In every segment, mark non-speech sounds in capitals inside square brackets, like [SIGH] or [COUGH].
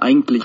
Eigentlich.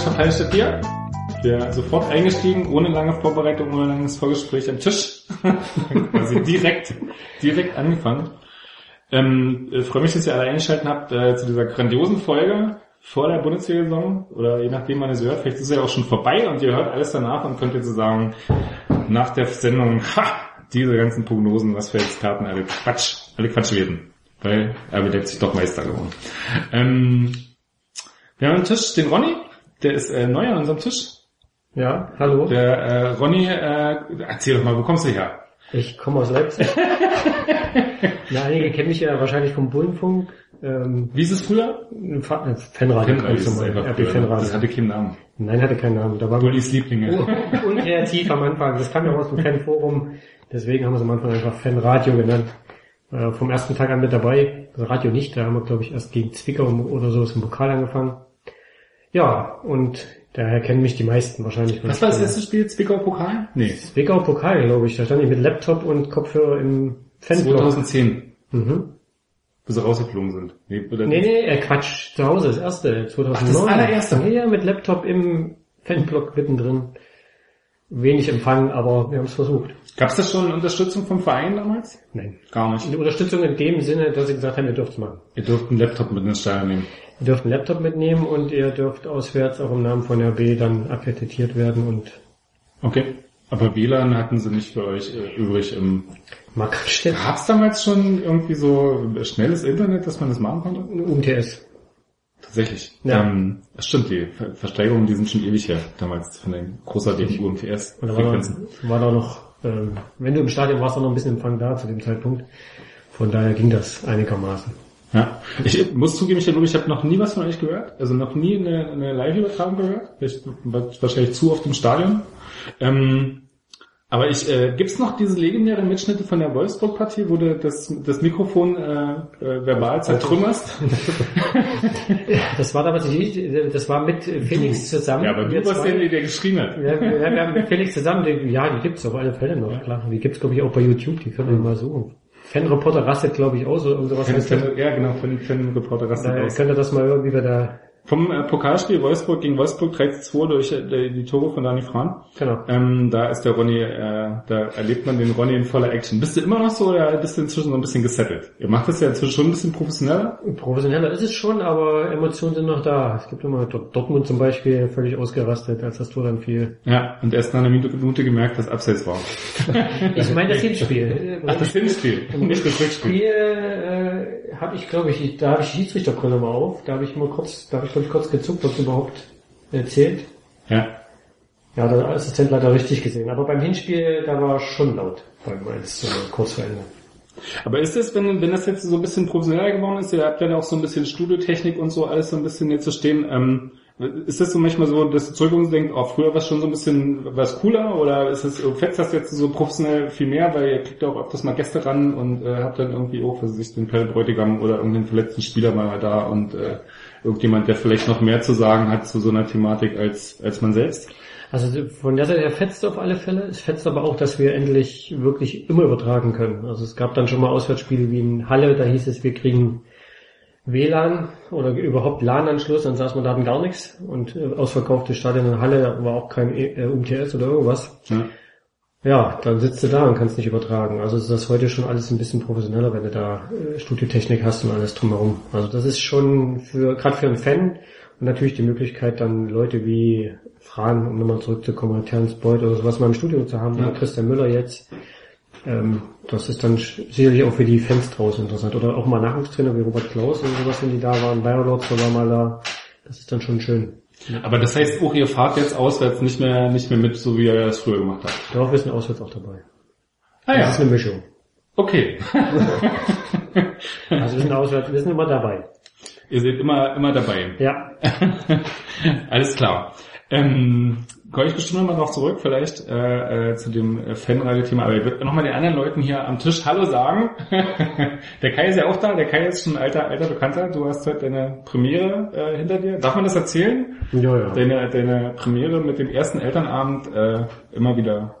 Champagner statt Bier. Wir sofort eingestiegen, ohne lange Vorbereitung, ohne langes Vorgespräch am Tisch. [LAUGHS] Quasi direkt, direkt angefangen. Ähm, ich freue mich, dass ihr alle eingeschaltet habt äh, zu dieser grandiosen Folge vor der Bundesliga-Saison. Oder je nachdem, wann ihr sie hört, vielleicht ist sie ja auch schon vorbei und ihr hört alles danach und könnt jetzt so sagen, nach der Sendung, ha, diese ganzen Prognosen, was für Experten, alle Quatsch, alle Quatsch werden. Weil er wird letztlich doch Meister geworden. Ähm, wir haben am Tisch den Ronny, der ist äh, neu an unserem Tisch. Ja, hallo. Der äh, Ronny, äh, erzähl doch mal, wo kommst du her? Ich komme aus Leipzig. [LAUGHS] Na, einige kennen mich ja wahrscheinlich vom Bullenfunk. Ähm, Wie ist es früher? Fa- Fanradio, ganz ist normal. einfach früher. Das Fanradio. hatte keinen Namen. Nein, hatte keinen Namen. Da war Bullis Lieblinge. un- unkreativ am Anfang. Das kam ja aus dem [LAUGHS] Fanforum. Deswegen haben wir es am Anfang einfach Fanradio genannt. Äh, vom ersten Tag an mit dabei. Also Radio nicht. Da haben wir, glaube ich, erst gegen Zwickau oder so im Pokal angefangen. Ja, und daher kennen mich die meisten wahrscheinlich. Was war das erste Spiel? Zwickau Pokal? Nee. Zwickau Pokal, glaube ich. Da stand ich mit Laptop und Kopfhörer im Fanblock. 2010, Mhm. bis sie rausgeflogen sind. Nee, oder Nee, nee, äh, Quatsch, zu Hause, das erste, 2009. Ach, das allererste? Ja, ja, mit Laptop im Fanblock mittendrin. Wenig Empfang, aber wir haben es versucht. Gab's da schon Unterstützung vom Verein damals? Nein. Gar nicht. Eine Unterstützung in dem Sinne, dass sie gesagt haben, ihr dürft es machen. Ihr dürft einen Laptop mit ins Stadion nehmen. Ihr dürft einen Laptop mitnehmen und ihr dürft auswärts auch im Namen von RB dann akkreditiert werden und Okay. Aber WLAN hatten sie nicht für euch äh, übrig im... Markstedt Gab's damals schon irgendwie so schnelles Internet, dass man das machen konnte? UMTS. Tatsächlich. Ja. Ähm, das stimmt, die Ver Versteigerungen, die sind schon ewig her, damals von den großartigen war, UMTS-Frequenzen. da war da noch, ähm, wenn du im Stadion warst, auch noch ein bisschen Empfang da zu dem Zeitpunkt. Von daher ging das einigermaßen. Ja. Ich muss zugeben, ich ich habe noch nie was von euch gehört. Also noch nie eine, eine Live-Übertragung gehört. Vielleicht wahrscheinlich zu oft im Stadion. Ähm, aber ich, äh, gibt's noch diese legendären Mitschnitte von der Wolfsburg-Partie, wo du das, das Mikrofon äh, äh, verbal zertrümmerst? Das war damals nicht, ich, das war mit Felix zusammen. Ja, aber du warst der, der geschrien hat. Ja, wir, wir haben mit Felix zusammen, die, ja, die gibt's auf alle Fälle noch, klar. Die gibt's glaube ich auch bei YouTube, die können wir mal suchen. Fanreporter rastet glaube ich auch so, irgend sowas heißt das. Ja, genau, den Fan-Reporter rastet Da aus. könnt ihr das mal irgendwie bei der, Vom äh, Pokalspiel Wolfsburg gegen Wolfsburg 3-2 durch äh, die Tore von Dani Fran. genau. Ähm, da ist der Ronny, äh, da erlebt man den Ronny in voller Action. Bist du immer noch so oder bist du inzwischen so ein bisschen gesettelt? Ihr macht das ja inzwischen schon ein bisschen professioneller. Professioneller ist es schon, aber Emotionen sind noch da. Es gibt immer Dort- Dortmund zum Beispiel völlig ausgerastet, als das Tor dann fiel. Ja, und erst nach einer Minute, gemerkt, dass Abseits war. [LAUGHS] Ich meine das Hinspiel. [LAUGHS] Ach, das Hinspiel, nicht das Rückspiel. Spiel äh, habe ich, glaube ich, da habe ich die Schiedsrichterbrille mal auf. Da habe ich mal kurz, da habe ich glaube ich kurz gezuckt, ob es überhaupt erzählt. Ja. Ja, der Assistent leider richtig gesehen. Aber beim Hinspiel, da war schon laut beim 1 zu kurz vor Ende. Aber ist das, wenn, wenn das jetzt so ein bisschen professioneller geworden ist, ihr habt ja auch so ein bisschen Studiotechnik und so alles so ein bisschen jetzt zu stehen, ähm, ist das so manchmal so, dass du zurückkommst und denkst, oh, früher war es schon so ein bisschen was cooler oder ist es, fetzt das jetzt so professionell viel mehr, weil ihr kriegt ja auch öfters mal Gäste ran und äh, habt dann irgendwie auch, was weiß ich, den Bräutigam oder irgendeinen verletzten Spieler mal da und äh, irgendjemand, der vielleicht noch mehr zu sagen hat zu so einer Thematik als, als man selbst? Also von der Seite her fetzt auf alle Fälle. Es fetzt aber auch, dass wir endlich wirklich immer übertragen können. Also es gab dann schon mal Auswärtsspiele wie in Halle, da hieß es, wir kriegen WLAN oder überhaupt LAN-Anschluss, dann saß man da gar nichts und äh, ausverkaufte Stadion in Halle war auch kein äh, UMTS oder irgendwas. Ja. Ja, dann sitzt du da und kannst nicht übertragen. Also ist das heute schon alles ein bisschen professioneller, wenn du da äh, Studiotechnik hast und alles drumherum. Also das ist schon für gerade für einen Fan und natürlich die Möglichkeit dann Leute wie Fran, um nochmal zurückzukommen, Terence Boyd oder sowas mal im Studio zu haben, Ja. oder Christian Müller jetzt. Ähm, das ist dann sicherlich auch für die Fans draußen interessant. Oder auch mal Nachwuchstrainer wie Robert Klaus oder sowas, wenn die da waren. Bayerlords war mal da. Das ist dann schon schön. Aber das heißt auch, ihr fahrt jetzt auswärts nicht mehr, nicht mehr mit, so wie ihr das früher gemacht habt. Darauf ist ein Auswärts auch dabei. Ah Das ist eine Mischung. Okay. [LAUGHS] Also wir sind auswärts, wir sind immer dabei. ihr seid immer, immer dabei. Ja. [LAUGHS] Alles klar. Ähm, komme ich bestimmt nochmal drauf zurück, vielleicht äh, äh, zu dem Fanradio-Thema, aber ich würde nochmal den anderen Leuten hier am Tisch Hallo sagen. [LAUGHS] der Kai ist ja auch da, der Kai ist schon ein alter, alter Bekannter, du hast heute deine Premiere äh, hinter dir. Darf man das erzählen? Ja, ja. Deine, deine Premiere mit dem ersten Elternabend äh, immer wieder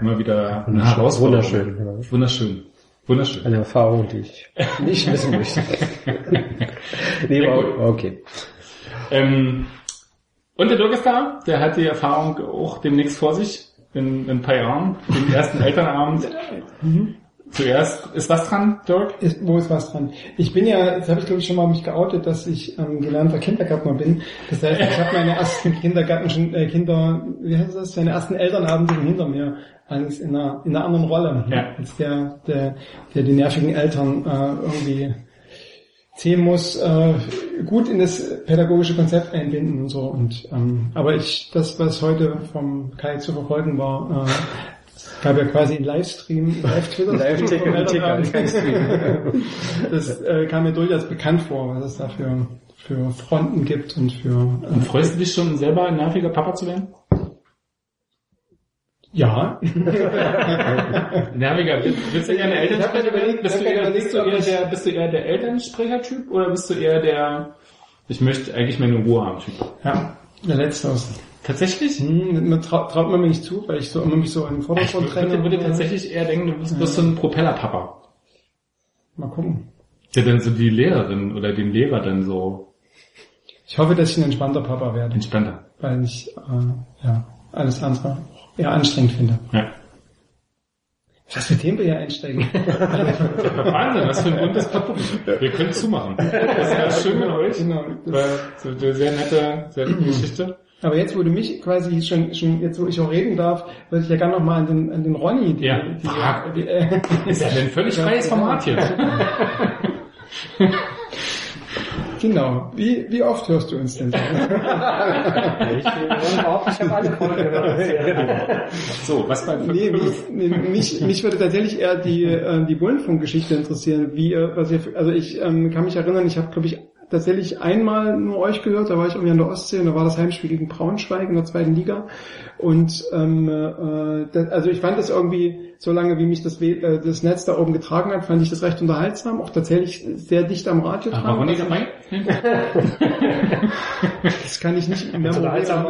immer wieder eine Herausforderung. Wunderschön, genau. Wunderschön. Wunderschön. Eine Erfahrung, die ich nicht wissen möchte. [LAUGHS] nee, war okay. Ähm, und der Dirk ist da, der hat die Erfahrung auch demnächst vor sich, in, in ein paar Jahren, den ersten [LAUGHS] Elternabend. Zuerst, ist was dran, Dirk? Ist, wo ist was dran? Ich bin ja, das habe ich glaube ich schon mal mich geoutet, dass ich ähm, gelernter Kindergärtner bin. Das heißt, ich habe meine ersten [LAUGHS] Kindergarten schon, äh, Kinder, wie heißt das, meine ersten Elternabende schon hinter mir. Allerdings in einer, in einer anderen Rolle. Ja. Als der, der, der die nervigen Eltern äh, irgendwie ziehen muss, äh, gut in das pädagogische Konzept einbinden und so. Und ähm, aber ich, das, was heute vom Kai zu verfolgen war, äh, es gab ja quasi einen Livestream, [LAUGHS] Live-Twitter. Live-Ticker. [LAUGHS] Das äh, kam mir durchaus bekannt vor, was es da für, für Fronten gibt und für Und äh, freust du dich schon selber ein nerviger Papa zu werden? Ja. [LAUGHS] Nerviger, willst, willst du eher Ich hab Elternsprecher überlegt-? Bist ich du eher, bist du ich- der, bist du eher der Elternsprecher-Typ oder bist du eher der, ich möchte eigentlich meine Ruhe haben Typ? ja, der letzte aus. Tatsächlich? Hm, traut, traut man mir nicht zu, weil ich so immer mich so in den Ich Vordergrund würde, würde tatsächlich eher denken, du bist, bist so ein Propellerpapa. Mal gucken. Der dann so die Lehrerin oder den Lehrer dann so Ich hoffe, dass ich ein entspannter Papa werde, entspannter. weil ich äh, ja alles andere eher anstrengend finde. Ja. Was für Themen wir hier einsteigen. [LAUGHS] Wahnsinn, was für ein buntes Papier. Wir können zumachen. Das ist ja schön mit euch. genau. So eine sehr nette, sehr nette Geschichte. aber jetzt, wo du mich quasi schon, schon jetzt, wo ich auch reden darf, würde ich ja gerne noch mal an den, an den Ronny. Die, Ja. die, Frag. die, äh, Ist ja ein völlig freies Format hier. [LAUGHS] genau. Wie, wie oft hörst du uns denn? Ich, habe alle Folgen gehört. So, was bei Nee, mich, nee, mich, mich würde tatsächlich eher die, äh, die Bullenfunk-Geschichte interessieren. Wie, ihr- was ihr, also ich ähm, kann mich erinnern, ich habe, glaube ich, tatsächlich einmal nur euch gehört, da war ich irgendwie an der Ostsee und da war das Heimspiel gegen Braunschweig in der zweiten Liga. Und ähm, äh, das, also ich fand das irgendwie, so lange wie mich das, äh, das Netz da oben getragen hat, fand ich das recht unterhaltsam, auch tatsächlich sehr dicht am Radio dran. war Ronny dabei? [LAUGHS] Das kann ich nicht mehr Unterhaltsam.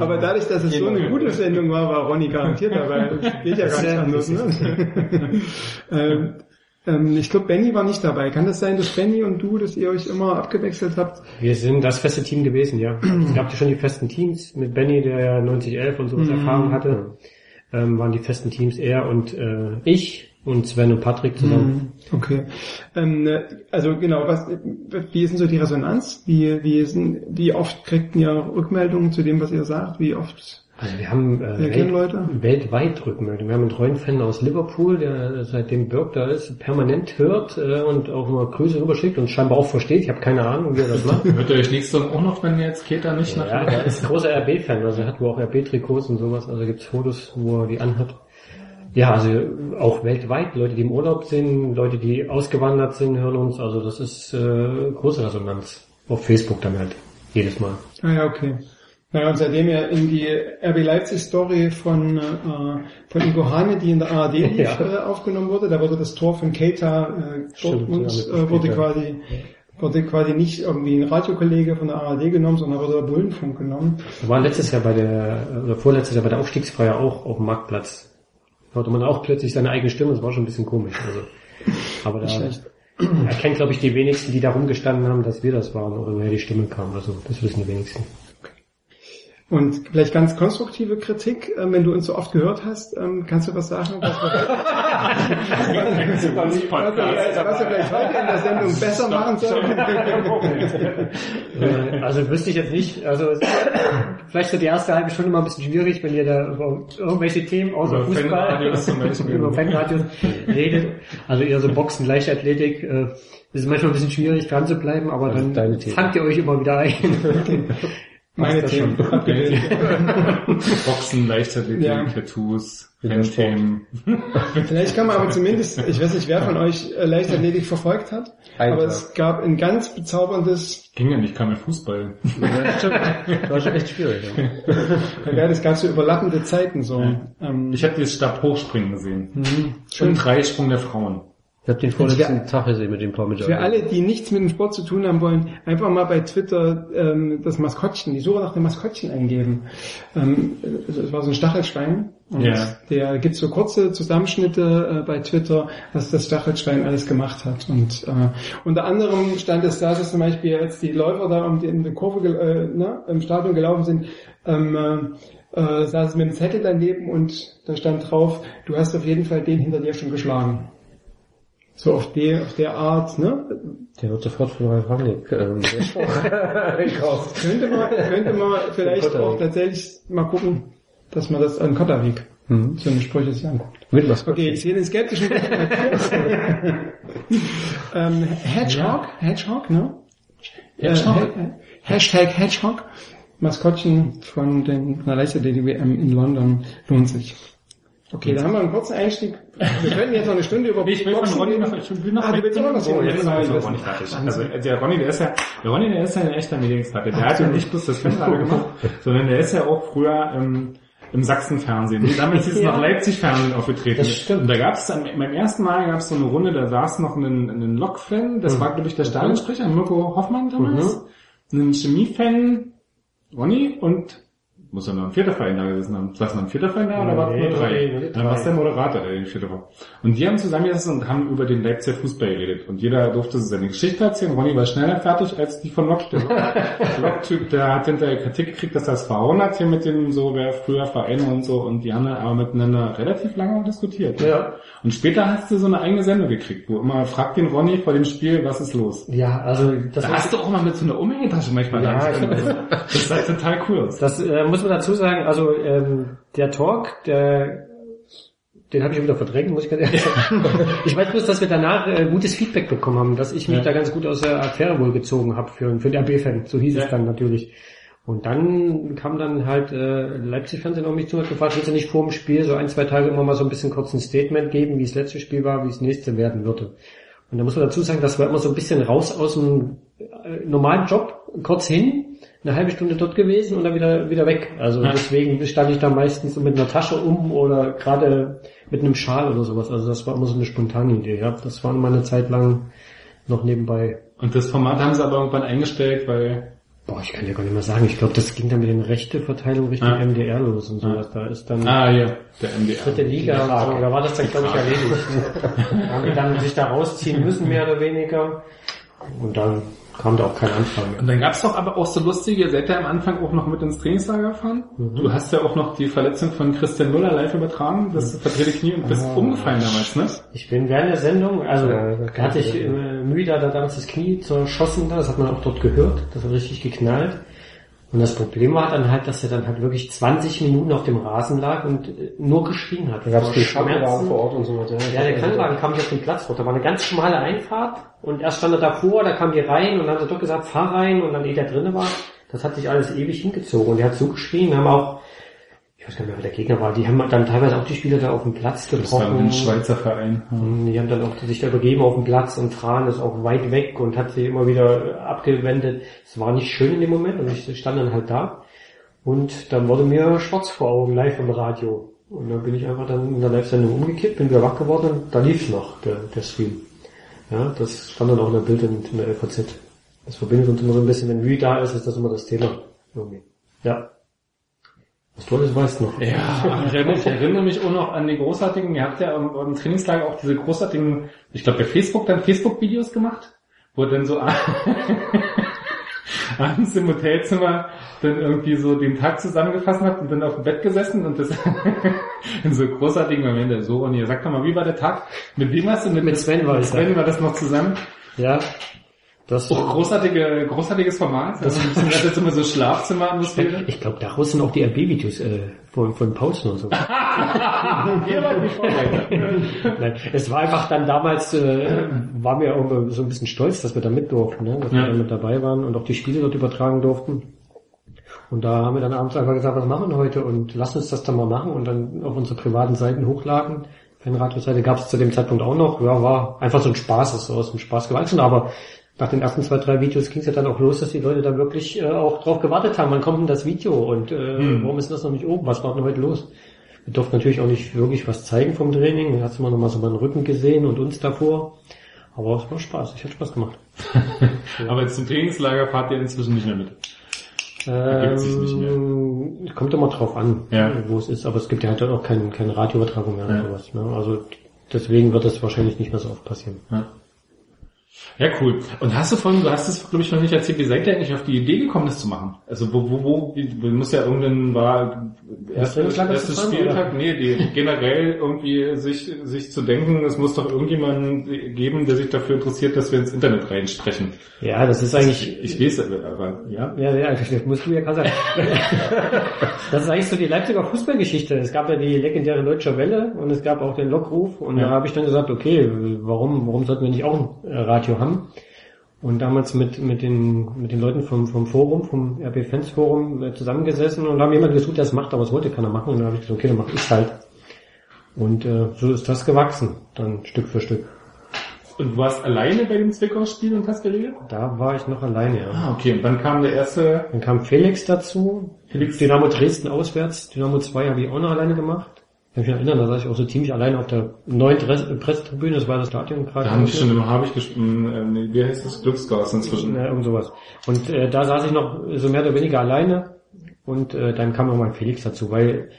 Aber dadurch, dass es so eine gute Sendung war, war Ronny garantiert dabei. Das geht ja gar nicht anders. Ne? [LAUGHS] ähm, ähm, ich glaube, Benny war nicht dabei. Kann das sein, dass Benny und du, dass ihr euch immer abgewechselt habt? Wir sind das feste Team gewesen, ja. Es gab ja schon die festen Teams mit Benny, der ja 9011 und sowas Erfahrung hatte. Ähm, waren die festen Teams er und äh, ich und Sven und Patrick zusammen. Okay. Ähm, ne, also genau, was, wie ist denn so die Resonanz? Wie, wie, ist denn, wie oft kriegt ihr Rückmeldungen zu dem, was ihr sagt? Wie oft? Also wir haben äh, kennen Leute? weltweit Rückmeldungen. Wir haben einen treuen Fan aus Liverpool, der seitdem Birk da ist, permanent hört äh, und auch mal Grüße rüberschickt und scheinbar auch versteht. Ich habe keine Ahnung, wie er das macht. Hört ihr euch nächstes Mal auch noch, wenn jetzt Keter nicht nach Ja, er ist großer RB-Fan, also er hat wohl auch RB-Trikots und sowas, also gibt's Fotos, wo er die anhat. Ja, also auch weltweit, Leute, die im Urlaub sind, Leute, die ausgewandert sind, hören uns, also das ist äh, große Resonanz. Auf Facebook dann halt, jedes Mal. Ah ja, okay. Naja, und seitdem ihr in die RB Leipzig Story von, äh, von Ingo Hane, die in der ARD [LAUGHS] Ja. äh, aufgenommen wurde, da wurde das Tor von Keita äh, Stimmt, Dortmund ja, äh, wurde quasi wurde quasi nicht irgendwie ein Radiokollege von der ARD genommen, sondern wurde der Bullenfunk genommen. Wir waren letztes Jahr bei der, oder vorletztes Jahr bei der Aufstiegsfeier auch auf dem Marktplatz. Hörte man auch plötzlich seine eigene Stimme, das war schon ein bisschen komisch. Also, aber da erkennt, glaube ich, die wenigsten, die da rumgestanden haben, dass wir das waren oder woher die Stimme kam. Also das wissen die wenigsten. Und vielleicht ganz konstruktive Kritik, äh, wenn du uns so oft gehört hast, ähm, kannst du was sagen, was wir, was wir, was wir vielleicht heute in der Sendung besser machen sollten? Äh, Also wüsste ich jetzt nicht. Also es- vielleicht so die erste halbe Stunde mal ein bisschen schwierig, wenn ihr da über irgendwelche Themen außer Über Fußball Fanradios zum Beispiel. [LAUGHS] über Fanradios redet. Also eher so Boxen, Leichtathletik. Äh, ist manchmal ein bisschen schwierig dran zu bleiben, aber Also dann fangt ihr euch immer wieder ein. [LAUGHS] Meine das Themen. [LAUGHS] schon. [LAUGHS] abgewählt. Boxen, Leichtathletik, Ja. Tattoos, Fanthemen. Vielleicht kann man aber zumindest, [LAUGHS] ich weiß nicht, wer von euch äh, Leichtathletik verfolgt hat, Ein aber es gab ein ganz bezauberndes, Ging ja nicht, kam ja Fußball. Ja, stimmt. Das war schon echt schwierig. Ja. ja, das gab so überlappende Zeiten so. Ähm, Ich habe dieses Stabhochspringen gesehen. Mhm. schön. Und Dreisprung der Frauen. Ich habe den vorletzten Tag gesehen mit dem Parmesan. Für alle, die nichts mit dem Sport zu tun haben wollen, einfach mal bei Twitter ähm, das Maskottchen, die Suche nach dem Maskottchen eingeben. Ähm, das war so ein Stachelschwein. Und Ja. der gibt so kurze Zusammenschnitte äh, bei Twitter, was das Stachelschwein alles gemacht hat. Und äh, unter anderem stand es da, dass zum Beispiel als die Läufer da um die, in die Kurve äh, ne, im Stadion gelaufen sind, ähm, äh, äh, saß mit dem Zettel daneben und da stand drauf, du hast auf jeden Fall den hinter dir schon geschlagen. So auf der, auf der Art, ne? Der wird sofort von Ralf Rangnick ähm, gekauft. Könnte man, könnte man vielleicht auch tatsächlich mal gucken, dass man das an Kotterweg, Mhm. so eine Sprüche sich anguckt. Mit Maskottchen. Okay, ich sehe den skeptischen [LAUGHS] ähm, Hedgehog, Hedgehog, ne? Hedgehog. Äh, Hashtag Hedgehog. Maskottchen von den von der Leichtathletik WM in London lohnt sich. Okay, da haben wir einen kurzen Einstieg. Wir könnten jetzt noch eine Stunde über Ich will von Ronny reden. noch, ich will noch Ah, du willst auch noch was reden? jetzt ist Ronny fertig. Also der Ronny, der ist ja, der Ronny, der ist ja ein echter Medienexperte. Der hat ja nicht bloß das Fanradio gemacht, sondern der ist ja auch früher ähm, im Sachsenfernsehen. Damals hieß es noch Leipzig-Fernsehen aufgetreten. Das stimmt. Und da gab es beim ersten Mal gab es so eine Runde, da saß noch ein, ein Lok-Fan, das war glaube ich der Stadionsprecher, Mirko Hoffmann damals, ein Chemie-Fan, Ronny und muss ja noch ein vierter Verein da gewesen haben. Saß noch ein vierter Verein da oder war es Nee, nur drei? nee, die Dann war es der Moderator, der den vierte war. Und die haben zusammengesessen und haben über den Leipziger Fußball geredet. Und jeder durfte seine Geschichte erzählen. Ronny war schneller fertig als die von Lok. Der [LAUGHS] Lok-Typ, der hat hinterher Kritik gekriegt, dass er das verhauen hat hier mit dem so, wer früher Vereine und so. Und die haben dann aber miteinander relativ lange diskutiert. Ja. Und später hast du so eine eigene Sendung gekriegt, wo immer fragt den Ronny vor dem Spiel, was ist los? Ja, also das, Da hast du auch mal mit so einer Umhängetasche manchmal Ja, dran. genau. Das sah total cool aus. das äh, muss man dazu sagen. Also ähm, der Talk, der den habe ich wieder verdrängt, muss ich ganz ehrlich sagen. [LAUGHS] ich weiß bloß, dass wir danach äh, gutes Feedback bekommen haben, dass ich mich Ja. da ganz gut aus der Affäre wohl gezogen habe für, für den RB-Fan. So hieß Ja. es dann natürlich. Und dann kam dann halt äh, Leipzig-Fernsehen auf mich zu und hat gefragt, willst du nicht vor dem Spiel so ein, zwei Tage immer mal so ein bisschen kurz ein Statement geben, wie das letzte Spiel war, wie das nächste werden würde. Und da muss man dazu sagen, das war immer so ein bisschen raus aus dem äh, normalen Job, kurz hin, eine halbe Stunde dort gewesen und dann wieder wieder weg. Also Ja. deswegen stand ich da meistens mit einer Tasche um oder gerade mit einem Schal oder sowas. Also das war immer so eine spontane Idee. Ja, das war mal eine Zeit lang noch nebenbei. Und das Format haben sie aber irgendwann eingestellt, weil Boah, ich kann dir gar nicht mehr sagen. Ich glaube, das ging dann mit den Rechteverteilung Richtung Ah. MDR los und sowas. Da ist dann Ah, hier, der MDR. dritte Liga, so, da war das dann, glaube ich, erledigt. [LAUGHS] Da haben die dann sich da rausziehen müssen, mehr oder weniger. Und dann kam da auch keine Anfrage mehr. Und dann gab's doch aber auch so lustige, ihr seid ja am Anfang auch noch mit ins Trainingslager gefahren. Du hast ja auch noch die Verletzung von Christian Müller live übertragen, das verdrehte Knie und bist umgefallen damals, ne? Ich bin während der Sendung, also Ja, hatte ich äh, Müde, da damals das Knie zerschossen, da, das hat man auch dort gehört, das hat richtig geknallt. Und das Problem war dann halt, dass er dann halt wirklich 20 Minuten auf dem Rasen lag und äh, nur geschrien hat. Da gab es Schmerzen. Krankenwagen vor Ort und so weiter. Ja, der Krankenwagen kam nicht auf den Platz vor. Da war eine ganz schmale Einfahrt und erst stand er davor, da kam die rein und dann hat er doch gesagt, fahr rein und dann ehe der drinne war, das hat sich alles ewig hingezogen und der hat so geschrien, wir haben auch, ich weiß gar nicht mehr, wer der Gegner war, die haben dann teilweise auch die Spieler da auf dem Platz Das war ein Schweizer Verein. Und Die haben dann auch sich da übergeben auf dem Platz und Fran ist auch weit weg und hat sie immer wieder abgewendet. Es war nicht schön in dem Moment und ich stand dann halt da und dann wurde mir schwarz vor Augen live im Radio. Und dann bin ich einfach dann in der Live-Sendung umgekippt, bin wieder wach geworden und da lief's noch, der, der Stream. Ja, das stand dann auch in der Bild in, in der LVZ. Das verbindet uns immer so ein bisschen, wenn Rü da ist, ist das immer das Thema. Irgendwie. Ja. Was du alles weißt noch. Ja, ich erinnere, ich erinnere mich auch noch an die großartigen, ihr habt ja im, im Trainingslager auch diese großartigen, ich glaube bei Facebook dann Facebook-Videos gemacht, wo dann so [LAUGHS] abends im Hotelzimmer dann irgendwie so den Tag zusammengefasst habt und dann auf dem Bett gesessen und das [LAUGHS] in so großartigen Momente. So, und ihr sagt doch mal, wie war der Tag? Mit wem hast du? Mit, Mit Sven war mit. Sven war das noch zusammen. Ja. Das, Oh, großartige, großartiges Format. Das bisschen, das ist immer so Schlafzimmeratmosphäre. ich glaube, daraus sind auch die RB-Videos äh, von, von Paulsen und so. [LAUGHS] Nein, es war einfach dann damals, äh, waren wir auch so ein bisschen stolz, dass wir da mit durften, ne? dass Ja. wir da mit dabei waren und auch die Spiele dort übertragen durften. Und da haben wir dann abends einfach gesagt, was machen wir heute und lass uns das dann mal machen und dann auf unsere privaten Seiten hochladen. Fanradio-Seite gab es zu dem Zeitpunkt auch noch. Ja, war einfach so ein Spaß, ist so aus dem Spaß gewachsen, aber nach den ersten zwei, drei Videos ging es ja dann auch los, dass die Leute da wirklich äh, auch drauf gewartet haben, wann kommt denn das Video und äh, Hm. warum ist das noch nicht oben, was war denn heute los? Wir durften natürlich auch nicht wirklich was zeigen vom Training, da hast du mal noch mal so meinen Rücken gesehen und uns davor, aber es war Spaß, es hat Spaß gemacht. [LAUGHS] Aber zum Trainingslager fahrt ihr inzwischen nicht mehr mit. Ähm, kommt immer drauf an, Ja. wo es ist, aber es gibt ja halt auch keine, keine Radioübertragung mehr Ja. oder sowas. Ne? Also deswegen wird das wahrscheinlich nicht mehr so oft passieren. Ja. Ja, cool. Und hast du vorhin, du hast es, glaube ich, noch nicht erzählt, wie seid ihr eigentlich auf die Idee gekommen, das zu machen? Also wo, wo, wo, wie, du musst ja irgendein, war erstes, erstes Spieltag, nee, die, generell irgendwie sich, sich zu denken, es muss doch irgendjemanden geben, der sich dafür interessiert, dass wir ins Internet reinsprechen. Ja, das ist eigentlich, Ich weiß, aber, ja. Ja, ja, das musst du ja gerade sagen. [LAUGHS] das ist eigentlich so die Leipziger Fußballgeschichte. Es gab ja die legendäre Deutsche Welle und es gab auch den Lockruf und Ja. da habe ich dann gesagt, okay, warum, warum sollten wir nicht auch ein äh, Radio haben? Und damals mit, mit den, mit den Leuten vom, vom Forum, vom RB Fans Forum äh, zusammengesessen und haben jemanden gesucht, der es macht, aber es wollte keiner machen. Und dann habe ich gesagt, okay, dann mache ich halt. Und äh, so ist das gewachsen, dann Stück für Stück. Und du warst alleine bei dem Zwickau-Spiel und hast geredet? Da war ich noch alleine, ja. Ah, okay. Und dann kam der erste, Dann kam Felix dazu. Felix. Dynamo Dresden auswärts. Dynamo 2 habe ich auch noch alleine gemacht. Kann ich mich erinnern, da saß ich auch so ziemlich alleine auf der neuen Pressetribüne. Das war das Stadion gerade. da haben die schon im Habich gespielt, äh, nee, wie heißt das, Glücksgas inzwischen. Ja, irgend sowas. Und äh, da saß ich noch so mehr oder weniger alleine. Und äh, dann kam nochmal Felix dazu, weil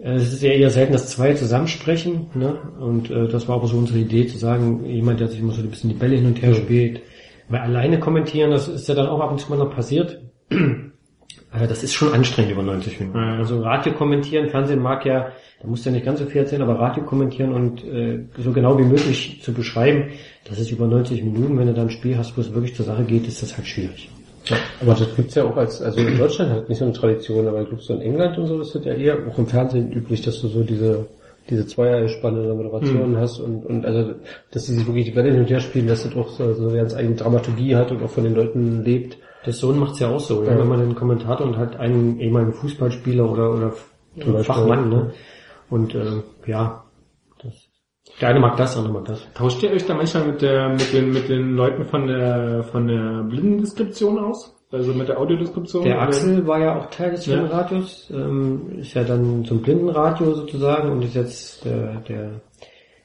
äh, es ist ja eher selten, dass zwei zusammensprechen. Ne? Und äh, das war aber so unsere Idee, zu sagen, jemand, der sich immer so ein bisschen die Bälle hin und her spielt. Weil alleine kommentieren, das ist ja dann auch ab und zu mal noch passiert. Also das ist schon anstrengend über 90 Minuten. Ja. Also Radio kommentieren, Fernsehen mag ja, da musst du ja nicht ganz so viel erzählen, aber Radio kommentieren und äh, so genau wie möglich zu beschreiben, das ist über 90 Minuten, wenn du dann ein Spiel hast, wo es wirklich zur Sache geht, ist das halt schwierig. Aber das gibt's ja auch als, also in Deutschland hat nicht so eine Tradition, aber ich glaube so in England und so ist das ja eher auch im Fernsehen üblich, dass du so diese diese Zweierspanne der Moderationen hast und, und also dass sie sich wirklich die Bälle hin und her spielen, dass das auch so, so eine ganz eigene Dramaturgie hat und auch von den Leuten lebt. Der Sohn macht's ja auch so, ja. Ja. wenn man einen Kommentator und halt einen ehemaligen Fußballspieler oder, oder Zum Beispiel. Fachmann, ne? Und äh, ja, das, der eine mag das, der andere mag das. Tauscht ihr euch da manchmal mit der, mit den, mit den Leuten von der, von der Blindendeskription aus? Also mit der Audiodeskription? Der Oder- Axel war ja auch Teil des Ja. Filmradios, ähm, ist ja dann zum Blindenradio sozusagen und ist jetzt der, der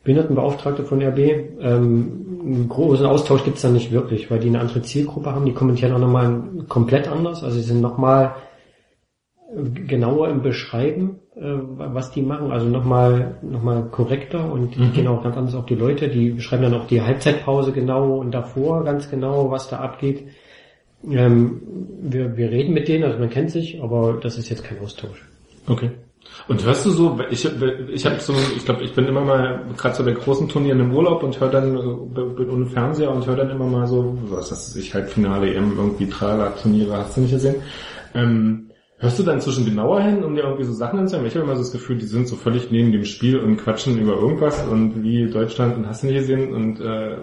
Behindertenbeauftragte von RB. Ähm, einen großen Austausch gibt's da nicht wirklich, weil die eine andere Zielgruppe haben. Die kommentieren auch nochmal komplett anders. Also sie sind nochmal genauer im Beschreiben, äh, was die machen. Also nochmal noch mal korrekter und die Mhm. gehen auch ganz anders auf die Leute. Die beschreiben dann auch die Halbzeitpause genau und davor ganz genau, was da abgeht. Ähm, wir, wir reden mit denen, also man kennt sich, aber das ist jetzt kein Austausch. Okay. Und hörst du so, ich, ich habe so, ich glaube, ich bin immer mal gerade so bei großen Turnieren im Urlaub und höre dann, bin ohne Fernseher und höre dann immer mal so, was ist ich halt Finale EM, irgendwie Trala, Turniere, hast du nicht gesehen? Ähm, hörst du dann zwischen genauer hin, um dir irgendwie so Sachen anzuhören? Ich habe immer so das Gefühl, die sind so völlig neben dem Spiel und quatschen über irgendwas und wie Deutschland und hast du nicht gesehen und äh,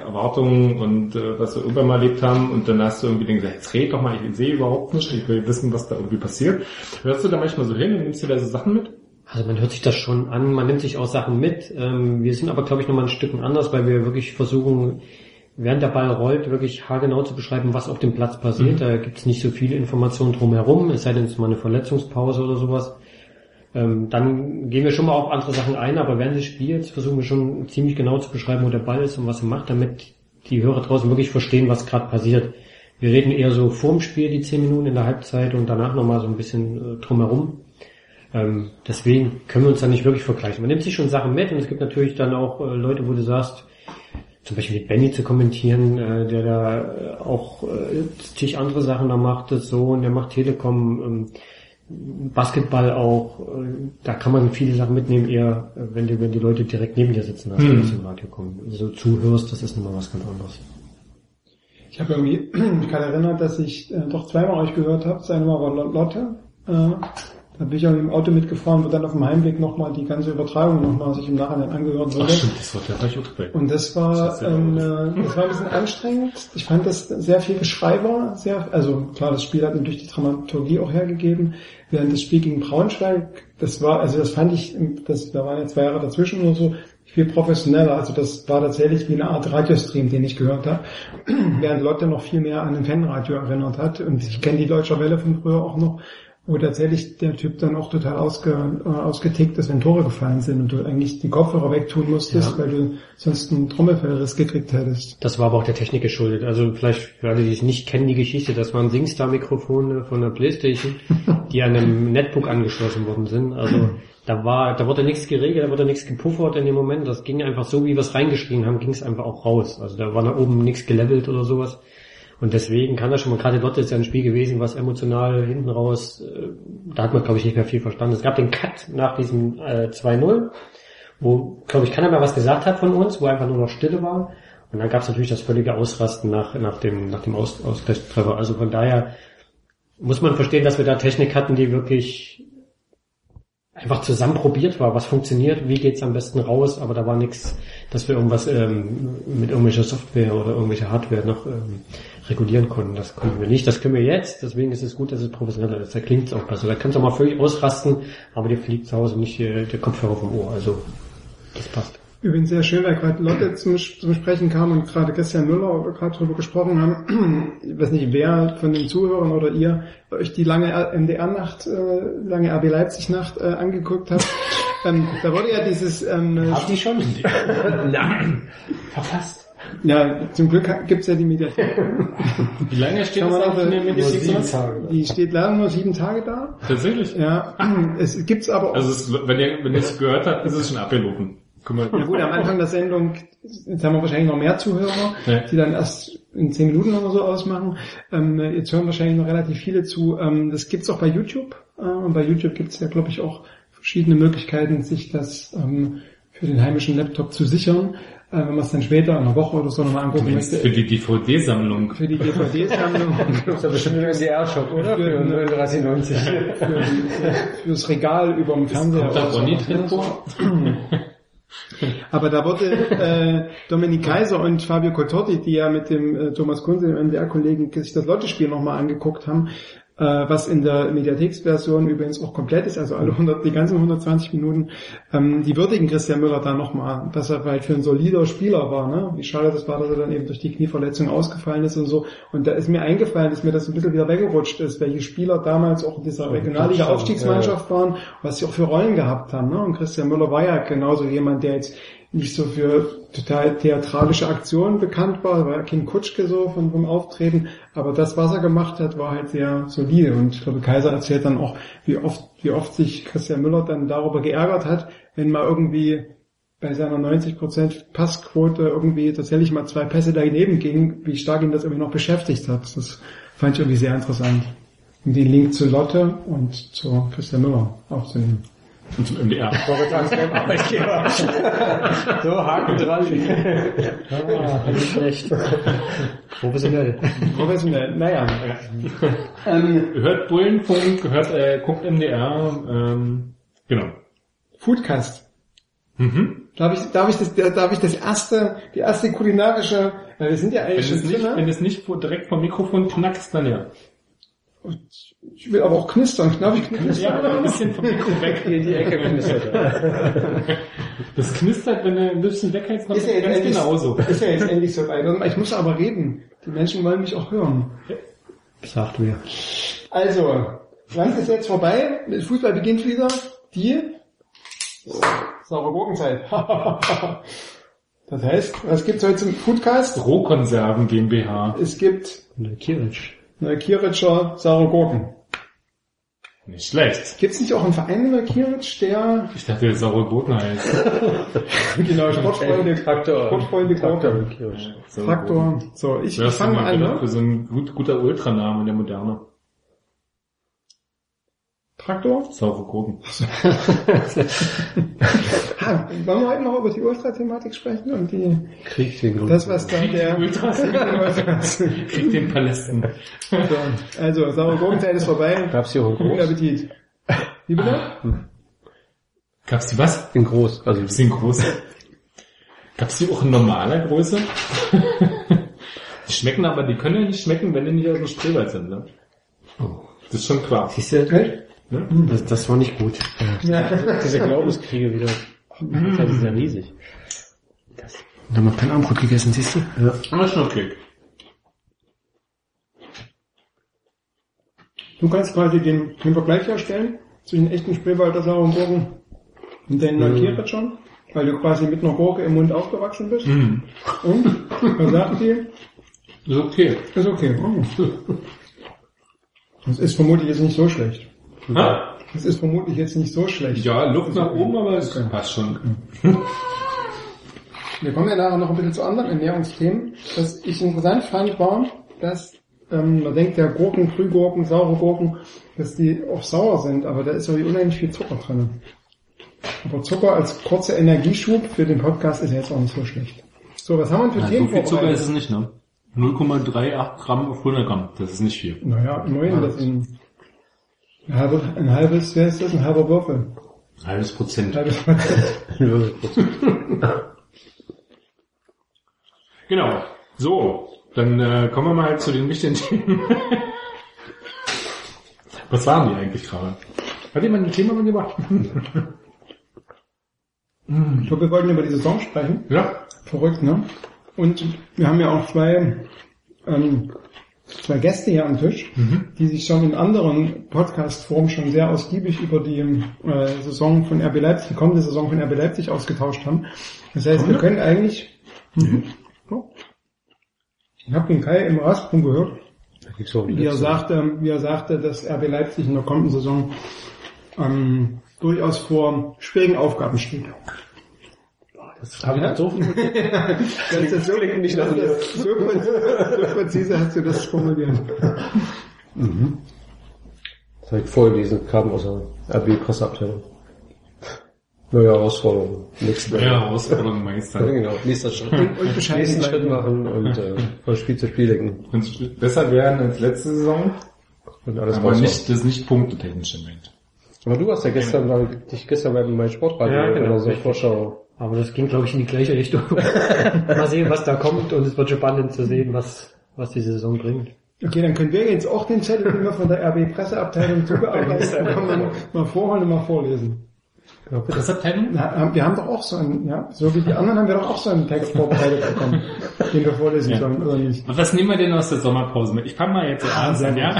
Erwartungen und äh, was wir irgendwann mal erlebt haben und dann hast du irgendwie gedacht, jetzt red doch mal, ich sehe überhaupt nicht, ich will wissen, was da irgendwie passiert. Hörst du da manchmal so hin und nimmst dir da so Sachen mit? Also man hört sich das schon an, man nimmt sich auch Sachen mit. Ähm, wir sind aber, glaube ich, nochmal ein Stück anders, weil wir wirklich versuchen, während der Ball rollt, wirklich haargenau zu beschreiben, was auf dem Platz passiert. Mhm. Da gibt es nicht so viele Informationen drumherum, es sei denn, es ist mal eine Verletzungspause oder sowas. Ähm, dann gehen wir schon mal auf andere Sachen ein, aber während des Spiels versuchen wir schon ziemlich genau zu beschreiben, wo der Ball ist und was er macht, damit die Hörer draußen wirklich verstehen, was gerade passiert. Wir reden eher so vorm Spiel die zehn Minuten in der Halbzeit und danach nochmal so ein bisschen äh, drumherum. Ähm, deswegen können wir uns da nicht wirklich vergleichen. Man nimmt sich schon Sachen mit und es gibt natürlich dann auch äh, Leute, wo du sagst, zum Beispiel mit Benny zu kommentieren, äh, der da äh, auch äh, zig andere Sachen da macht, das so und der macht Telekom, ähm, Basketball auch, äh, da kann man viele Sachen mitnehmen, eher äh, wenn die, wenn die Leute direkt neben dir sitzen, als Hm. wenn du im Radio kommen. So zuhörst, das ist nochmal was ganz anderes. Ich habe irgendwie [CLEARS THROAT] mich gerade erinnert, dass ich äh, doch zweimal euch gehört habe. Das eine Mal war Lo- Lotte. Äh, da bin ich auch im Auto mitgefahren, wo dann auf dem Heimweg nochmal die ganze Übertragung nochmal sich im Nachhinein angehört Ach wurde. stimmt, das war der. Und das war, ähm, äh, das war ein bisschen anstrengend. Ich fand das sehr viel Geschrei war, sehr, also klar, das Spiel hat natürlich die Dramaturgie auch hergegeben. Während das Spiel gegen Braunschweig, das war, also das fand ich, das, da waren ja zwei Jahre dazwischen oder so, viel professioneller. Also das war tatsächlich wie eine Art Radiostream, den ich gehört habe. [CLEARS THROAT] Während Lotte noch viel mehr an ein Fanradio erinnert hat. Und ich kenne die Deutsche Welle von früher auch noch, wo tatsächlich der Typ dann auch total ausge, äh, ausgetickt ist, wenn Tore gefallen sind und du eigentlich die Kopfhörer wegtun musstest, Ja. weil du sonst einen Trommelfellriss gekriegt hättest. Das war aber auch der Technik geschuldet. Also vielleicht für alle, die es nicht kennen, die Geschichte, das waren Singstar-Mikrofone von der Playstation, [LAUGHS] die an einem Netbook angeschlossen worden sind. Also da war, da wurde nichts geregelt, da wurde nichts gepuffert in dem Moment. Das ging einfach so, wie wir es reingeschrieben haben, ging es einfach auch raus. Also da war da oben nichts gelevelt oder sowas. Und deswegen kann das schon mal, gerade Lotte ist ja ein Spiel gewesen, was emotional hinten raus, äh, da hat man glaube ich nicht mehr viel verstanden. Es gab den Cut nach diesem äh, 2-0, wo glaube ich keiner mehr was gesagt hat von uns, wo einfach nur noch Stille war. Und dann gab es natürlich das völlige Ausrasten nach, nach dem, nach dem Aus, Ausgleichstreffer. Also von daher muss man verstehen, dass wir da Technik hatten, die wirklich einfach zusammen probiert war, was funktioniert, wie geht's am besten raus, aber da war nichts, dass wir irgendwas ähm, mit irgendwelcher Software oder irgendwelcher Hardware noch ähm, regulieren konnten. Das konnten wir nicht. Das können wir jetzt, deswegen ist es gut, dass es professioneller ist. Da klingt's auch besser. Da kannst du auch mal völlig ausrasten, aber dir fliegt zu Hause nicht äh, der Kopfhörer vom Ohr. Also das passt. Übrigens sehr schön, weil gerade Lotte zum, zum Sprechen kam und gerade Christian Müller gerade darüber gesprochen haben. Ich weiß nicht, wer von den Zuhörern oder ihr euch die lange MDR-Nacht, äh, lange RB Leipzig-Nacht äh, angeguckt habt. [LAUGHS] ähm, da wurde ja dieses ähm, die schon? [LAUGHS] Nein. Verpasst. Ja, zum Glück gibt's ja die Mediathek. [LAUGHS] Wie lange steht das eigentlich in der Mediathek sieben? Tage. Die steht leider nur sieben Tage da. Tatsächlich? Ja, [CLEARS THROAT] es gibt's aber auch. Also es, wenn ihr wenn ihr es gehört habt, ist es schon abgelaufen. Guck mal. ja gut, am Anfang der Sendung, jetzt haben wir wahrscheinlich noch mehr Zuhörer, Ja. die dann erst in zehn Minuten oder so ausmachen. Ähm, jetzt hören wahrscheinlich noch relativ viele zu. Ähm, das gibt's auch bei YouTube. Äh, und bei YouTube gibt's ja, glaube ich, auch verschiedene Möglichkeiten, sich das ähm, für den heimischen Laptop zu sichern. Äh, wenn man es dann später in einer Woche oder so nochmal angucken möchte. Für die DVD-Sammlung. Für die DVD-Sammlung. [LAUGHS] Das ist ja bestimmt ein NDR-Shop, oder? Für 39,90. für, fürs Regal über dem Fernseher. Kommt da. Ronny drin vor? Aber da wurde äh, Dominik Kaiser und Fabio Cototti, die ja mit dem äh, Thomas Kunze, dem MDR-Kollegen, sich das Lottespiel nochmal angeguckt haben, äh, was in der Mediatheksversion übrigens auch komplett ist, also alle 100, die ganzen 120 Minuten, ähm, die würdigen Christian Müller da nochmal, dass er halt für ein solider Spieler war, ne? Wie schade das war, dass er dann eben durch die Knieverletzung ausgefallen ist und so. Und da ist mir eingefallen, dass mir das ein bisschen wieder weggerutscht ist, welche Spieler damals auch in dieser Regionalliga-Aufstiegsmannschaft waren, was sie auch für Rollen gehabt haben. Ne? Und Christian Müller war ja genauso jemand, der jetzt nicht so für total theatralische Aktionen bekannt war, war ja King Kutschke so von, vom Auftreten, aber das, was er gemacht hat, war halt sehr solide und ich glaube, Kaiser erzählt dann auch, wie oft, wie oft sich Christian Müller dann darüber geärgert hat, wenn mal irgendwie bei seiner 90% Passquote irgendwie tatsächlich mal zwei Pässe daneben ging, wie stark ihn das irgendwie noch beschäftigt hat. Das fand ich irgendwie sehr interessant. Und den Link zu Lotte und zu Christian Müller aufzunehmen. Und zum MDR. Arbeitgeber. so, Haken dran. Ah, nicht schlecht. Professionell. Professionell, naja. ähm, Hört Bullenfunk, hört, äh, guckt MDR, ähm, genau. Foodcast. Mhm. Darf ich, darf ich das, darf ich das erste, die erste kulinarische, weil wir sind ja Wenn eigentlich es schon nicht, drin, wenn ne? es nicht vor- direkt vom Mikrofon knackst, dann ja. Ich will aber auch knistern, ich knistern? Ja, aber ein bisschen vom Mikro weg. Hier die Ecke knistert. [LAUGHS] Das knistert, wenn du ein bisschen weghältst, noch Ist ja jetzt ganz endlich, genauso. ist ja jetzt endlich so weit. Ich muss aber reden. Die Menschen wollen mich auch hören. Sagt mir. Also, langsam ist jetzt vorbei. Fußball beginnt wieder. die saure Gurkenzeit. [LAUGHS] das heißt, was gibt's heute zum Foodcast? Rohkonserven GmbH. Es gibt Eine Kirich. Neukiritscher saure Gurken. Nicht schlecht. Gibt's nicht auch einen Verein in Neukiritsch, der Ich dachte, der saure Gurken heißt. [LAUGHS] genau Sportfreunde, Traktor. Sportfreunde Traktor Traktor. So, ich, fange mal an, ne? für so ein gut, guter Ultraname in der Moderne. Traktor. Saure Gurken. [LAUGHS] Ha, wollen wir heute noch über die Ultra-Thematik sprechen und die, Krieg den Grund. das, was da der, Ultras. [LAUGHS] Krieg den Palästen. so, also, saure Gurkenzeit ist vorbei. Gab's hier auch Guten? Appetit. Wie bitte? Gab's die was? In groß, also Gab's die in groß? Gab's die auch in normaler Größe? die schmecken aber, die können ja nicht schmecken, wenn die nicht aus dem Spreewald sind, ne? Das ist schon klar. Siehst du, Echt? das, das war nicht gut. diese Glaubenskriege wieder. Das ist ja riesig. Und dann noch kein Armbrot gegessen, siehst du? Ja. Aber ist schon okay. Du kannst quasi den, den Vergleich herstellen zwischen echten Spreewalder sauren Gurken und den Neukiritschern, weil du quasi mit einer Gurke im Mund aufgewachsen bist. Mhm. Und, was sagt die? Ist okay. Ist okay. Oh. Das ist vermutlich jetzt nicht so schlecht. Ha? Das ist vermutlich jetzt nicht so schlecht. Ja, Luft nach oben, aber es passt schon. [LAUGHS] Wir kommen ja nachher noch ein bisschen zu anderen Ernährungsthemen. Was ich interessant fand, war, dass ähm, man denkt, ja Gurken, Frühgurken, saure Gurken, dass die auch sauer sind, aber da ist ja unheimlich viel Zucker drin. Aber Zucker als kurzer Energieschub für den Podcast ist ja jetzt auch nicht so schlecht. So, was haben wir für Na, Themen so viel Zucker ist es nicht, ne? 0,38 Gramm auf 100 Gramm. Das ist nicht viel. Naja, immerhin, das sind ein, halbe, ein halbes, wer ist das? Ein halber Würfel. Ein halbes Prozent. Ein halbes [LAUGHS] Genau. So, dann äh, kommen wir mal zu den wichtigen Themen. [LAUGHS] Was waren die eigentlich gerade? Hat jemand ein Thema mitgebracht? [LAUGHS] Ich glaube, wir wollten über die Saison sprechen. ja. Verrückt, ne? Und wir haben ja auch zwei, ähm, zwei Gäste hier am Tisch, die sich schon in anderen Podcast-Formen schon sehr ausgiebig über die äh, Saison von RB Leipzig, die kommende Saison von RB Leipzig ausgetauscht haben. Das heißt, wir können eigentlich... Mhm. Oh. Ich habe den Kai im Rasprum gehört, wie er sagte, wie er sagte, dass RB Leipzig in der kommenden Saison ähm, durchaus vor schwierigen Aufgaben steht. Das habe ich so viel. [LAUGHS] Das ist so, klingt nicht nach das mir. ist so, präzise, so präzise hast du das formuliert. Das habe ich vorgelesen, kam aus der RB-Presseabteilung. Neue Herausforderungen. Nächste Ja, Herausforderung Ja, Meister. genau. Nächster Schritt. Und, und bescheiden Nächsten Schritt machen und äh, von Spiel zu Spiel denken. Es besser werden als letzte Saison, Und alles aber nicht, das ist nicht punktetechnisch im Moment. Aber du hast ja gestern mal, dich gestern bei meinem Sportradio Ja, genau. oder so Vorschau. Aber das ging, glaube ich, in die gleiche Richtung. [LAUGHS] Mal sehen, was da kommt und es wird spannend zu sehen, was, was die Saison bringt. Okay, dann können wir jetzt auch den Zettel, den wir von der RB-Presseabteilung zugearbeitet [LAUGHS] bekommen, mal vorholen und mal vorlesen. Presseabteilung? Na, Wir haben doch auch so einen, ja, so wie die anderen haben wir doch auch so einen Text vorbereitet bekommen, den wir vorlesen Ja. sollen, oder nicht? Was nehmen wir denn aus der Sommerpause mit? Ich fange mal jetzt ernst an, ja?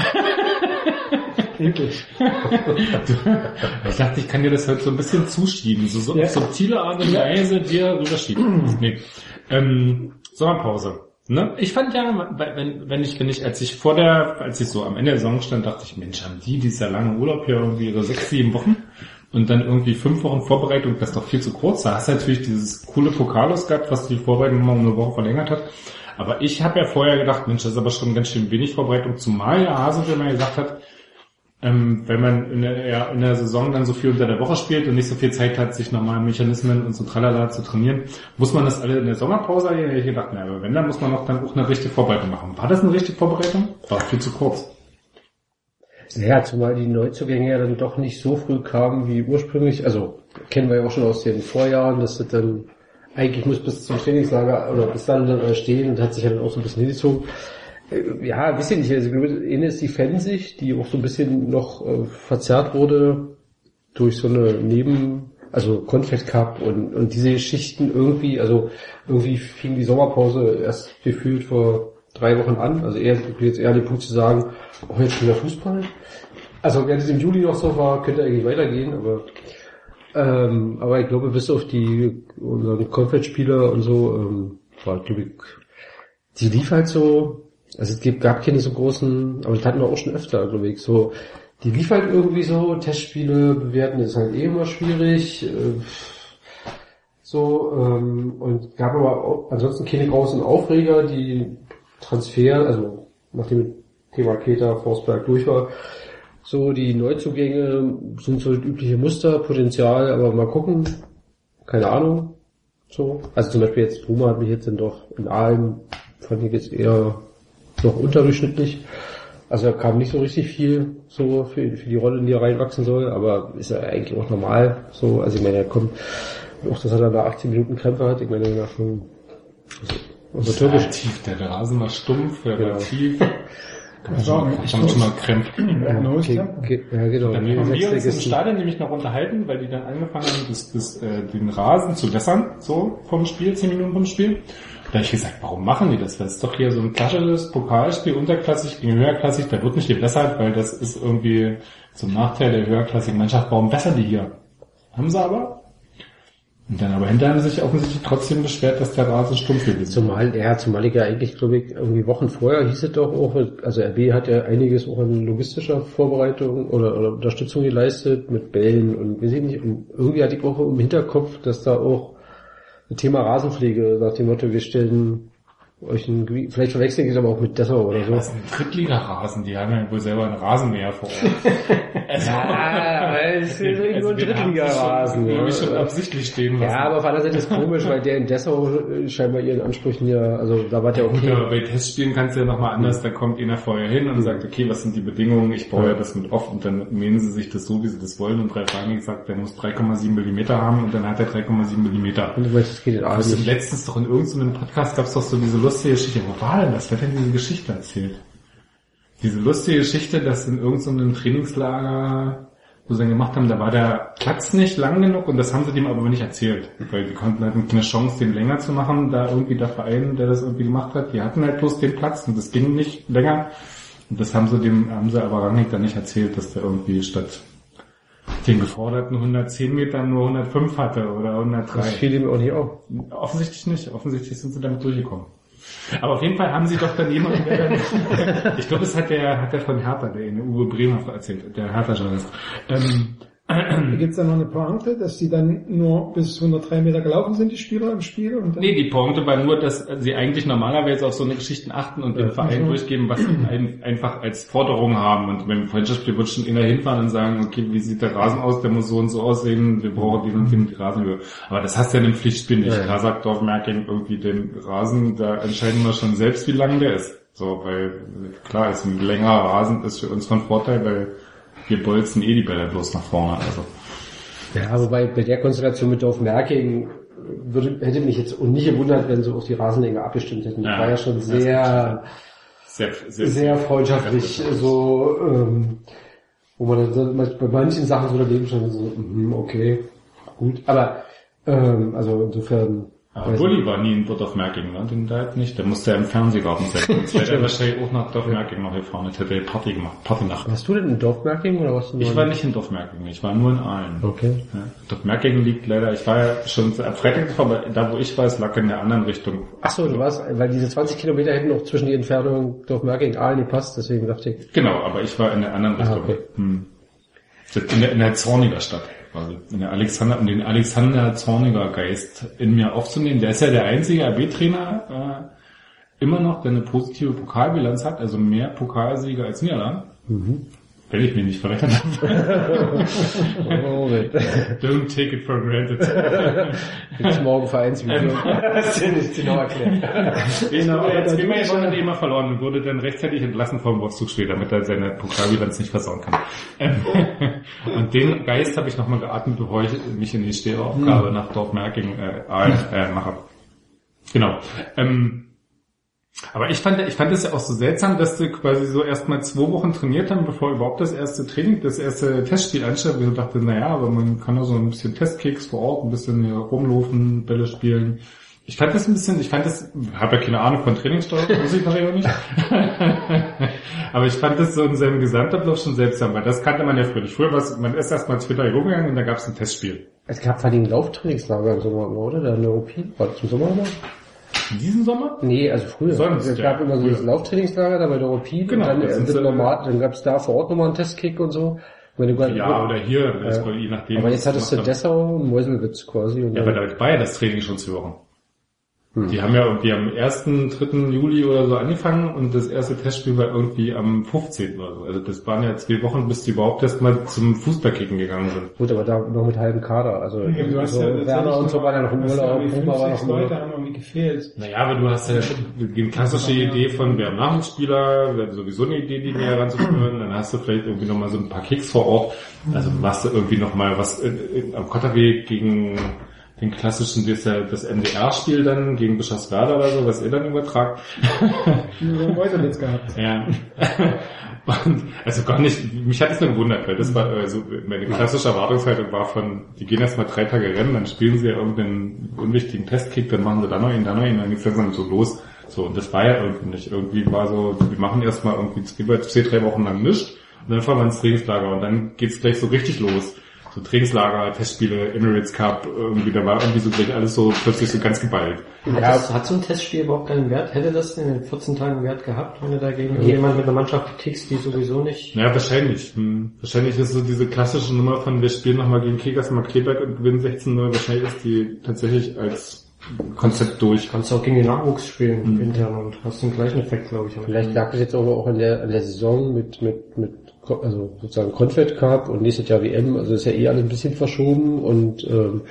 Endlich. [LAUGHS] Ich dachte, ich kann dir das heute so ein bisschen zuschieben, so, so Ja. subtile Art und Weise dir rüberschieben. [CLEARS THROAT] nee. ähm, Sommerpause. Ne? Ich fand ja, wenn, wenn ich, wenn ich, als ich vor der, als ich so am Ende der Saison stand, dachte ich, Mensch, haben die dieser lange Urlaub hier irgendwie so sechs, sieben Wochen und dann irgendwie fünf Wochen Vorbereitung, das ist doch viel zu kurz. Da hast du natürlich dieses coole Pokalos gehabt, was die Vorbereitung mal um eine Woche verlängert hat. Aber ich habe ja vorher gedacht, Mensch, das ist aber schon ganz schön wenig Vorbereitung, zumal ja Hase mal gesagt hat, ähm, wenn man in der, ja, in der Saison dann so viel unter der Woche spielt und nicht so viel Zeit hat, sich nochmal Mechanismen und so tralala zu trainieren, muss man das alle in der Sommerpause Da hab ich gedacht, na, aber wenn, dann muss man noch dann auch eine richtige Vorbereitung machen. War das eine richtige Vorbereitung? War viel zu kurz. Naja, zumal die Neuzugänge ja dann doch nicht so früh kamen wie ursprünglich. Also kennen wir ja auch schon aus den Vorjahren, dass das dann eigentlich muss bis zum Trainingslager oder bis dann dann stehen und hat sich ja dann auch so ein bisschen hingezogen. Äh, Ja, ein bisschen nicht. Also ist die Fansicht, die auch so ein bisschen noch äh, verzerrt wurde durch so eine Neben, also Confed Cup und, und diese Geschichten irgendwie, also irgendwie fing die Sommerpause erst gefühlt vor drei Wochen an. Also eher, jetzt eher den Punkt zu sagen, oh, jetzt wieder Fußball. Also wenn es im Juli noch so war, könnte eigentlich weitergehen, aber Ähm, aber ich glaube, bis auf die unseren Confed-Spieler und so, ähm, war, glaube ich, die lief halt so, also es gab keine so großen, aber das hatten wir auch schon öfter, glaube ich, so, die lief halt irgendwie so, Testspiele bewerten ist halt eh immer schwierig, äh, so, ähm, und gab aber ansonsten keine großen Aufreger, die Transfer, also nachdem Thema Keta, Forsberg durch war, so die Neuzugänge sind so das übliche Muster, Potenzial, aber mal gucken, keine Ahnung, so. Also zum Beispiel jetzt Bruma hat mich jetzt dann doch in Aalen, fand ich jetzt eher noch unterdurchschnittlich. Also er kam nicht so richtig viel so für, für die Rolle, in die er reinwachsen soll, aber ist ja eigentlich auch normal. So, also ich meine, er kommt, auch dass er dann da 18 Minuten Krämpfe hat, ich meine, nach schon also türkisch. Relativ, der Rasen war stumpf, der war Genau. tief. War auch Ich habe schon mal Krämpfe. Okay, okay, ja genau. Dann haben wir uns im. Stadion nämlich noch unterhalten, weil die dann angefangen haben, das, das, äh, den Rasen zu wässern, so vom Spiel, zehn Minuten vom Spiel. Da habe ich gesagt, warum machen die das? Das ist doch hier so ein klassisches Pokalspiel, unterklassig gegen höherklassig, da wird nicht gewässert, weil das ist irgendwie zum Nachteil der höherklassigen Mannschaft. Warum wässern die hier? Haben sie aber. Und dann aber hinterher haben sie sich offensichtlich trotzdem beschwert, dass der Rasen stumpf ist. Zumal, ja, zumal ich ja eigentlich, glaube ich, irgendwie Wochen vorher hieß es doch auch, also RB hat ja einiges auch an logistischer Vorbereitung oder, oder Unterstützung geleistet mit Bällen und weiß ich nicht, und irgendwie hatte ich auch im Hinterkopf, dass da auch Thema Rasenpflege nach dem Motto, wir stellen euch ein, Gebiet- vielleicht verwechseln ich es aber auch mit Dessau oder so. Das ist ein Drittliga-Rasen, die haben ja wohl selber einen Rasenmäher vor Ort. [LAUGHS] Also, Ja, es ist irgendwo ein wir haben Drittliga-Rasen. schon- Irgendwie ja. schon absichtlich stehen lassen. Ja, aber auf der anderen Seite ist es komisch, weil der in Dessau äh, scheinbar ihren Ansprüchen ja, also da war der Gut, okay. aber bei Testspielen kannst du ja nochmal anders, da kommt einer vorher hin und sagt, okay, was sind die Bedingungen, ich baue ja das mit off und dann mähen sie sich das so, wie sie das wollen und Ralf Rangnick sagt, der muss 3,7 Millimeter haben und dann hat er 3,7 Millimeter. Und du weißt, es geht in Also nicht. letztens doch in irgendeinem Podcast gab es doch so diese lustige Geschichte. Wo war denn das? Wer hat denn diese Geschichte erzählt? Diese lustige Geschichte, dass in irgendeinem Trainingslager, wo sie dann gemacht haben, da war der Platz nicht lang genug und das haben sie dem aber nicht erzählt. Weil die konnten halt keine Chance, den länger zu machen, da irgendwie der Verein, der das irgendwie gemacht hat, die hatten halt bloß den Platz und das ging nicht länger. Und das haben sie dem, haben sie aber Rangnick dann nicht erzählt, dass der irgendwie statt den geforderten 110 Metern nur 105 hatte oder 103. Das fiel ihm auch nicht auf. Offensichtlich nicht. Offensichtlich sind sie damit durchgekommen. Aber auf jeden Fall haben sie doch dann jemanden, der [LAUGHS] ich glaube, das hat der, hat der von Hertha, der in Uwe Bremer erzählt, der Hertha-Journalist. Ähm, Gibt es da noch eine Pointe, dass die dann nur bis 103 Meter gelaufen sind, die Spieler im Spiel? Und dann nee, die Pointe war nur, dass sie eigentlich normalerweise auf so eine Geschichten achten und dem Verein durchgeben, was sie ein, einfach als Forderung haben. Und beim Freundschaftsspiel wird schon einer hinfahren und sagen, okay, wie sieht der Rasen aus, der muss so und so aussehen, wir brauchen den und den die Rasenhöhe. Aber das hast du ja in einem Pflichtspiel nicht. Ja. Klar sagt Dorfmerking irgendwie den Rasen, da entscheiden wir schon selbst, wie lang der ist. So, weil klar, ist ein längerer Rasen ist für uns von Vorteil, weil wir bolzen eh die Bälle bloß nach vorne. Also Ja, wobei bei der Konstellation mit Dorf Merking würde, hätte mich jetzt nicht gewundert, wenn sie auf die Rasenlänge abgestimmt hätten. Das Ja, war ja schon das sehr, sehr, sehr, sehr freundschaftlich, so, ähm, wo man dann bei manchen Sachen so daneben stand, so, mhm, okay, gut. Aber, ähm, also insofern, Aber weiß Bulli war nie in Dorfmerking, ne? Den da halt nicht. Der musste ja im Fernsehgarten sein. Sonst wäre er [LAUGHS] wahrscheinlich auch nach Dorfmerking noch gefahren. Jetzt hätte er Party gemacht, Partynacht. warst du denn in Dorfmerking oder warst du Ich war nicht in Dorfmerking, ich war nur in Aalen. Okay. Ja. Dorfmerking liegt leider, ich war ja schon am Freitag, aber da wo ich war, es lag in der anderen Richtung. Ach so, du warst, weil diese 20 Kilometer hätten noch zwischen die Entfernung Dorfmerking Aalen gepasst, deswegen dachte ich, Genau, aber ich war in der anderen Ah, Richtung. okay. Hm. In der, in der Zorniger Stadt quasi. Der Alexander, um den Alexander Zorniger Geist in mir aufzunehmen. Der ist ja der einzige AB-Trainer äh, immer noch, der eine positive Pokalbilanz hat, also mehr Pokalsieger als Niederlagen. Mhm. Wenn ich mich nicht verrechnet habe. Don't take it for granted. gibt's morgen Vereinsvideo. das ist nicht genau erklärt. Ich Genau, würde jetzt du- jetzt schon immer verloren und wurde dann rechtzeitig entlassen vom Wolfsburg-Spiel, damit er seine Pokalbilanz nicht versauen kann. Ähm, und den Geist habe ich nochmal geatmet, bevor ich mich in die Stereoaufgabe nach Dorfmerking äh, äh, mache. Genau. Ähm, aber ich fand, ich fand es ja auch so seltsam, dass die quasi so erstmal zwei Wochen trainiert haben, bevor überhaupt das erste Training, das erste Testspiel ansteht. Ich so dachte, naja, aber man kann ja so ein bisschen Testkicks vor Ort, ein bisschen rumlaufen, Bälle spielen. Ich fand das ein bisschen, ich fand das, habe ja keine Ahnung von Trainingssteuerung, muss ich nachher auch nicht. [LAUGHS] Aber ich fand das so in seinem Gesamtablauf schon seltsam, weil das kannte man ja früher nicht. Früher war man ist erst mal Twitter rumgegangen und da gab es ein Testspiel. Es gab vor allem Lauftrainingslager im Sommer, oder? Der Neuropin, war das im Sommer immer? Diesen Sommer? Nee, also früher. Sonst, es ja, gab immer so früher. das Lauftrainingslager da bei Neuropin Genau, und dann, äh, so- normal, dann gab es da vor Ort nochmal einen Testkick und so. Wenn du Ja, oder hier, Ja. je nachdem. Aber jetzt hattest du. Dessau und Meuselwitz quasi. Und Ja, aber da war ja das Training schon zwei Wochen. Hm. Die haben ja irgendwie am 1., 3. Juli oder so angefangen und das erste Testspiel war irgendwie am 15. oder so. Also das waren ja zwei Wochen, bis die überhaupt erst mal zum Fußballkicken gegangen sind. Gut, aber da noch mit halbem Kader. Also, Du hast so ja Werner und so war ja noch im ja Urlaub, Puma war noch 50 im Leute haben irgendwie gefehlt. Naja, aber du hast ja die klassische Idee von, wir haben Nachwuchsspieler, wir haben sowieso eine Idee, die näher ranzuführen, dann hast du vielleicht irgendwie nochmal so ein paar Kicks vor Ort, also machst du irgendwie nochmal was äh, äh, am Kotterweg gegen den klassischen, das, ja das MDR-Spiel dann gegen Bischofswerda oder so, was ihr dann übertragt. Nur einen Meuselwitz gehabt. [LAUGHS] Ja. Und, also gar nicht, mich hat es nur gewundert, weil das war, also meine klassische Erwartungshaltung war von, die gehen erst mal drei Tage rennen, dann spielen sie ja irgendeinen unwichtigen Testkick, dann machen sie dann noch ihn, dann noch ihn, dann geht's langsam so los. So, und das war ja irgendwie nicht. Irgendwie war so, wir machen erst mal irgendwie zwei, zwei, drei Wochen lang nichts und dann fahren wir ins Trainingslager und dann geht's gleich so richtig los. So Trainingslager, Testspiele, Emirates Cup, irgendwie, da war irgendwie so gleich alles so plötzlich so ganz geballt. Hat, das, hat so ein Testspiel überhaupt keinen Wert? Hätte das in den 14 Tagen Wert gehabt, wenn du dagegen jemand mit einer Mannschaft kickst, die sowieso nicht... Ja, wahrscheinlich. Hm. Wahrscheinlich ist so diese klassische Nummer von wir spielen nochmal gegen Kickers Markleberg und gewinnen 16-0. Wahrscheinlich ist die tatsächlich als Konzept durch. Kannst du auch gegen den Nachwuchs spielen, Mhm. intern, und hast den gleichen Effekt, glaube ich. Vielleicht lag das jetzt aber auch an der, an der Saison mit, mit, mit, also sozusagen Confed Cup und nächstes Jahr WM, also ist ja eh alles ein bisschen verschoben und ähm,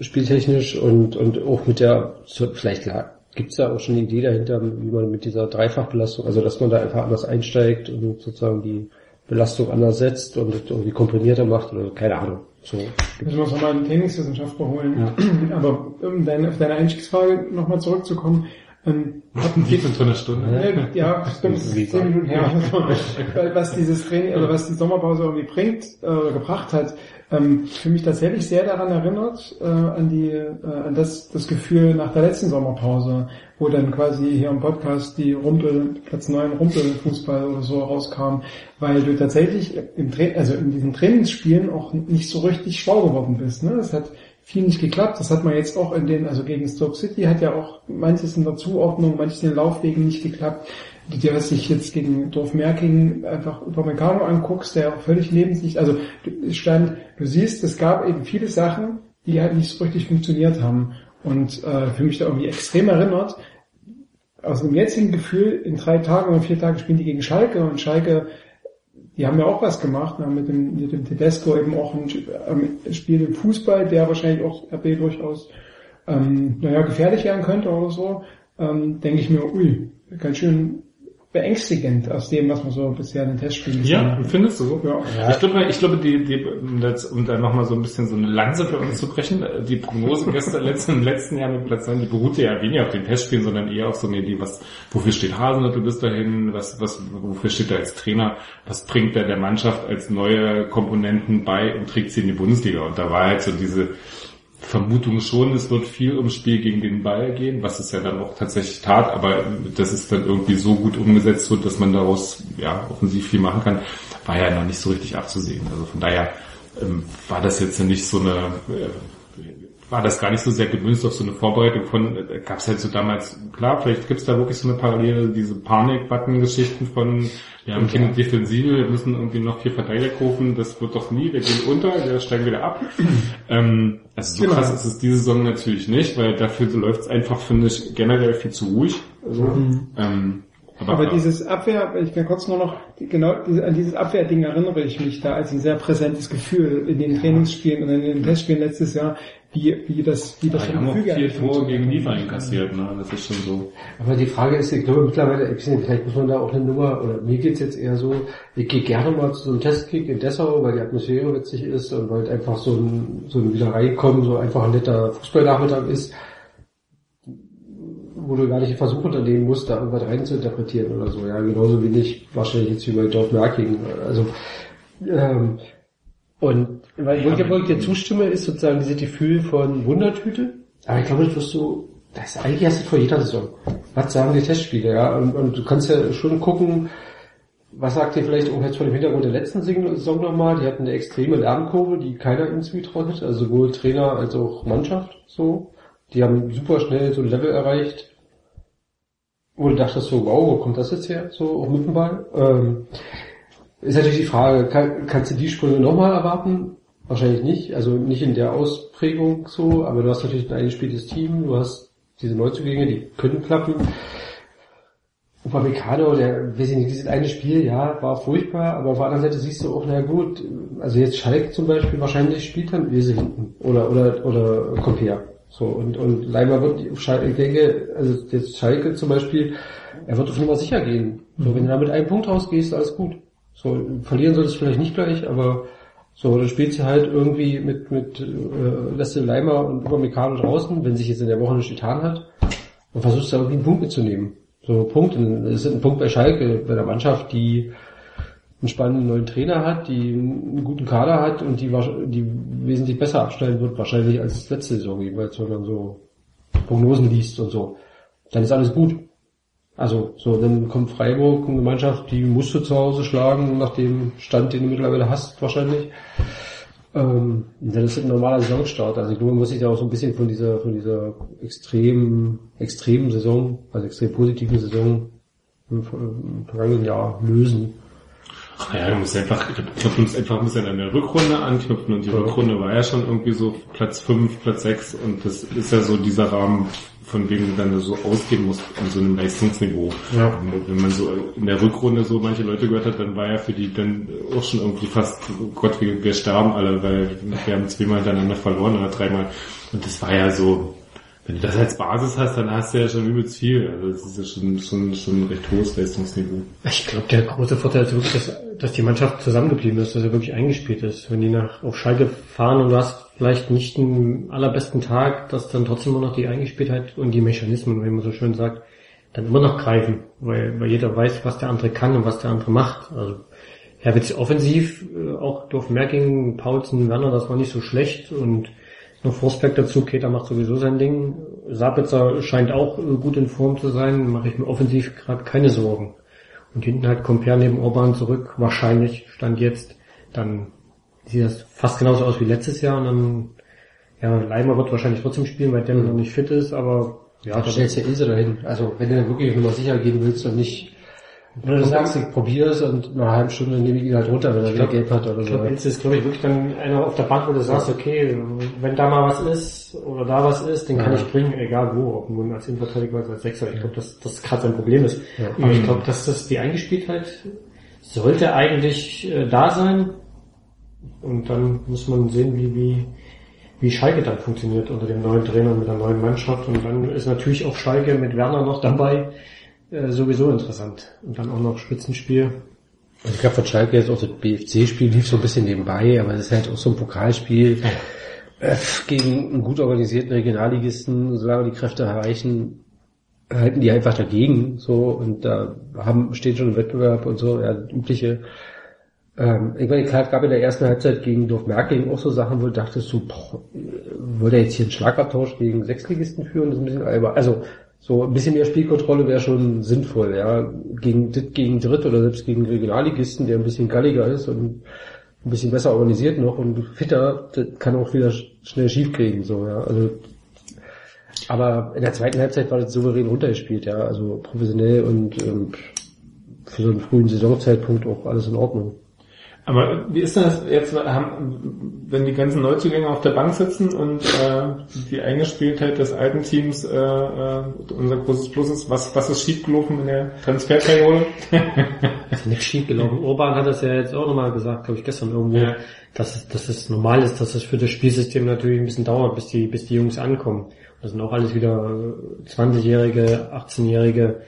spieltechnisch und, und auch mit der, vielleicht lag, gibt's da auch schon eine Idee dahinter, wie man mit dieser Dreifachbelastung, also dass man da einfach anders einsteigt und sozusagen die Belastung anders setzt und irgendwie komprimierter macht oder keine Ahnung. So. Müssen wir uns nochmal einen Trainingswissenschaftler holen. [CLEARS THROAT] Aber um deine, auf deine Einstiegsfrage nochmal zurückzukommen, ähm, Die sind so eine Stunde. Ne, ja, stimmt, zehn Minuten her. [LAUGHS] Weil was dieses Training, also was die Sommerpause irgendwie bringt äh, oder gebracht hat, ähm, für mich tatsächlich sehr daran erinnert, äh, an die, äh, an das, das Gefühl nach der letzten Sommerpause, wo dann quasi hier im Podcast die Rumpel, Platz 9 Rumpelfußball oder so rauskam, weil du tatsächlich im Tra also in diesen Trainingsspielen auch nicht so richtig schlau geworden bist. Ne? Das hat viel nicht geklappt. Das hat man jetzt auch in den, also gegen Stoke City hat ja auch manches in der Zuordnung, manches in den Laufwegen nicht geklappt. Dir, was dich jetzt gegen Dorfmerking einfach Upamecano anguckst, der auch völlig lebenslicht, also du- es stand, du siehst, es gab eben viele Sachen, die halt nicht so richtig funktioniert haben. Und äh, für mich da irgendwie extrem erinnert, aus dem jetzigen Gefühl, in drei Tagen oder vier Tagen spielen die gegen Schalke und Schalke die haben ja auch was gemacht, ne, mit dem, mit dem Tedesco eben auch ein ähm, Spiel im Fußball, der wahrscheinlich auch RB durchaus ähm, naja, gefährlich werden könnte oder so, ähm, denke ich mir, ui, ganz schön beängstigend aus dem, was man so bisher in den Testspielen gesehen Ja, hat. findest du so? Ja. Ich glaube, ich glaube, die, die, um um da nochmal so ein bisschen so eine Lanze für uns zu brechen, die Prognose gestern, [LAUGHS] letzten, im letzten Jahr mit Platz 9, die beruhte ja weniger auf den Testspielen, sondern eher auf so eine Idee, was, wofür steht Hasenhüttl bis dahin, was, was, wofür steht er als Trainer, was bringt er der Mannschaft als neue Komponenten bei und trägt sie in die Bundesliga. Und da war halt so diese, Vermutung schon, es wird viel ums Spiel gegen den Ball gehen, was es ja dann auch tatsächlich tat, aber das ist dann irgendwie so gut umgesetzt wird, dass man daraus ja offensiv viel machen kann, war ja noch nicht so richtig abzusehen. Also von daher ähm, war das jetzt nicht so eine äh, war das gar nicht so sehr gemünzt auf so eine Vorbereitung von, äh, gab es halt so damals, klar, vielleicht gibt es da wirklich so eine Parallele, diese Panik-Button-Geschichten von, wir haben keine Defensive, wir müssen irgendwie noch vier Verteidiger rufen, das wird doch nie, wir gehen unter, wir steigen wieder ab. ähm, also so Genau. krass ist es diese Saison natürlich nicht, weil dafür läuft es einfach, finde ich, generell viel zu ruhig. Also, ähm, aber, Aber dieses Abwehr, ich kann kurz nur noch, genau an dieses Abwehrding erinnere ich mich da als ein sehr präsentes Gefühl in den Trainingsspielen und in den Testspielen letztes Jahr, wie, wie das, wie das Ja, vom haben auch eigentlich Tore gegen Liefer einkassiert, ne? Das ist schon so. Aber die Frage ist, ich glaube mittlerweile, ich nicht, vielleicht muss man da auch eine Nummer, oder mir geht's jetzt eher so, ich gehe gerne mal zu so einem Testkick in Dessau, weil die Atmosphäre witzig ist und weil einfach so ein, so ein wieder reinkommen, so einfach ein netter Fußballnachmittag ist, wo du gar nicht den Versuch unternehmen musst, da irgendwas rein zu interpretieren oder so. Ja, genauso wenig wahrscheinlich jetzt wie bei Dortmerking. Also, ähm, und weil, wo, ich, wo ich dir zustimme, ist sozusagen dieses Gefühl von Wundertüte. Aber ich glaube, das wirst du das ist eigentlich du vor jeder Saison. Was sagen die Testspiele, ja? Und, und du kannst ja schon gucken, was sagt ihr vielleicht auch jetzt von dem Hintergrund der letzten Saison nochmal? Die hatten eine extreme Lernkurve, die keiner ihnen zugetraut hat, also sowohl Trainer als auch Mannschaft, so. Die haben super schnell so ein Level erreicht, wo du dachtest so, wow, wo kommt das jetzt her, so auch mit dem Ball? Ähm, ist natürlich die Frage, kann, kannst du die Sprünge nochmal erwarten? Wahrscheinlich nicht, also nicht in der Ausprägung so, aber du hast natürlich ein eingespieltes Team, du hast diese Neuzugänge, die können klappen. Upamecano, der, weiß ich nicht, dieses eine Spiel, ja, war furchtbar, aber auf der anderen Seite siehst du auch, na gut, also jetzt Schalke zum Beispiel, wahrscheinlich spielt dann Ilse hinten, oder, oder, oder Compea. So, und, und Leimer wird, ich denke, also jetzt Schalke zum Beispiel, er wird auf Nummer sicher gehen. So, wenn du da mit einem Punkt rausgehst, alles gut. So, verlieren solltest du vielleicht nicht gleich, aber so, dann spielst du halt irgendwie mit, mit, äh, lässt Leimer und Upamecano draußen, wenn sich jetzt in der Woche nicht getan hat, und versuchst da irgendwie einen Punkt mitzunehmen. So, Punkt, es ist ein Punkt bei Schalke, bei der Mannschaft, die einen spannenden neuen Trainer hat, die einen guten Kader hat und die, die wesentlich besser abschneiden wird, wahrscheinlich als letzte Saison, jeweils, wenn man so Prognosen liest und so. Dann ist alles gut. Also, so, dann kommt Freiburg, eine Mannschaft, die musst du zu Hause schlagen, nach dem Stand, den du mittlerweile hast, wahrscheinlich. Ähm, dann ist es ein normaler Saisonstart. Also ich glaube, man muss sich da auch so ein bisschen von dieser, von dieser extremen, extremen Saison, also extrem positiven Saison im, im vergangenen Jahr lösen. Ja, du musst einfach, ich glaube, du musst einfach ein bisschen an der Rückrunde anknüpfen und die Ja. Rückrunde war ja schon irgendwie so Platz 5, Platz 6 und das ist ja so dieser Rahmen, von dem du dann so ausgehen musst an so einem Leistungsniveau. Ja. Wenn man so in der Rückrunde so manche Leute gehört hat, dann war ja für die dann auch schon irgendwie fast, oh Gott, wir, wir sterben alle, weil wir haben zweimal hintereinander verloren oder dreimal. Und das war ja so, wenn du das als Basis hast, dann hast du ja schon übelst viel. Also das ist ja schon, schon, schon ein recht hohes Leistungsniveau. Ich glaube, der große Vorteil ist wirklich, dass, dass die Mannschaft zusammengeblieben ist, dass er wirklich eingespielt ist. Wenn die nach auf Schalke fahren und du hast vielleicht nicht den allerbesten Tag, dass dann trotzdem immer noch die Eingespieltheit und die Mechanismen, wie man so schön sagt, dann immer noch greifen, weil, weil jeder weiß, was der andere kann und was der andere macht. Also Herwitz offensiv, äh, auch durch Merking, Paulsen, Werner, das war nicht so schlecht und noch Forsberg dazu, Keter macht sowieso sein Ding. Sabitzer scheint auch äh, gut in Form zu sein, mache ich mir offensiv gerade keine Sorgen. Und hinten halt Compare neben Orban zurück, wahrscheinlich stand jetzt, dann sieht das fast genauso aus wie letztes Jahr und dann, ja, Leimer wird wahrscheinlich trotzdem spielen, weil der noch nicht fit ist, aber ja, du stellst ja Ilse dahin. Also wenn du dann wirklich nur sicher gehen willst und nicht, wenn du sagst, ich probier's und nach einer halben Stunde nehme ich ihn halt runter, wenn er wieder gelb hat oder Ich so. glaube, Ilse ist, glaube ich, wirklich dann einer auf der Bank, wo du sagst, okay, wenn da mal was ist oder da was ist, den kann Ja. ich bringen, egal wo, ob nun als Innenverteidiger oder als Sechser. Ich glaube, dass das gerade sein Problem ist. Ja. Aber ich glaube, dass das die Eingespieltheit sollte eigentlich äh, da sein. Und dann muss man sehen, wie, wie, wie Schalke dann funktioniert unter dem neuen Trainer mit der neuen Mannschaft. Und dann ist natürlich auch Schalke mit Werner noch dabei äh, sowieso interessant. Und dann auch noch Spitzenspiel. Also ich glaube von Schalke jetzt auch das BFC-Spiel lief so ein bisschen nebenbei, aber es ist halt auch so ein Pokalspiel äh, gegen einen gut organisierten Regionalligisten, solange die Kräfte erreichen, halten die einfach dagegen, so, und da haben, steht schon ein Wettbewerb und so, ja, das übliche. Ähm, ich meine, klar, es gab in der ersten Halbzeit gegen Dorf Merking auch so Sachen, wo du dachtest, so, boah, er jetzt hier einen Schlagabtausch gegen Sechsligisten führen? Das ist ein bisschen albern. Also, so ein bisschen mehr Spielkontrolle wäre schon sinnvoll, ja. Gegen, gegen Dritt oder selbst gegen Regionalligisten, der ein bisschen galliger ist und ein bisschen besser organisiert noch und fitter, das kann auch wieder sch- schnell schief kriegen, so, ja. Also, aber in der zweiten Halbzeit war das souverän runtergespielt, ja. Also professionell und ähm, für so einen frühen Saisonzeitpunkt auch alles in Ordnung. Aber wie ist das jetzt, haben, wenn die ganzen Neuzugänge auf der Bank sitzen und äh, die Eingespieltheit des alten Teams äh, äh, unser großes Plus ist, was, was ist schiefgelaufen in der Transferperiode? [LAUGHS] ist nichts schief gelaufen. Urban hat das ja jetzt auch nochmal gesagt, glaube ich, gestern irgendwo, Ja. dass, es, dass es normal ist, dass es für das Spielsystem natürlich ein bisschen dauert, bis die, bis die Jungs ankommen. Das sind auch alles wieder äh, 20-Jährige, 18-Jährige,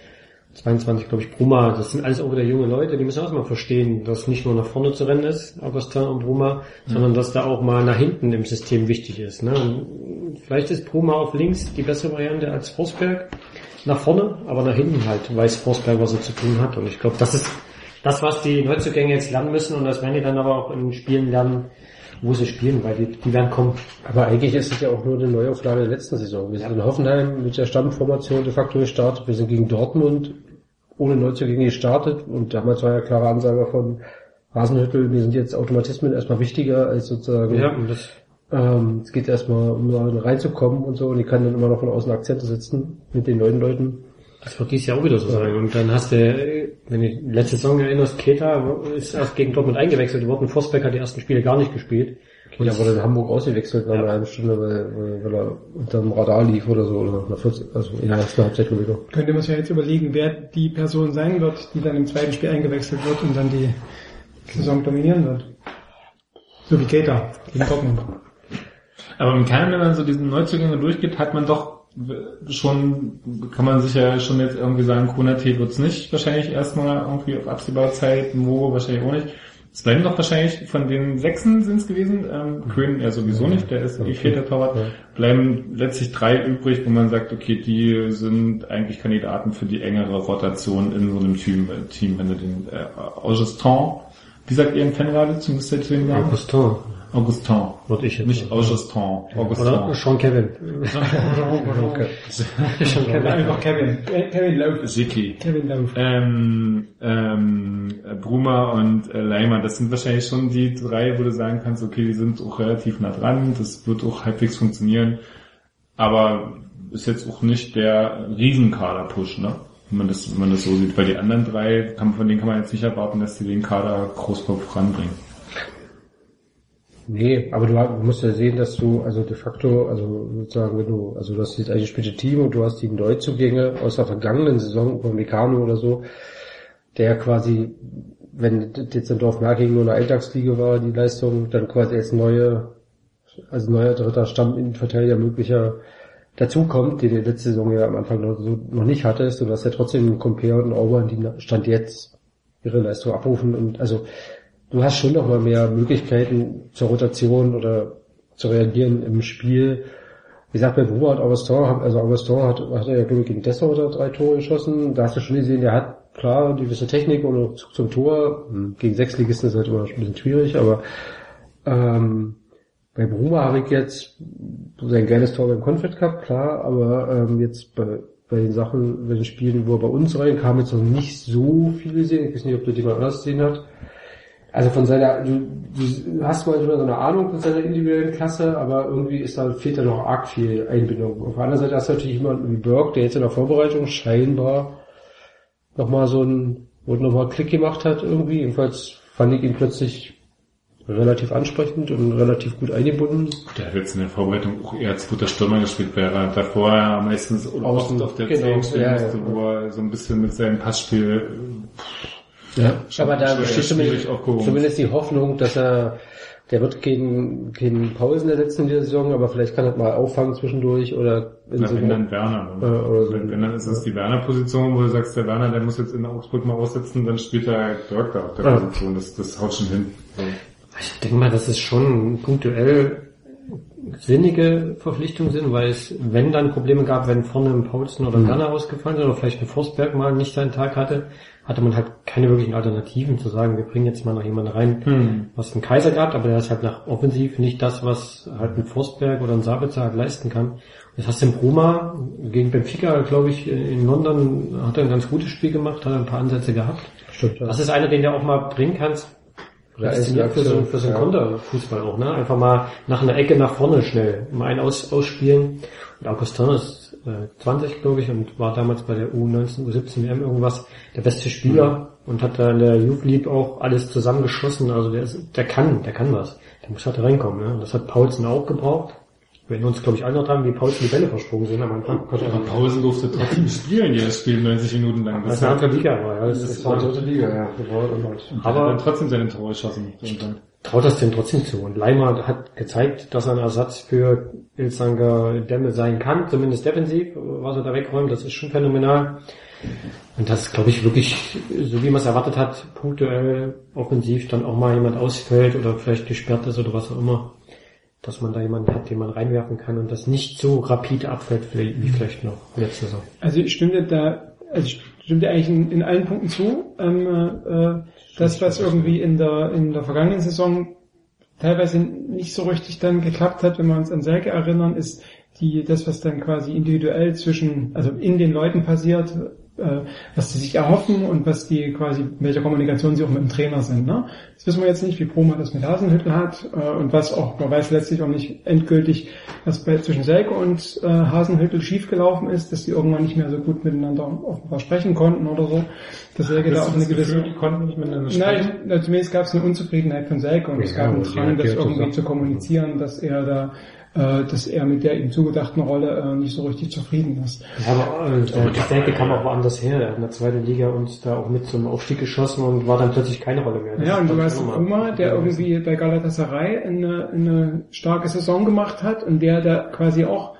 22, glaube ich, Bruma. Das sind alles auch wieder junge Leute, die müssen auch mal verstehen, dass nicht nur nach vorne zu rennen ist, Augustin und Bruma, sondern dass da auch mal nach hinten im System wichtig ist. Ne? Und vielleicht ist Bruma auf links die bessere Variante als Forsberg nach vorne, aber nach hinten halt weiß Forsberg, was er zu tun hat. Und ich glaube, das ist das, was die Neuzugänge jetzt lernen müssen und das werden die dann aber auch in Spielen lernen, wo sie spielen, weil die, die werden kommen. Aber eigentlich ist es ja auch nur eine Neuauflage der letzten Saison. Wir sind in Hoffenheim mit der Stammformation de facto gestartet. Wir sind gegen Dortmund ohne Neuzugänge gestartet und damals war ja klare Ansage von Hasenhüttel, mir sind jetzt Automatismen erstmal wichtiger als sozusagen, Ja, und das, ähm, es geht erstmal um da reinzukommen und so und ich kann dann immer noch von außen Akzente setzen mit den neuen Leuten. Das wird dieses Jahr auch wieder so sein. Und dann hast du, wenn du die letzte Saison erinnerst, Keta ist erst gegen Dortmund eingewechselt worden. Forsberg hat die ersten Spiele gar nicht gespielt. Ja, wurde in Hamburg ausgewechselt nach einer halben Stunde, weil, weil, er unterm Radar lief oder so, oder nach einer 40, also in der ersten Halbzeit noch. Könnte man sich ja jetzt überlegen, wer die Person sein wird, die dann im zweiten Spiel eingewechselt wird und dann die Saison dominieren wird. So wie Keita gegen Dortmund. Aber im Kern, wenn man so diesen Neuzugänge durchgeht, hat man doch schon, kann man sich ja schon jetzt irgendwie sagen, Konate wird's nicht wahrscheinlich erstmal irgendwie auf absehbare Zeit, Mo wahrscheinlich auch nicht. Es bleiben doch wahrscheinlich von den Sechsen sind es gewesen, ähm, Köhn ja sowieso nicht, der ist eh vierter Torwart, bleiben letztlich drei übrig, wo man sagt, okay, die sind eigentlich Kandidaten für die engere Rotation in so einem Team, äh, Team wenn du den äh, Augustin, wie sagt ihr im Fanradio, zumindest zu den Namen? Augustin, Augustin. würde ich jetzt Nicht sagen. Augustin, Augustin. Oder Sean Kevin. Sean Kevin. Einfach Kevin. Kevin Lauf. Zicki. Kevin Lauf. Ähm, ähm, Bruma und äh, Leimer, das sind wahrscheinlich schon die drei, wo du sagen kannst, okay, die sind auch relativ nah dran, das wird auch halbwegs funktionieren, aber ist jetzt auch nicht der Riesenkader-Push, ne? Wenn man das, wenn man das so sieht, weil die anderen drei, kann, von denen kann man jetzt nicht erwarten, dass die den Kader groß voranbringen. Nee, aber du musst ja sehen, dass du, also de facto, also sozusagen, wenn du, also du hast jetzt eigentlich spielte Team und du hast die Neuzugänge aus der vergangenen Saison, über Meccano oder so, der quasi, wenn jetzt in Dorfmerking nur eine Alltagsliga war, die Leistung, dann quasi als neue, als neuer dritter Stamminnenverteidiger möglicher dazukommt, den du letzte Saison ja am Anfang noch, so, noch nicht hattest, und du hast ja trotzdem einen Compare und einen Auburn, die Stand jetzt ihre Leistung abrufen und also du hast schon noch mal mehr Möglichkeiten zur Rotation oder zu reagieren im Spiel. Wie gesagt, bei Bruma hat Augustin, also Augustin hat, hat er ja, glaube ich, gegen Dessau oder drei Tore geschossen. Da hast du schon gesehen, der hat klar eine gewisse Technik und Zug zum Tor. Hm, Gegen Sechsligisten ist halt immer ein bisschen schwierig, aber ähm, bei Bruma habe ich jetzt sein geiles Tor beim Confed Cup, klar, aber ähm, jetzt bei, bei den Sachen, bei den Spielen, wo er bei uns reinkam, jetzt noch nicht so viel gesehen. Ich weiß nicht, ob du die mal anders gesehen hast. Also von seiner, du, du hast mal so eine Ahnung von seiner individuellen Klasse, aber irgendwie ist da, fehlt da noch arg viel Einbindung. Auf der anderen Seite hast du natürlich jemanden wie Burke, der jetzt in der Vorbereitung scheinbar nochmal so ein, wo nochmal Klick gemacht hat irgendwie. Jedenfalls fand ich ihn plötzlich relativ ansprechend und relativ gut eingebunden. Der hat jetzt in der Vorbereitung auch eher als guter Stürmer gespielt, wäre davor ja meistens Außen, oft auf der genau, 10 stehen ja, musste, ja. wo er so ein bisschen mit seinem Passspiel Ja, aber da besteht zumindest, zumindest die Hoffnung, dass er, der wird keinen, keinen Pausen ersetzen in dieser Saison, aber vielleicht kann er mal auffangen zwischendurch oder in Na, so wenn dann Werner. Äh, oder so. wenn, dann ist es die Werner-Position, wo du sagst, der Werner, der muss jetzt in Augsburg mal aussetzen, dann spielt er Dirk da auf der Ja. Position. Das, das haut schon hin. So. Ich denke mal, dass es schon punktuell sinnige Verpflichtungen sind, weil es, wenn dann Probleme gab, wenn vorne ein Paulsen oder ein Werner ausgefallen sind oder vielleicht ein Forstberg mal nicht seinen Tag hatte, hatte man halt keine wirklichen Alternativen zu sagen, wir bringen jetzt mal noch jemanden rein, hm. was einen Kaiser gab, aber der ist halt nach offensiv nicht das, was halt ein Forstberg oder ein Sabitzer halt leisten kann. Das hast du in Bruma gegen Benfica, glaube ich, in London hat er ein ganz gutes Spiel gemacht, hat er ein paar Ansätze gehabt. Stimmt, ja. Das ist einer, den du auch mal bringen kannst. Ja, für so, für so einen ja. Konterfußball auch, ne? Einfach mal nach einer Ecke nach vorne schnell, mal einen aus, ausspielen. Und Augustinus äh, U20, glaube ich, und war damals bei der U19, U17 WM irgendwas der beste Spieler mhm. und hat da in der Youth League auch alles zusammengeschossen. Also der, ist, der kann, der kann was. Der muss halt reinkommen. Ne? Und das hat Paulsen auch gebraucht. Wenn wir uns, glaube ich, alle noch haben, wie Paulsen die Bälle versprungen sind am Anfang. Oh ja, aber Paulsen durfte trotzdem spielen jedes Spiel 90 Minuten lang. Das, das war eine andere Liga, war ja. Das, das war eine dritte Liga, ja. Aber, und aber dann trotzdem seine Tore geschossen traut das dem trotzdem zu. Und Leimer hat gezeigt, dass er ein Ersatz für Ilzanger Dämme sein kann, zumindest defensiv, was er da wegräumt, das ist schon phänomenal. Und das glaube ich wirklich, so wie man es erwartet hat, punktuell offensiv dann auch mal jemand ausfällt oder vielleicht gesperrt ist oder was auch immer, dass man da jemanden hat, den man reinwerfen kann und das nicht so rapide abfällt wie vielleicht noch letzte Saison. Also ich stimme da, also ich stimme eigentlich in, in allen Punkten zu. Ähm, äh, das, was irgendwie in der in der vergangenen Saison teilweise nicht so richtig dann geklappt hat, wenn wir uns an Selke erinnern, ist die, das, was dann quasi individuell zwischen, also in den Leuten passiert, äh, was sie sich erhoffen und was die quasi, welche Kommunikation sie auch mit dem Trainer sind. Ne? Das wissen wir jetzt nicht, wie Broma das mit Hasenhüttel hat äh, und was auch, man weiß letztlich auch nicht endgültig, was bei, zwischen Selke und äh, Hasenhüttel schiefgelaufen ist, dass die irgendwann nicht mehr so gut miteinander offenbar sprechen konnten oder so. Dass Selke da auch eine gewisse... Die konnten nicht miteinander sprechen. Nein, na, zumindest gab es eine Unzufriedenheit von Selke und es Ja, gab einen Drang, das irgendwie zu kommunizieren, dass er da dass er mit der ihm zugedachten Rolle äh, nicht so richtig zufrieden ist. Ja, aber äh, der, der Selke kam auch woanders her. Er hat in der zweiten Liga uns da auch mit zum Aufstieg geschossen und war dann plötzlich keine Rolle mehr. Das Ja, und du hast Kuma, der irgendwie bei Galatasaray eine, eine starke Saison gemacht hat und der da quasi auch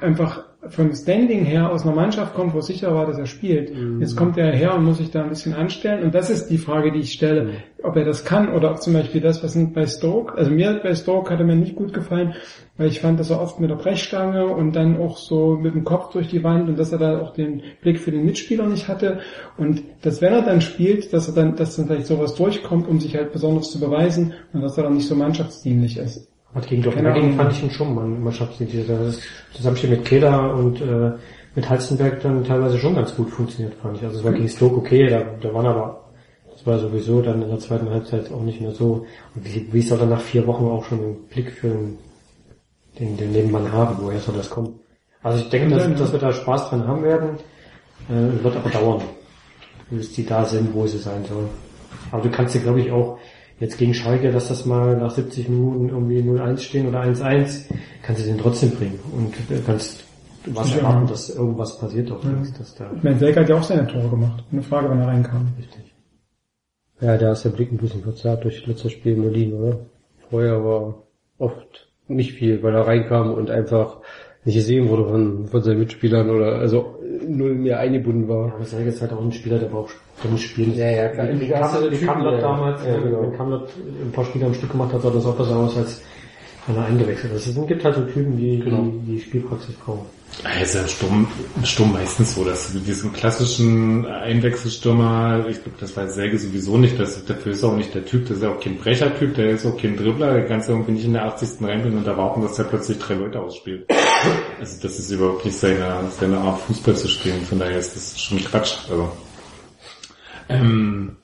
einfach vom Standing her aus einer Mannschaft kommt, wo sicher war, dass er spielt. Jetzt kommt er her und muss sich da ein bisschen anstellen. Und das ist die Frage, die ich stelle, ob er das kann oder ob zum Beispiel das, was bei Stoke, also mir bei Stoke hat er mir nicht gut gefallen, weil ich fand, dass er oft mit der Brechstange und dann auch so mit dem Kopf durch die Wand und dass er da auch den Blick für den Mitspieler nicht hatte. Und dass wenn er dann spielt, dass er dann, dass dann vielleicht sowas durchkommt, um sich halt besonders zu beweisen und dass er dann nicht so mannschaftsdienlich ist. Hat gegen Keine Dortmund Ahnung. fand ich ihn schon man- mannschaftsdienlich. Das Zusammenspiel mit Kehler und äh, mit Halstenberg dann teilweise schon ganz gut funktioniert, fand ich. Also es war gegen Stoke okay, da, da waren aber, das war sowieso dann in der zweiten Halbzeit auch nicht mehr so. Und wie, wie soll er nach vier Wochen auch schon einen Blick für den, den, den Nebenmann haben, woher soll das kommen? Also ich denke, dass, dass wir da Spaß dran haben werden, äh, wird aber dauern, bis die da sind, wo sie sein sollen. Aber du kannst dir, glaube ich, auch jetzt gegen Schalke, dass das mal nach 70 Minuten irgendwie 0-1 stehen oder 1-1, kannst du den trotzdem bringen und äh, kannst was Ja. erwarten, dass irgendwas passiert auch links, dass da Ich meine, Selke hat ja auch seine Tore gemacht. Eine Frage, wann er reinkam. richtig. Ja, da ist der Blick ein bisschen verzerrt durch das letzte Spiel in Berlin, oder? Vorher war oft nicht viel, weil er reinkam und einfach nicht gesehen wurde von, von seinen Mitspielern oder also null mehr eingebunden Ja, war. aber Serge ist halt auch ein Spieler, der braucht drin spielen. Ja, ja, klar. Wie Kamlot, ja. damals, Ja, äh, genau. wenn Kamlot ein paar Spiele am Stück gemacht hat, sah das auch besser aus, als wenn er eingewechselt ist. Es gibt halt so Typen, die, Genau. die, die Spielpraxis brauchen. Ja Sturm, Sturm meistens so, dass du diesen klassischen Einwechselstürmer, ich glaube, das weiß Selge sowieso nicht, das, dafür ist er auch nicht der Typ, das ist ja auch kein Brechertyp, der ist auch kein Dribbler, der kannst irgendwie nicht in der 80. reinbringen und erwarten, dass er plötzlich drei Leute ausspielt. Also das ist überhaupt nicht seine, seine Art Fußball zu spielen, von daher ist das schon Quatsch. Also. Ähm,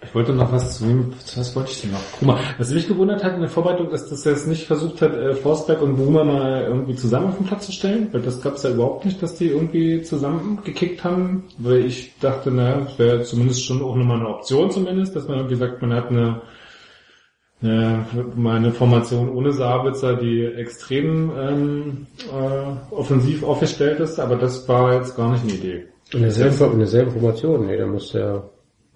ich wollte noch was zu zu was wollte ich denn noch? Bruma. Was mich gewundert hat in der Vorbereitung, ist, dass er es nicht versucht hat, äh, Forsberg und Bruma mal irgendwie zusammen auf den Platz zu stellen, weil das gab es ja überhaupt nicht, dass die irgendwie zusammen gekickt haben, weil ich dachte, naja, das wäre zumindest schon auch nochmal eine Option zumindest, dass man irgendwie sagt, man hat eine, eine, mal eine Formation ohne Sabitzer, die extrem ähm, äh, offensiv aufgestellt ist, aber das war jetzt gar nicht eine Idee. In derselben, in derselben Formation, nee, da muss der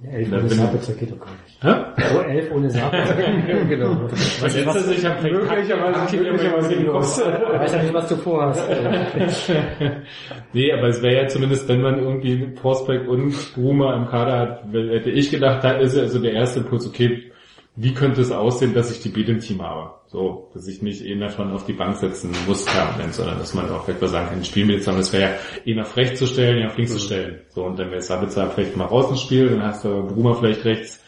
Ja, elf ohne Sabitzer geht doch gar nicht. Hä? Oh, elf ohne Sabitzer. [LAUGHS] genau. [LAUGHS] Was setzt er sich am Möglicherweise- möglicherweise los? weiß ja nicht, was du vorhast. [LAUGHS] Nee, aber es wäre ja zumindest, wenn man irgendwie Forsberg und Bruma im Kader hat, hätte ich gedacht, da ist also der erste Impuls, okay, wie könnte es aussehen, dass ich die beide im Team habe? So, dass ich nicht einen davon auf die Bank setzen muss permanent, sondern dass man auch etwa sagen kann, spielen wir jetzt, sondern es wäre ja einen auf rechts zu stellen, einen auf links zu stellen. So, und dann wäre Sabitzer vielleicht mal raus ins Spiel, dann hast du Bruma vielleicht rechts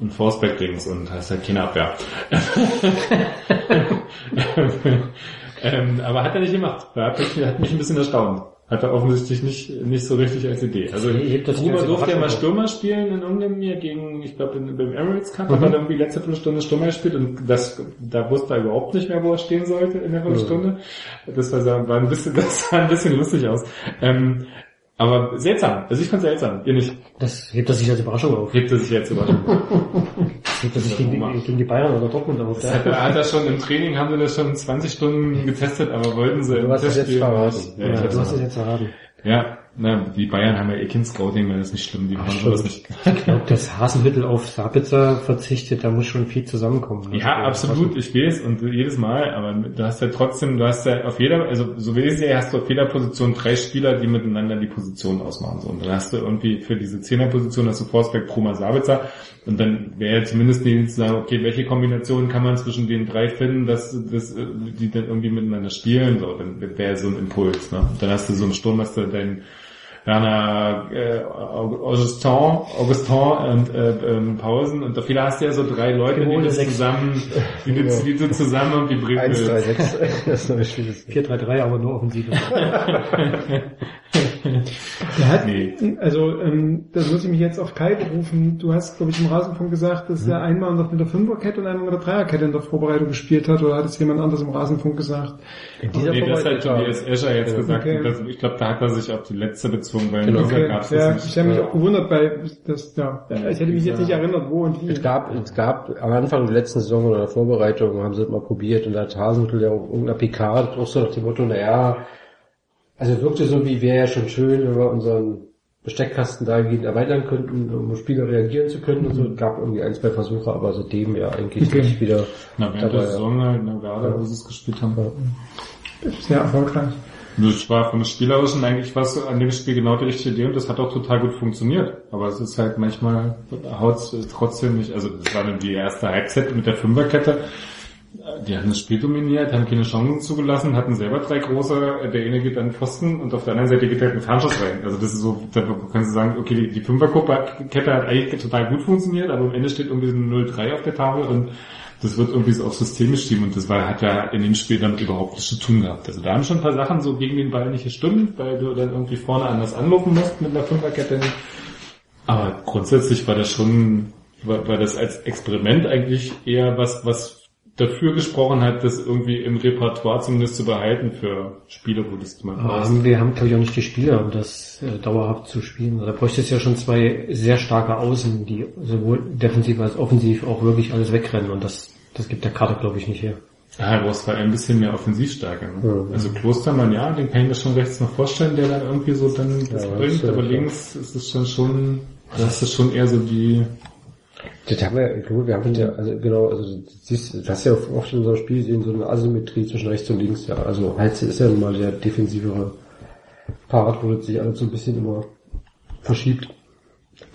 und Forsberg links und hast halt keine Abwehr. [LAUGHS] [LAUGHS] ähm, aber hat er nicht gemacht. Hat mich, hat mich ein bisschen erstaunt. Hat er offensichtlich nicht, nicht so richtig als Idee. Also Ich heb das nicht Bruma als durfte ja mal Überraschung Stürmer spielen in irgendeinem Jahr gegen, ich glaube beim Emirates Cup hat er dann irgendwie letzte Viertelstunde Stürmer gespielt und das, da wusste er überhaupt nicht mehr, wo er stehen sollte in der Viertelstunde. Das war, war ein bisschen, [LAUGHS] das sah ein bisschen lustig aus. Ähm, aber seltsam. Also ich fand seltsam. Ihr nicht. Das hebt das sich als Überraschung auf. Hebt er sich jetzt überrascht. Das [LAUGHS] hebt das sich gegen die, gegen die Bayern oder Dortmund auf. Das hat, hat er schon im Training, haben sie das schon 20 Stunden getestet, aber wollten sie Du hast es jetzt verraten. nicht. Ja, Ja, ich du hast es jetzt erraten. ja, na, die Bayern haben ja eh kein Scouting, weil das ist nicht schlimm, die machen sowas nicht. Ich glaube, dass Hasenhüttel auf Sabitzer verzichtet, da muss schon viel zusammenkommen. Ja, absolut, ich weiß und jedes Mal, aber du hast ja trotzdem, du hast ja auf jeder, also so wie ich sehe, hast du auf jeder Position drei Spieler, die miteinander die Position ausmachen. So. Und dann hast du irgendwie für diese Zehnerposition hast du Forsberg, Bruma, Sabitzer und dann wäre ja zumindest die zu sagen, okay, welche Kombinationen kann man zwischen den drei finden, dass, dass äh, die dann irgendwie miteinander spielen, so, dann wäre so ein Impuls. Ne? Dann hast du so einen Sturm, hast du deinen Werner äh, Augustin, Augustin und äh, ähm, Pausen und dafür hast du ja so drei Leute, die sechs. zusammen, die [LAUGHS] du, die du zusammen irgendwie bringen 1, 3, willst. 6. Das ist ein schlimmes. 4-3-3, aber nur offensiv. [LAUGHS] Hat, Nee. also ähm, da muss ich mich jetzt auf Kai berufen. Du hast, glaube ich, im Rasenfunk gesagt, dass er einmal noch mit der Fünferkette und einmal mit der Dreierkette in der Vorbereitung gespielt hat, oder hat es jemand anders im Rasenfunk gesagt? In dieser Nee, das hat Tobias Escher jetzt gesagt. Okay. Das, ich glaube, da hat er sich auf die letzte bezogen, weil Genau. in dieser Okay, gab's ja, das ich nicht. habe mich auch gewundert, weil das, ja, ich hätte mich jetzt nicht erinnert, wo und wie. Es gab, es gab am Anfang der letzten Saison oder der Vorbereitung haben sie es mal probiert und da hat Hasenhüttl ja auch irgendeiner PK auch so nach dem Motto, naja, also wirkte so wie wäre ja schon schön, wenn wir unseren Besteckkasten dahingehend erweitern könnten, um Spieler reagieren zu können und so. Es gab irgendwie ein, zwei Versuche, aber seitdem ja eigentlich Okay. nicht wieder. Na, während der dabei. Saison halt, na, gerade, wo sie es gespielt haben. Sehr erfolgreich. Das war vom Spielerischen eigentlich was an dem Spiel genau die richtige Idee und das hat auch total gut funktioniert. Aber es ist halt manchmal haut es trotzdem nicht. Also das war dann die erste Halbzeit mit der Fünferkette. Die hatten das Spiel dominiert, haben keine Chancen zugelassen, hatten selber drei große, der eine geht an den Pfosten und auf der anderen Seite geht halt ein Fernschuss rein. Also das ist so, da kannst du sagen, okay, die, Fünferkette hat eigentlich total gut funktioniert, aber am Ende steht irgendwie so eine 0-3 auf der Tafel und das wird irgendwie so aufs System geschrieben und das war, hat ja in dem Spiel dann überhaupt nichts zu tun gehabt. Also da haben schon ein paar Sachen so gegen den Ball nicht gestimmt, weil du dann irgendwie vorne anders anlaufen musst mit einer Fünferkette. Aber grundsätzlich war das schon, war, war das als Experiment eigentlich eher was, was dafür gesprochen hat, das irgendwie im Repertoire zumindest zu behalten für Spiele, wo das mal haben wir haben, glaube ich, auch nicht die Spieler, um das äh, dauerhaft zu spielen. Da bräuchte es ja schon zwei sehr starke Außen, die sowohl defensiv als offensiv auch wirklich alles wegrennen. Und das, das gibt der Karte, glaube ich, nicht her. Ja, du brauchst vor allem ein bisschen mehr Offensivstärke. Ne? Also Klostermann, ja, den kann ich mir schon rechts noch vorstellen, der dann irgendwie so dann das Ja, bringt, das ist aber ja links ist es schon schon, das ist schon eher so die, Das haben wir, ich glaube, wir haben ja, also genau, also du siehst, du hast ja oft in unserem Spiel gesehen, so eine Asymmetrie zwischen rechts und links, ja. Also Hals ist ja nun mal der defensivere Part, wo das sich alles so ein bisschen immer verschiebt.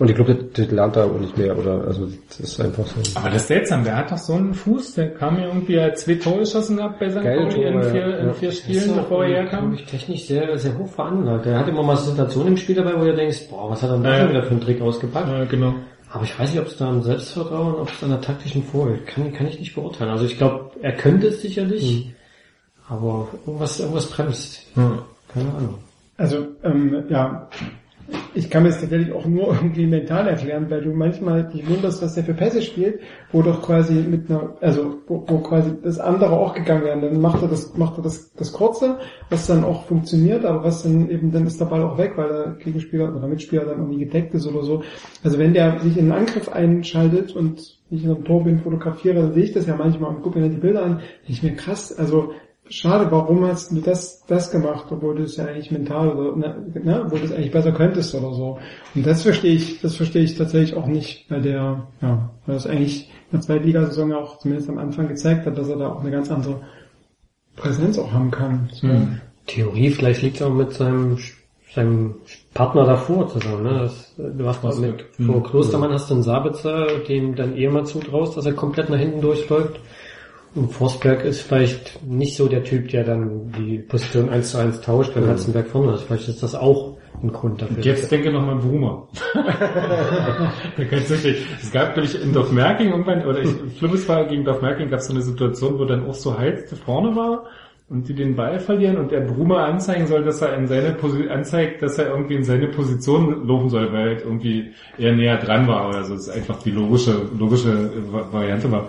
Und ich glaube, das, das lernt er auch nicht mehr, oder, also, das ist einfach so. aber das ist seltsam, der hat doch so einen Fuß, der kam ja irgendwie, hat zwei Tore geschossen gehabt bei St. Geile Pauli in vier, ja. in vier Das Spielen, bevor er herkam. ich, technisch sehr, sehr hoch veranlagt. Er hat immer mal Situationen im Spiel dabei, wo du denkst, boah, was hat er denn da Ja. wieder für einen Trick ausgepackt? Ja, genau. Aber ich weiß nicht, ob es da am Selbstvertrauen, ob es an der taktischen Vorhalt, kann, kann ich nicht beurteilen. Also ich glaube, er könnte es sicherlich, aber irgendwas, irgendwas bremst. Keine Ahnung. Also, ähm, ja, ich kann mir das tatsächlich auch nur [LAUGHS] irgendwie mental erklären, weil du manchmal dich wunderst, was der für Pässe spielt, wo doch quasi mit einer, also wo, wo quasi das andere auch gegangen wäre. Dann macht er das, macht er das, das Kurze, was dann auch funktioniert, aber was dann eben, dann ist der Ball auch weg, weil der Gegenspieler oder Mitspieler dann irgendwie gedeckt ist oder so. Also wenn der sich in den Angriff einschaltet und ich in einem Tor bin, fotografiere, dann sehe ich das ja manchmal und gucke mir dann die Bilder an, denke ich mir krass, also schade, warum hast du das, das gemacht, obwohl du es ja eigentlich mental oder, ne, ne, obwohl du es eigentlich besser könntest oder so. Und das verstehe ich, das verstehe ich tatsächlich auch nicht bei der, ja, weil das eigentlich in der Zweitligasaison ja auch zumindest am Anfang gezeigt hat, dass er da auch eine ganz andere Präsenz auch haben kann. So. Theorie, vielleicht liegt es auch mit seinem, seinem Partner davor zusammen. Ne? Das, du hast mal mit, vor Klostermann hast du einen Sabitzer, dem dann eher mal zutraust, dass er komplett nach hinten durchläuft. Und Forsberg ist vielleicht nicht so der Typ, der dann die Position 1 zu 1 tauscht, wenn Hatzenberg vorne ist. Vielleicht ist das auch ein Grund dafür. Und jetzt denke nochmal an Brumer. [LAUGHS] Es gab, glaube ich, in Dorfmerking irgendwann, oder ich, schlimmes war, gegen Dorfmerking gab es so eine Situation, wo dann auch so Heiz vorne war und die den Ball verlieren und der Brumer anzeigen soll, dass er in seine Position, anzeigt, dass er irgendwie in seine Position laufen soll, weil halt irgendwie er näher dran war oder so. Das ist einfach die logische, logische Va- Variante war.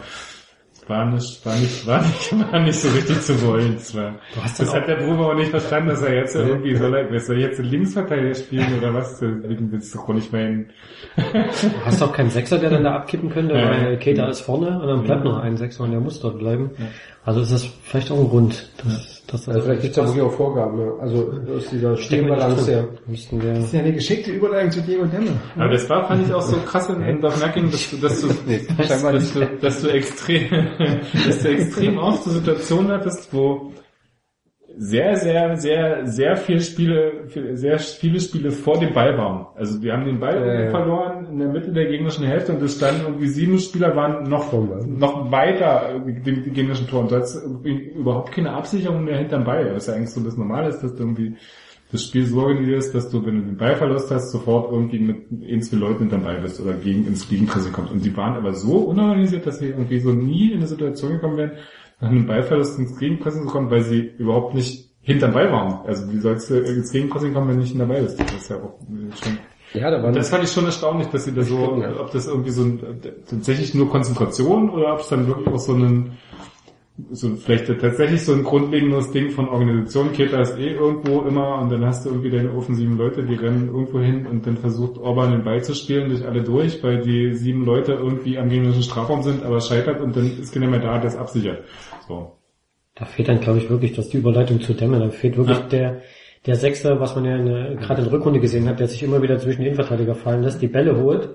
War nicht, war nicht, war nicht, [LAUGHS] war nicht so richtig zu wollen. Das, war, das hat der Bruder auch nicht verstanden, dass er jetzt irgendwie soll er, soll er jetzt den Linksverteidiger spielen oder was? Wegen willst du doch nicht meinen. Du hast auch keinen Sechser, der dann da abkippen könnte, Ja. weil Keita ist vorne und dann bleibt noch ein Sechser und der muss dort bleiben. Also ist das vielleicht auch ein Grund, dass das Also vielleicht gibt's da wirklich auch Vorgaben, ja. Also, aus dieser. Müssten wir Das ist ja eine geschickte Überleitung zu Diego Demme. Aber das war, fand ich auch so krass in, in Dorfmerking, dass du, dass du, [LAUGHS] scheinbar dass, du, dass du extrem, [LAUGHS] dass du extrem oft so Situationen hattest, wo sehr, sehr, sehr, sehr viele Spiele, sehr viele Spiele vor dem Ball waren. Also wir haben den Ball ja. verloren in der Mitte der gegnerischen Hälfte und es standen irgendwie sieben Spieler waren noch, Ball. noch weiter dem gegnerischen Tor und du hast irgendwie überhaupt keine Absicherung mehr hinterm Ball. Was ja eigentlich so das Normale ist, dass du irgendwie das Spiel so organisiert ist, dass du, wenn du den Ballverlust hast, sofort irgendwie mit ein, zwei Leuten hinterm Ball bist oder gegen ins Gegenpressing kommst. Und die waren aber so unorganisiert, dass sie irgendwie so nie in eine Situation gekommen wären, nach einem Ballverlust ins Gegenpressing zu kommen, weil sie überhaupt nicht hinterm Ball waren. Also wie sollst du ins Gegenpressing kommen, wenn du nicht dabei bist? Das ist ja auch schon Ja, da waren das fand ich schon erstaunlich, dass sie da so, ja. ob das irgendwie so ein, tatsächlich nur Konzentration oder ob es dann wirklich auch so ein, so vielleicht tatsächlich so ein grundlegendes Ding von Organisation. Keta ist eh irgendwo immer und dann hast du irgendwie deine offensiven Leute, die rennen irgendwo hin und dann versucht Orban den Ball zu spielen durch alle durch, weil die sieben Leute irgendwie am gegnerischen Strafraum sind, aber scheitert und dann ist keiner mehr da, der es absichert. So. Da fehlt dann, glaube ich, wirklich, dass die Überleitung zu Dämme, da fehlt wirklich Ja. der, der Sechser, was man ja gerade in der Rückrunde gesehen hat, der sich immer wieder zwischen die Innenverteidiger fallen lässt, die Bälle holt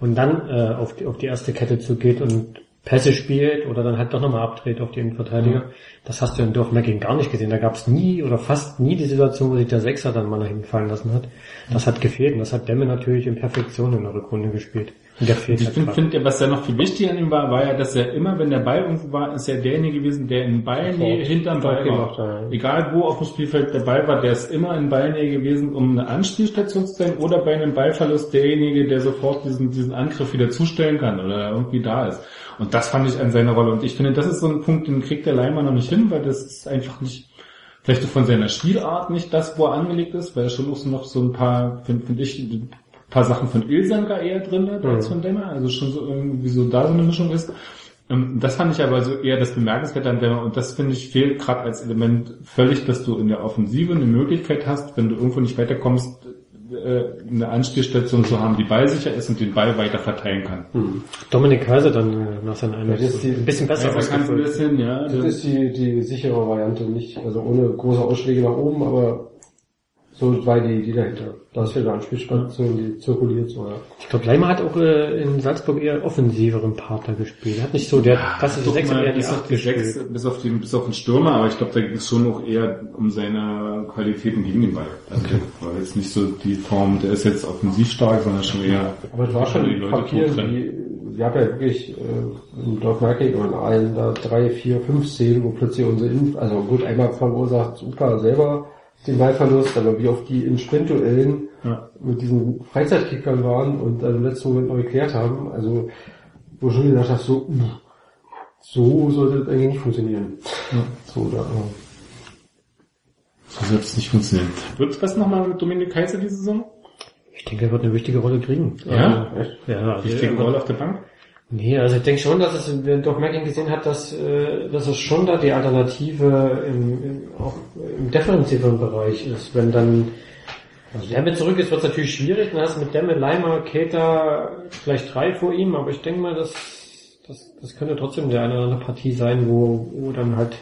und dann äh, auf, die, auf die erste Kette zugeht und Pässe spielt oder dann halt doch nochmal abdreht auf die Innenverteidiger. Das hast du in Dorfmecking gar nicht gesehen. Da gab es nie oder fast nie die Situation, wo sich der Sechser dann mal nach hinten fallen lassen hat. Das hat gefehlt und das hat Demme natürlich in Perfektion in der Rückrunde gespielt. Ich halt finde, find, was ja noch viel wichtiger an ihm war, war ja, dass er immer, wenn der Ball irgendwo war, ist er derjenige gewesen, der in Ballnähe hinterm Ball gemacht, ja. Egal wo auf dem Spielfeld der Ball war, der ist immer in Ballnähe gewesen, um eine Anspielstation zu sein oder bei einem Ballverlust derjenige, der sofort diesen, diesen Angriff wieder zustellen kann oder irgendwie da ist. Und das fand ich an seiner Rolle. Und ich finde, das ist so ein Punkt, den kriegt der Leimer noch nicht hin, weil das ist einfach nicht, vielleicht von seiner Spielart nicht das, wo er angelegt ist, weil er schon auch so noch so ein paar, finde find ich, paar Sachen von Ilsanker eher drin hat als von Dämmer, also schon so irgendwie so da so eine Mischung ist. Ähm, Das fand ich aber so eher das Bemerkenswerte an Dämmer und das finde ich fehlt gerade als Element völlig, dass du in der Offensive eine Möglichkeit hast, wenn du irgendwo nicht weiterkommst, äh, eine Anspielstation zu haben, die ballsicher ist und den Ball weiter verteilen kann. Dominik Kaiser dann äh, nach seiner das ist die- ein bisschen besser du ein bisschen, ja. Das ist die, die sichere Variante, nicht, also ohne große Ausschläge nach oben, aber so zwei die, die dahinter. Da ist wieder eine Anspielstation, die zirkuliert so, ja. Ich glaube, Leimer hat auch äh, in Salzburg eher offensiveren Partner gespielt. Er hat nicht so der Sechser, mal, der die bis auf Acht die gespielt. sechs, bis auf den, bis auf den Stürmer, aber ich glaube, da ging es schon auch eher um seine Qualitäten gegen den Ball. Also war jetzt nicht so die Form, der ist jetzt offensiv stark, sondern schon eher Aber es war schon die Leute totrennen. wie, wir haben ja wirklich äh, im Dorfmerking und in allen da drei, vier, fünf Szenen, wo plötzlich unsere Innen, also gut, einmal verursacht Uka selber den Ballverlust, aber wie oft die in Sprintduellen Ja. mit diesen Freizeitkickern waren und dann im letzten Moment noch geklärt haben, also wo schon gedacht hast, so, so sollte das eigentlich nicht funktionieren. So, da, äh, So wird es nicht funktionieren. Wird was nochmal mit Dominik Kaiser diese Saison? Ich denke, er wird eine wichtige Rolle kriegen. Ja? Also, ja, also, Wichtige wird- Rolle auf der Bank? Nee, also ich denke schon, dass es wenn doch Merking gesehen hat, dass, äh, dass es schon da die Alternative im, im, auch im defensiveren Bereich ist. Wenn dann also Demme zurück ist, wird es natürlich schwierig. Dann hast du mit Demme, Leimer, Keter vielleicht drei vor ihm, aber ich denke mal, dass das, das könnte trotzdem der eine oder andere Partie sein, wo, wo dann halt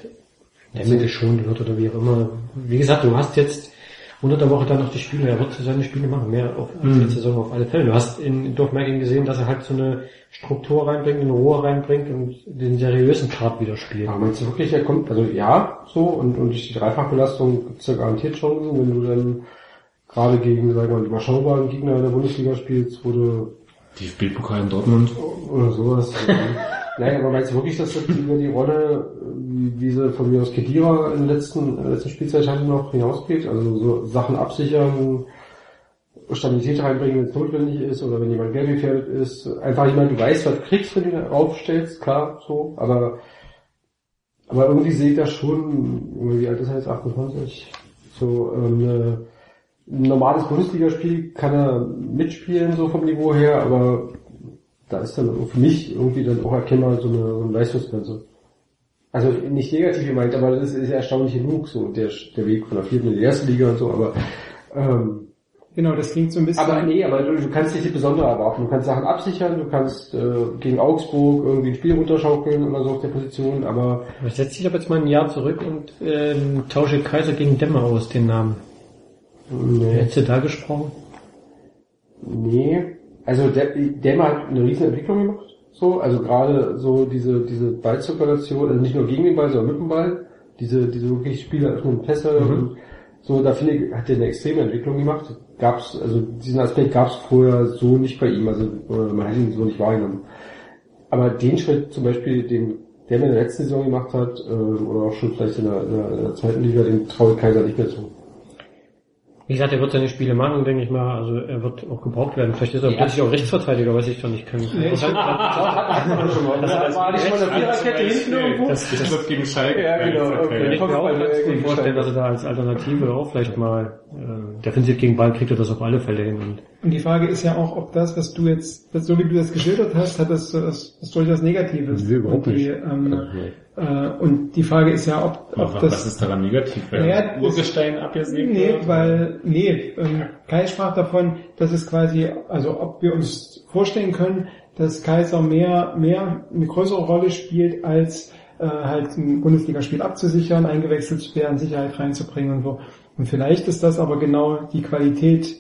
Demme geschont wird oder wie auch immer. Wie gesagt, du hast jetzt unter der Woche dann noch die Spiele, er wird seine Spiele machen, mehr auf, als letzte Saison auf alle Fälle. Du hast in, in Dorfmerking gesehen, dass er halt so eine Struktur reinbringt, eine Ruhe reinbringt und den seriösen Part wieder spielt. Aber meinst du wirklich, er kommt, also ja, so, und, und durch die Dreifachbelastung gibt's ja garantiert Chancen, wenn du dann gerade gegen, sagen wir mal, die überschaubaren Gegner in der Bundesliga spielst, wo du DFB-Pokal in Dortmund. oder sowas. [LAUGHS] Nein, aber meinst du wirklich, dass das über die Rolle, wie, wie sie von mir aus Kedira in der letzten, letzten Spielzeit hatte, noch hinausgeht? Also so Sachen absichern, Stabilität reinbringen, wenn es notwendig ist, oder wenn jemand gelb gefährdet ist. Einfach jemand, du weißt, was du kriegst, wenn du da aufstellst, klar, so, aber aber irgendwie sehe ich das schon, wie alt ist er jetzt, 28? So, ähm, eine, ein normales Bundesligaspiel kann er mitspielen, so vom Niveau her, aber da ist dann für mich irgendwie dann auch erkennbar so eine, so eine Leistungsgrenze. Also nicht negativ gemeint, aber das ist ja erstaunlich genug, so der, der Weg von der vierten in die erste Liga und so, aber ähm, Genau, das klingt so ein bisschen. aber nee, aber du, du kannst nicht die Besondere erwarten. Du kannst Sachen absichern, du kannst äh, gegen Augsburg irgendwie ein Spiel runterschaukeln oder so auf der Position, aber Ich setze dich aber jetzt mal ein Jahr zurück und ähm, tausche Kaiser gegen Demme aus, den Namen. nee, Hättest du da gesprochen? nee. Also der, der hat eine riesen Entwicklung gemacht. So, also gerade so diese diese Ballzirkulation, also nicht nur gegen den Ball, sondern mit dem Ball, diese diese wirklich spieleröffnenden Pässe und so, da finde ich, hat er eine extreme Entwicklung gemacht. Gab's, also diesen Aspekt gab es vorher so nicht bei ihm, also man hat ihn so nicht wahrgenommen. Aber den Schritt zum Beispiel, den der mir in der letzten Saison gemacht hat, äh, oder auch schon vielleicht in der, in der, in der zweiten Liga, den traue ich Kaiser nicht mehr zu. Wie gesagt, er wird seine Spiele machen, denke ich mal. Also er wird auch gebraucht werden. Vielleicht ist er plötzlich auch Rechtsverteidiger, weiß ich doch nicht. Kann, Nee, ich- [LAUGHS] das war nicht von der Viererkette hinten irgendwo? Das, das wird gegen Schalke. Ja, genau, okay. ich kann mir auch ganz gut vorstellen, dass er da als Alternative auch vielleicht mal äh, defensiv gegen Ball kriegt er das auf alle Fälle hin. Und Und die Frage ist ja auch, ob das, was du jetzt, so wie du das geschildert hast, hat das, das, das durchaus Negatives. Nee, überhaupt und die, nicht. Ähm, Nee. äh, und die Frage ist ja, ob, ob Aber das... was ist daran negativ? Weil Ja, das- Urgestein abgesägt Nee, wird? weil, nee, ähm, Kai sprach davon, dass es quasi, also ob wir uns vorstellen können, dass Kaiser mehr, mehr, eine größere Rolle spielt, als äh, halt ein Bundesligaspiel abzusichern, eingewechselt zu werden, Sicherheit reinzubringen und so. Und vielleicht ist das aber genau die Qualität,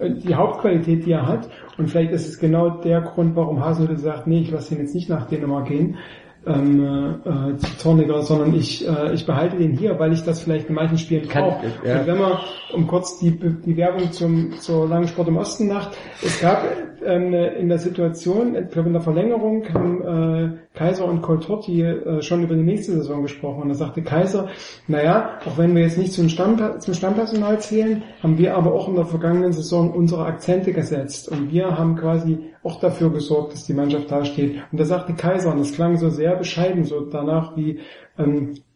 die Hauptqualität, die er hat. Und vielleicht ist es genau der Grund, warum Hasenhüttl sagt, nee, ich lasse ihn jetzt nicht nach Dänemark gehen, ähm, äh, zu Zorniger, sondern ich, äh, ich behalte den hier, weil ich das vielleicht in manchen Spielen Kann- brauche. ja. Und wenn man, um kurz die, die Werbung zum, zur langen Sport im Osten macht, es gab in der Situation, ich glaube in der Verlängerung haben äh, Kaiser und Coltorti äh, schon über die nächste Saison gesprochen und da sagte Kaiser, naja, auch wenn wir jetzt nicht zum, Stamm, zum Stammpersonal zählen, haben wir aber auch in der vergangenen Saison unsere Akzente gesetzt und wir haben quasi auch dafür gesorgt, dass die Mannschaft da steht. Und da sagte Kaiser, und das klang so sehr bescheiden, so danach wie, ähm,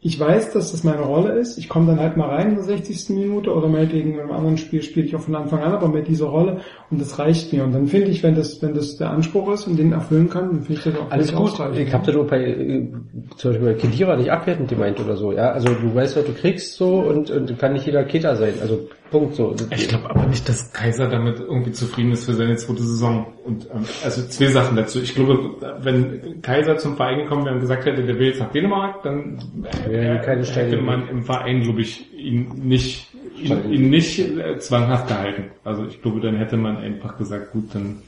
ich weiß, dass das meine Rolle ist, ich komme dann halt mal rein in der 60. Minute oder meinetwegen in einem anderen Spiel spiele ich auch von Anfang an, aber mit dieser Rolle und das reicht mir. Und dann finde ich, wenn das, wenn das der Anspruch ist und den erfüllen kann, dann finde ich das auch Alles gut. Ich habe das auch bei, äh, zum Beispiel bei Kedira nicht abwertend gemeint oder so. Ja, also du weißt, was du kriegst so und, und kann nicht jeder Keter sein. Also Punkt so. Ich glaube aber nicht, dass Kaiser damit irgendwie zufrieden ist für seine zweite Saison. Und ähm, also zwei Sachen dazu. Ich glaube, wenn Kaiser zum Verein gekommen wäre und gesagt hätte, der will jetzt nach Dänemark, dann äh, keine hätte man im Verein, glaube ich, ihn nicht ihn, ihn nicht äh, zwanghaft gehalten. Also ich glaube, dann hätte man einfach gesagt, gut, dann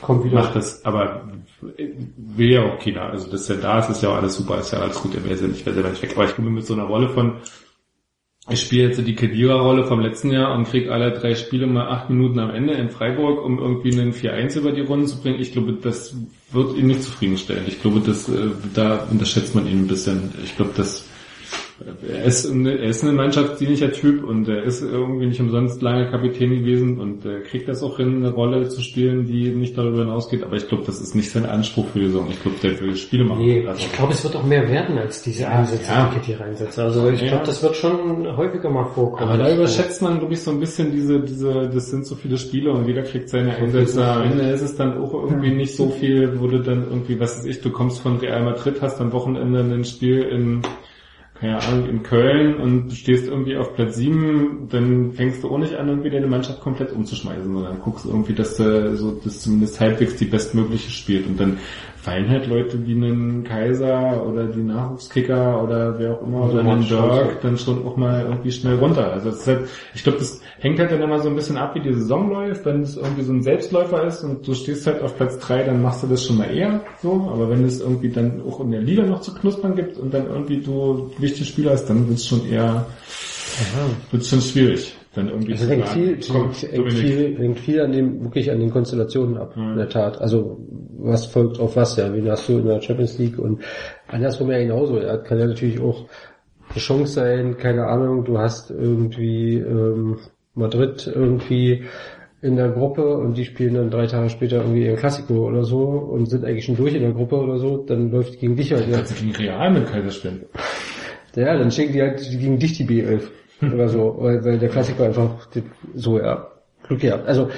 kommt wieder. macht das. Aber will ja auch keiner. Also dass er da ist, ist ja auch alles super, ist ja alles gut. Er wäre ja nicht, wäre ja nicht weg. Aber ich glaube, mit so einer Rolle von ich spiele jetzt die Kedira-Rolle vom letzten Jahr und krieg alle drei Spiele mal acht Minuten am Ende in Freiburg, um irgendwie einen 4-1 über die Runden zu bringen. Ich glaube, das wird ihn nicht zufriedenstellen. Ich glaube, das, äh, da unterschätzt man ihn ein bisschen. Ich glaube, das, er ist, eine, er ist ein mannschaftsdienlicher Typ und er ist irgendwie nicht umsonst lange Kapitän gewesen und er kriegt das auch hin, eine Rolle zu spielen, die nicht darüber hinausgeht. Aber ich glaube, das ist nicht sein Anspruch für die Saison. Ich glaube, der will Spiele machen. Nee, Also, ich glaube, es wird auch mehr werden als diese Einsätze, ja. die Kitty reinsetzt. Also ich Ja. glaube, das wird schon häufiger mal vorkommen. Aber da überschätzt man, glaube ich, so ein bisschen diese, diese, das sind so viele Spiele und jeder kriegt seine Einsätze. Am Ende ist es dann auch irgendwie nicht so viel, wo du dann irgendwie, was weiß ich, du kommst von Real Madrid, hast am Wochenende ein Spiel in, keine Ahnung, in Köln und du stehst irgendwie auf Platz 7, dann fängst du auch nicht an, irgendwie deine Mannschaft komplett umzuschmeißen, sondern guckst irgendwie, dass du so, dass zumindest halbwegs die bestmögliche spielt. Und dann fallen halt Leute wie einen Kaiser oder die Nachwuchskicker oder wer auch immer oder einen Dirk dann schon auch mal irgendwie schnell runter. Also es ist halt, ich glaube, das hängt halt dann immer so ein bisschen ab, wie die Saison läuft. Wenn es irgendwie so ein Selbstläufer ist und du stehst halt auf Platz drei, dann machst du das schon mal eher so. Aber wenn es irgendwie dann auch in der Liga noch zu knuspern gibt und dann irgendwie du wichtige Spieler hast, dann wird es schon eher, wird schon schwierig. Dann irgendwie Also hängt viel, komm, hängt, viel, hängt viel an dem, wirklich an den Konstellationen ab, Mhm. in der Tat. Also, was folgt auf was, ja. Wen hast du in der Champions League und andersrum ja genauso. Ja, kann ja natürlich auch eine Chance sein, keine Ahnung, du hast irgendwie, ähm, Madrid irgendwie in der Gruppe und die spielen dann drei Tage später irgendwie ihr Klassiko oder so und sind eigentlich schon durch in der Gruppe oder so, dann läuft gegen dich halt, ja, Kannst du gegen Real mit Kaiser spielen. ja, dann schicken die halt gegen dich die B11 oder so, weil, weil der Klassiker einfach so, ja, Glück gehabt. Also,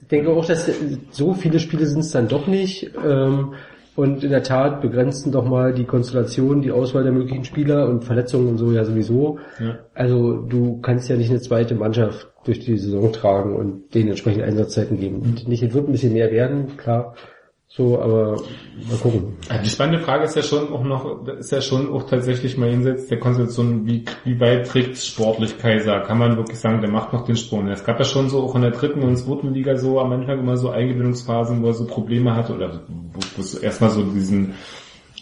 ich denke auch, dass so viele Spiele sind es dann doch nicht. Ähm, und in der Tat begrenzen doch mal die Konstellation, die Auswahl der möglichen Spieler und Verletzungen und so ja sowieso. Ja. Also du kannst ja nicht eine zweite Mannschaft durch die Saison tragen und denen entsprechende Einsatzzeiten geben. Und nicht, es wird ein bisschen mehr werden, klar. So, aber mal gucken. Die spannende Frage ist ja schon auch noch, ist ja schon auch tatsächlich mal jenseits der Konstellation, wie, wie weit trägt sportlich Kaiser? Kann man wirklich sagen, der macht noch den Sprung? Es gab ja schon so auch in der dritten und zweiten Liga so am Anfang immer so Eingewöhnungsphasen, wo er so Probleme hatte oder wo, es erstmal so diesen,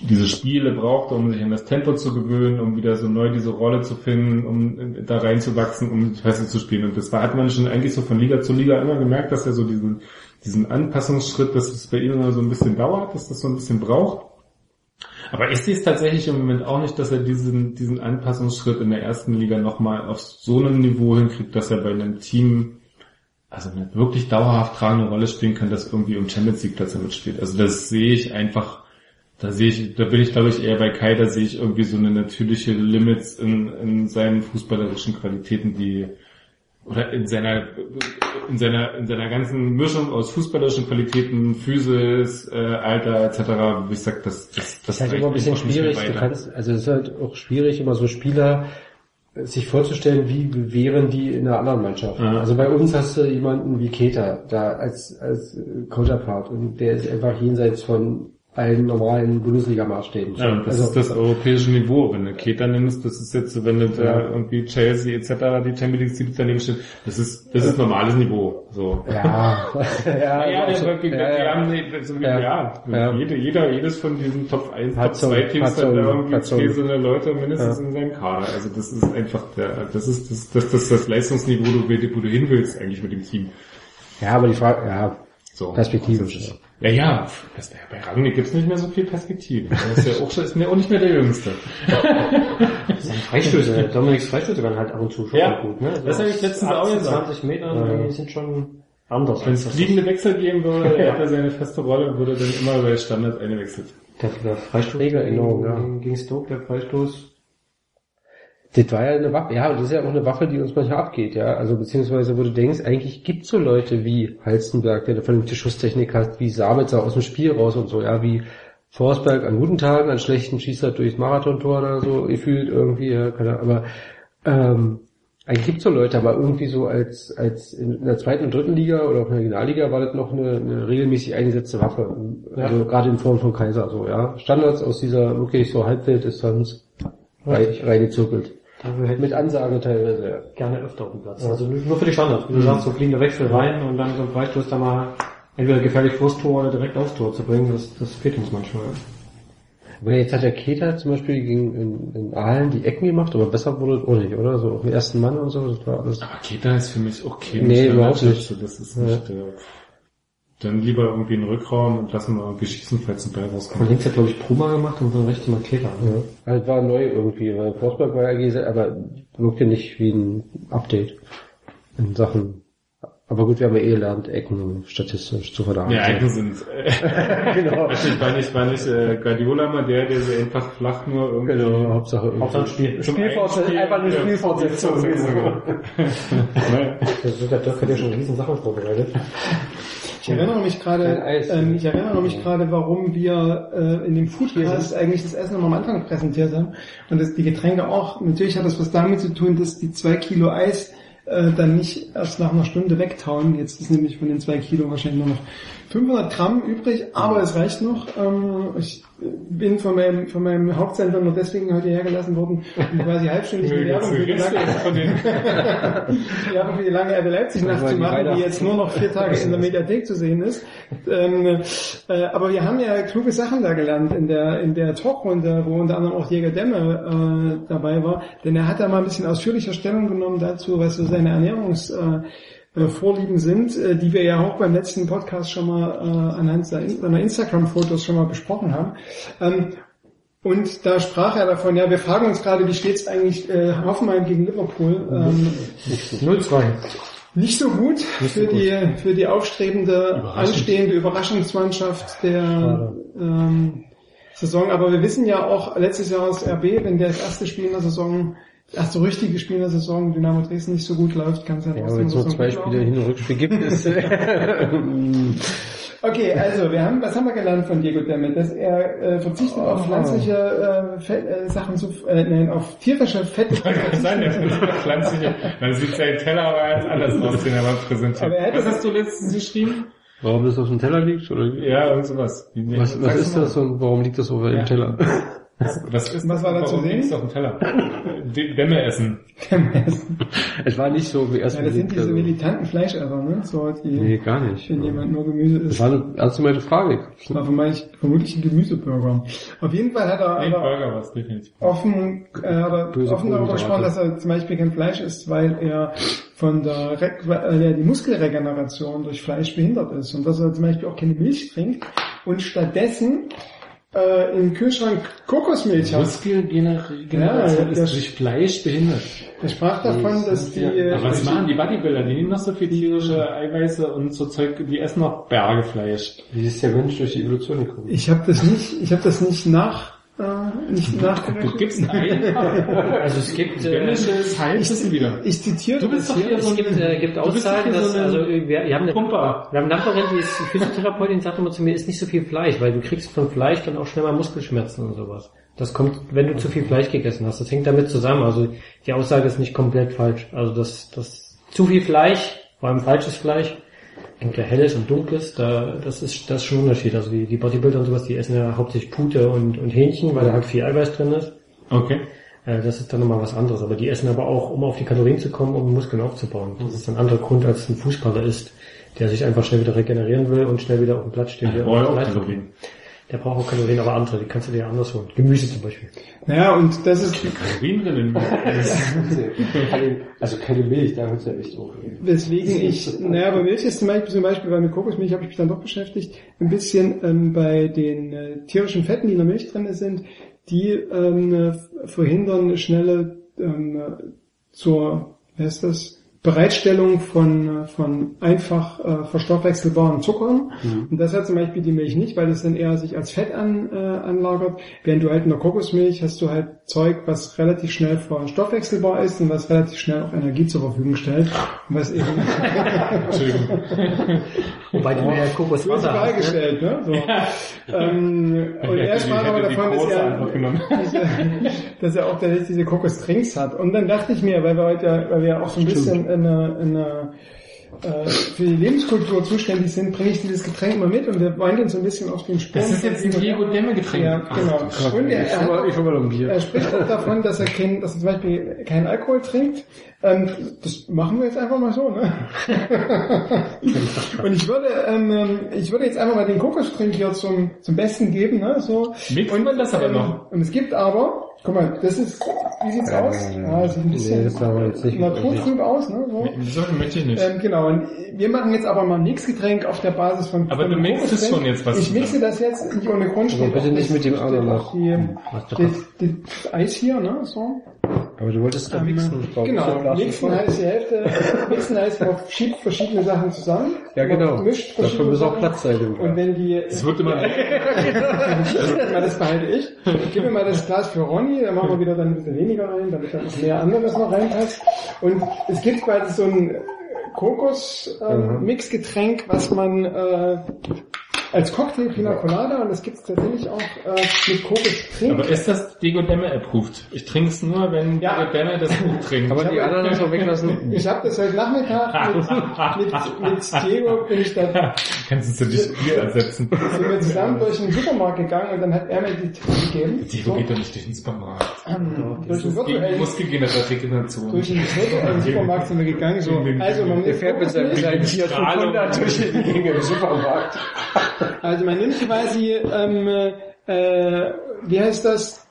diese Spiele brauchte, um sich an das Tempo zu gewöhnen, um wieder so neu diese Rolle zu finden, um da reinzuwachsen, um feste zu spielen. Und das war, hat man schon eigentlich so von Liga zu Liga immer gemerkt, dass er so diesen, diesen Anpassungsschritt, dass es bei ihm immer so ein bisschen dauert, dass das so ein bisschen braucht. Aber ich sehe es tatsächlich im Moment auch nicht, dass er diesen, diesen Anpassungsschritt in der ersten Liga nochmal auf so einem Niveau hinkriegt, dass er bei einem Team also eine wirklich dauerhaft tragende Rolle spielen kann, das irgendwie um Champions League Plätze mitspielt. Also das sehe ich einfach, da sehe ich, da bin ich glaube ich eher bei Kai, da sehe ich irgendwie so eine natürliche Limits in, in seinen fußballerischen Qualitäten, die oder in seiner in seiner in seiner ganzen Mischung aus fußballerischen Qualitäten, Physis, äh, Alter etc. Wie ich sag, das das das ist halt immer ein bisschen schwierig. Du kannst, also es ist halt auch schwierig, immer so Spieler sich vorzustellen, wie wären die in einer anderen Mannschaft. Ja. Also bei uns hast du jemanden wie Keter da als, als Counterpart und der ist einfach jenseits von allen normalen Bundesliga-Maßstäben. Ja, das also, ist das europäische Niveau. Wenn du Keter nimmst, das ist jetzt, so, wenn du da irgendwie Chelsea etc. die Champions League daneben steht, das ist das ist normales Niveau. So. ja, [LAUGHS] [LAUGHS] ja, Ja, also, ja, wir, wir, ja, haben nee, so wie, Ja. ja, Ja. Jede, jeder, jedes von diesen Top 1, Hat Top so- 2 Teams hat da irgendwie hat so- zehn so eine Leute mindestens in seinem Kader. Also das ist einfach der, das ist das, das, das, das Leistungsniveau, wo du, wo du hin willst eigentlich mit dem Team. ja, aber die Frage, ja, So. perspektivisch. Das ist- Ja, ja, das, bei Rangnick gibt's nicht mehr so viel Perspektive. Er ist ja auch, ist ja auch nicht mehr der Jüngste. Freistöße, Dominiks Freistöße waren halt ab und zu schon Ja, mal gut, ne? das hab ich letztens auch gesagt. 20 Meter, Ja. die sind schon anders. Wenn es das- fliegende Wechsel geben würde, hätte er [LAUGHS] seine feste Rolle und würde dann immer bei Standard eine wechselt. Der, der Freistoß Regeländerung, ja. gegen, gegen Stoke, der Freistoß. Das war ja eine Waffe, ja, das ist ja auch eine Waffe, die uns manchmal abgeht, ja. Also beziehungsweise, wo du denkst, eigentlich gibt's so Leute wie Halstenberg, der eine vernünftige Schusstechnik hat, wie Sabitzer aus dem Spiel raus und so, ja, wie Forsberg an guten Tagen, an schlechten schießt er durchs Marathontor oder so, gefühlt irgendwie, ja, keine Ahnung, aber ähm, eigentlich gibt's so Leute, aber irgendwie so als als in der zweiten und dritten Liga oder auch in der Regionalliga war das noch eine, eine regelmäßig eingesetzte Waffe. Also gerade in Form von Kaiser, so, ja. Standards aus dieser wirklich so Halbfelddistanz rein, reingezirkelt. Dafür hätte Mit Ansage teilweise, ja. gerne öfter auf dem Platz. Also nur für die Standards. Wie du sagst, so fliegender Wechsel rein und dann so ein Freistoß da mal entweder gefährlich vors Tor oder direkt aufs Tor zu bringen, das, das fehlt uns manchmal. Aber jetzt hat der Keter zum Beispiel gegen in, in Aalen die Ecken gemacht, aber besser wurde es auch nicht, oder? So auf den ersten Mann und so, das war alles. Aber Keter ist für mich okay. Nee, überhaupt nicht. So, Das ist nicht, äh, dann lieber irgendwie einen Rückraum und lassen wir irgendwie schießen, falls ein Ball Von rauskommt. links hat, glaube ich, Pruma gemacht und von rechts mal Keter. Ja. Also war neu irgendwie, weil Forsberg war ja aber wirkte nicht wie ein Update in Sachen. Aber gut, wir haben ja eh gelernt, Ecken statistisch zu verdauen. Ja, Ecken sind, äh, [LAUGHS] genau. [LAUGHS] ich war nicht, war nicht äh, Guardiola mal der, der so einfach flach nur irgendwie Genau, Hauptsache irgendwie. Hauptsache Spiel. Spielfortsetzung, einfach eine Ja, Spielfortsetzung. [LAUGHS] Das wird der Dirk hat ja schon riesen Sachen vorbereitet. Ich erinnere mich gerade, ähm, ich erinnere mich gerade, warum wir äh, in dem Foodcast eigentlich das Essen am Anfang präsentiert haben und dass die Getränke auch. Natürlich hat das was damit zu tun, dass die zwei Kilo Eis äh, dann nicht erst nach einer Stunde wegtauen. Jetzt ist nämlich von den zwei Kilo wahrscheinlich nur noch 500 Gramm übrig, aber es reicht noch. Ähm, ich bin von meinem, von meinem Hauptsender nur deswegen heute hergelassen worden, um quasi halbstündig [LAUGHS] [LAUGHS] die Werbung für die lange, von den, die Werbung für die lange RB Leipzig zu die jetzt nur noch vier Tage in der [LAUGHS] Mediathek zu sehen ist. Ähm, äh, aber wir haben ja kluge Sachen da gelernt in der in der Talkrunde, wo unter anderem auch Jäger Demme äh, dabei war, denn er hat da mal ein bisschen ausführlicher Stellung genommen dazu, was so seine Ernährungs äh, Vorlieben sind, äh, die wir ja auch beim letzten Podcast schon mal äh, anhand seiner Instagram-Fotos schon mal besprochen haben. Ähm, und da sprach er davon, ja, wir fragen uns gerade, wie steht's eigentlich äh, Hoffenheim gegen Liverpool? Ähm, 0-2. nicht so gut für die für die aufstrebende, anstehende Überraschungsmannschaft der ähm, Saison. Aber wir wissen ja auch letztes Jahr aus RB, wenn das erste Spiel in der Saison, das erste richtige Spiel in der Saison Dynamo Dresden nicht so gut läuft, kann es ja Ja, trotzdem wenn es nur zwei Spiele. Hin- und Rückspiel gibt, ist [LAUGHS] [LAUGHS] Okay, also wir haben, was haben wir gelernt von Diego Demme? Dass er äh, verzichtet auf pflanzliche äh, Fett, äh, Sachen zu, äh, nein, auf tierische Fette. Sein, der pflanzliche, dann sieht sein Teller aber ganz anders aus, den er mal präsentiert. Aber er hätte- Was hast du letztens geschrieben? warum das auf dem Teller liegt? Oder? Ja, irgend sowas. Was, was ist das und warum liegt das auf dem Ja. Teller? [LAUGHS] Was ist Was war da zu sehen? auf dem Teller? D- Dämme essen. es war nicht so wie erst Ja, das sind diese militanten Fleischesser, ne? So die, Nee, gar nicht. wenn jemand nur Gemüse Das isst. war eine ernst gemeinte Frage. Das war vermutlich, vermutlich ein Gemüseburger. Auf jeden Fall hat er Nee, aber Burger war es definitiv. offen, äh, hat er Böse offen darüber gesprochen, dass er zum Beispiel kein Fleisch isst, weil er von der, Re weil er die Muskelregeneration durch Fleisch behindert ist und dass er zum Beispiel auch keine Milch trinkt und stattdessen äh, im Kühlschrank Kokosmilch hat. Muskelgeneration Ja, ist das- durch Fleisch behindert. Er sprach davon, dass die... äh, Aber was machen die Bodybuilder? Die nehmen noch so viel tierische Eiweiße und so Zeug, die essen noch Bergefleisch. Wie ist der Mensch durch die Evolution gekommen? Ich habe das nicht, ich habe das nicht nach, äh, nicht nachgerechnet. gibst ein [LAUGHS] Also es gibt, äh, dänisches Halbwissen wieder. Ich zitiere Du bist doch hier. hier so es gibt, äh, gibt Aussagen, dass, so eine also wir, wir haben eine, Pumper. wir haben eine Nachbarin, die ist Physiotherapeutin, sagt immer zu mir, isst nicht so viel Fleisch, weil du kriegst von Fleisch dann auch schnell mal Muskelschmerzen und sowas. Das kommt, wenn du zu viel Fleisch gegessen hast. Das hängt damit zusammen. Also die Aussage ist nicht komplett falsch. Also das, das zu viel Fleisch, vor allem falsches Fleisch, entweder helles und dunkles, da, das ist, das ist schon ein Unterschied. Also die, die Bodybuilder und sowas, die essen ja hauptsächlich Pute und, und Hähnchen, weil da halt viel Eiweiß drin ist. Okay. Äh, Das ist dann nochmal was anderes. Aber die essen aber auch, um auf die Kalorien zu kommen, um Muskeln aufzubauen. Das ist ein anderer Grund, als ein Fußballer ist, der sich einfach schnell wieder regenerieren will und schnell wieder auf dem Platz stehen will. Leistung Kalorien. Der braucht auch Kalorien, aber andere, die kannst du dir anders holen. Gemüse zum Beispiel. Naja, und das ist, Kalorien drin. [LAUGHS] Also keine Milch, da hört's ja echt auf. weswegen ich, naja, bei Milch ist zum Beispiel, zum Beispiel bei der Kokosmilch habe ich mich dann doch beschäftigt, ein bisschen ähm, bei den äh, tierischen Fetten, die in der Milch drin sind, die ähm, äh, verhindern schnelle ähm, äh, zur, wie heißt das, Bereitstellung von, von einfach äh, verstoffwechselbaren Zuckern. Und das hat zum Beispiel die Milch nicht, weil das dann eher sich als Fett an, äh, anlagert. Während du halt in der Kokosmilch hast du halt Zeug, was relativ schnell verstoffwechselbar ist und was relativ schnell auch Energie zur Verfügung stellt. Und was eben [LAUGHS] Wobei du ja böse Kokoswasser hast. Ne? gestellt, ne? So. ähm, und er sprach aber davon, dass er, dass er auch tatsächlich diese Kokosdrinks hat. Und dann dachte ich mir, weil wir heute, ja- weil wir ja auch so ein bisschen in einer äh, für die Lebenskultur zuständig sind, bringe ich dieses Getränk mal mit und wir wandeln so ein bisschen auf den Spuren. Das ist jetzt ein Diego Demme Getränk. Ja, genau. Und er, er, Ich mal noch ein Bier. er spricht auch davon, dass er, kein, dass er zum Beispiel keinen Alkohol trinkt. Ähm, das machen wir jetzt einfach mal so, ne? [LAUGHS] und ich würde, ähm, ähm, ich würde jetzt einfach mal den Kokosdrink hier zum, zum Besten geben, ne? So. Mixt und man das aber ähm, noch? Und es gibt aber, guck mal, das ist, wie sieht's aus? Ah, das sieht ein bisschen Nee, das sah aber jetzt nicht naturtrüb aus, ne? So. So möchte ich nicht. Ähm, genau, und wir machen jetzt aber mal ein Mixgetränk auf der Basis von Aber von du mixst es schon jetzt, was Ich mixe das jetzt nicht ohne Grund. Aber steht bitte nicht mit dem Die, die, die, das Eis hier, ne? So. Aber du wolltest doch Ähm, mixen. Genau, mixen heißt die Hälfte, mixen heißt, man schiebt verschiedene Sachen zusammen. Ja, genau. Man mischt Dafür verschiedene muss auch. Platz sein im. Und wenn die, Es wird immer mal, das behalte ich. Ich gebe mir mal das Glas für Ronny, dann machen wir wieder dann ein bisschen weniger rein, damit dann noch mehr anderes noch reinpasst. Und es gibt quasi so ein Kokos-Mixgetränk, was man äh, als Cocktail Pina Colada und das gibt es tatsächlich auch äh, mit Kokos trinkt. Aber ist das Diego Demme approved? Ich trinke es nur, wenn Ja. Diego Demme das Buch trinkt. Aber die Ananas auch weglassen. Ich habe das heute Nachmittag mit, mit, mit Diego bin ich da Kannst du dich Bier ersetzen? sind wir zusammen durch den Supermarkt gegangen und dann hat er mir die Tipps gegeben. Diego geht doch nicht durch den Supermarkt. Ähm, durch den virtuellen Muskelgeneration. durch den virtuellen Supermarkt sind wir gegangen. So, also man Der fährt mit seinem kleinen Fiat Strahlung. 500 durch die Gegend im Supermarkt. Also man nimmt quasi, ähm, äh, wie heißt das,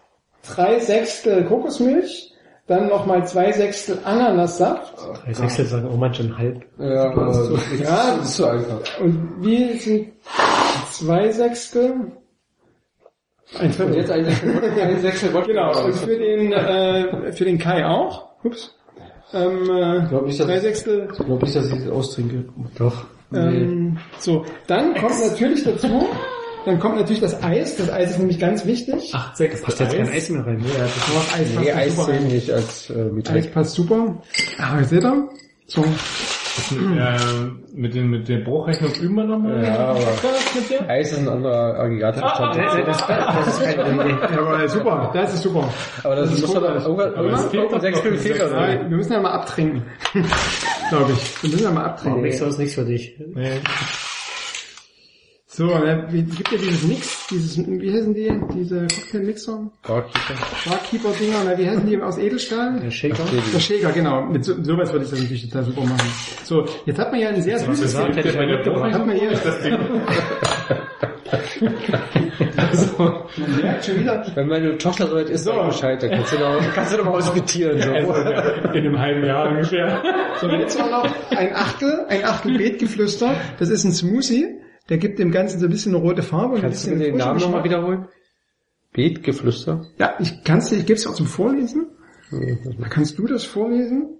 drei Sechstel Kokosmilch, dann nochmal zwei Sechstel Ananassaft Drei Sechstel sagen auch manche ein halb. Ja, aber das Ja. ist zu einfach. und wie sind zwei Sechstel? Ein Und Viertel. jetzt ein Sechstel, ein Sechstel Wodka. Genau, und für den, äh, für den Kai auch. Ups. Ähm, äh, glaub nicht, dass- drei Sechstel. Ich glaube nicht, dass ich das austrinke. Doch. Ähm, so, dann kommt natürlich dazu, dann kommt natürlich das Eis. Das Eis ist nämlich ganz wichtig. 8, 6, Passt jetzt kein Eis mehr rein. Ne? Ja, das Aber Eis Nee, passt Eis super. zählt nicht als äh, Eis Getränk. passt super. Ah, seht ihr? So, Ähm, mit, den, mit der Bruchrechnung üben wir nochmal. Ja, aber Was mit dir? Eis ist ein anderer Aggregatzustand. das, das, das ist kein ja, aber super, das ist super. Aber das, ist muss doch Aber es irgendwas, fehlt irgendein doch Sechstel noch ein fehlt da Sechstel. drin. Wir müssen ja mal abtrinken. Glaube ich. Wir müssen ja mal Oh, abtrinken. Mixer ist nichts für dich. Nee. So, ne, wie- gibt ja dieses Mix, dieses, wie heißen die, diese Cocktailmixer? Barkeeper-Dinger, ne, wie heißen die aus Edelstahl? Der Shaker. Der Shaker, genau. Mit so, sowas würde ich das natürlich total super machen. So, jetzt hat man ja ein sehr süßes gesagt, hätte ich mitgebracht. Hat man hier, das Ding. [LAUGHS] also, [LAUGHS] man merkt schon wieder, Wenn meine Tochter so weit ist, So. Bescheid, dann kannst du noch, [LAUGHS] kannst du noch mal hospitieren. So. Also, in einem halben Jahr ungefähr. So, und jetzt auch noch ein Achtel, ein Achtel Beetgeflüster. Das ist ein Smoothie. Der gibt dem Ganzen so ein bisschen eine rote Farbe und ein Kannst du bisschen mir den Namen nochmal wiederholen? Beetgeflüster? Ja, ich kann's dir, ich gebe es auch zum Vorlesen. Kannst du das vorlesen?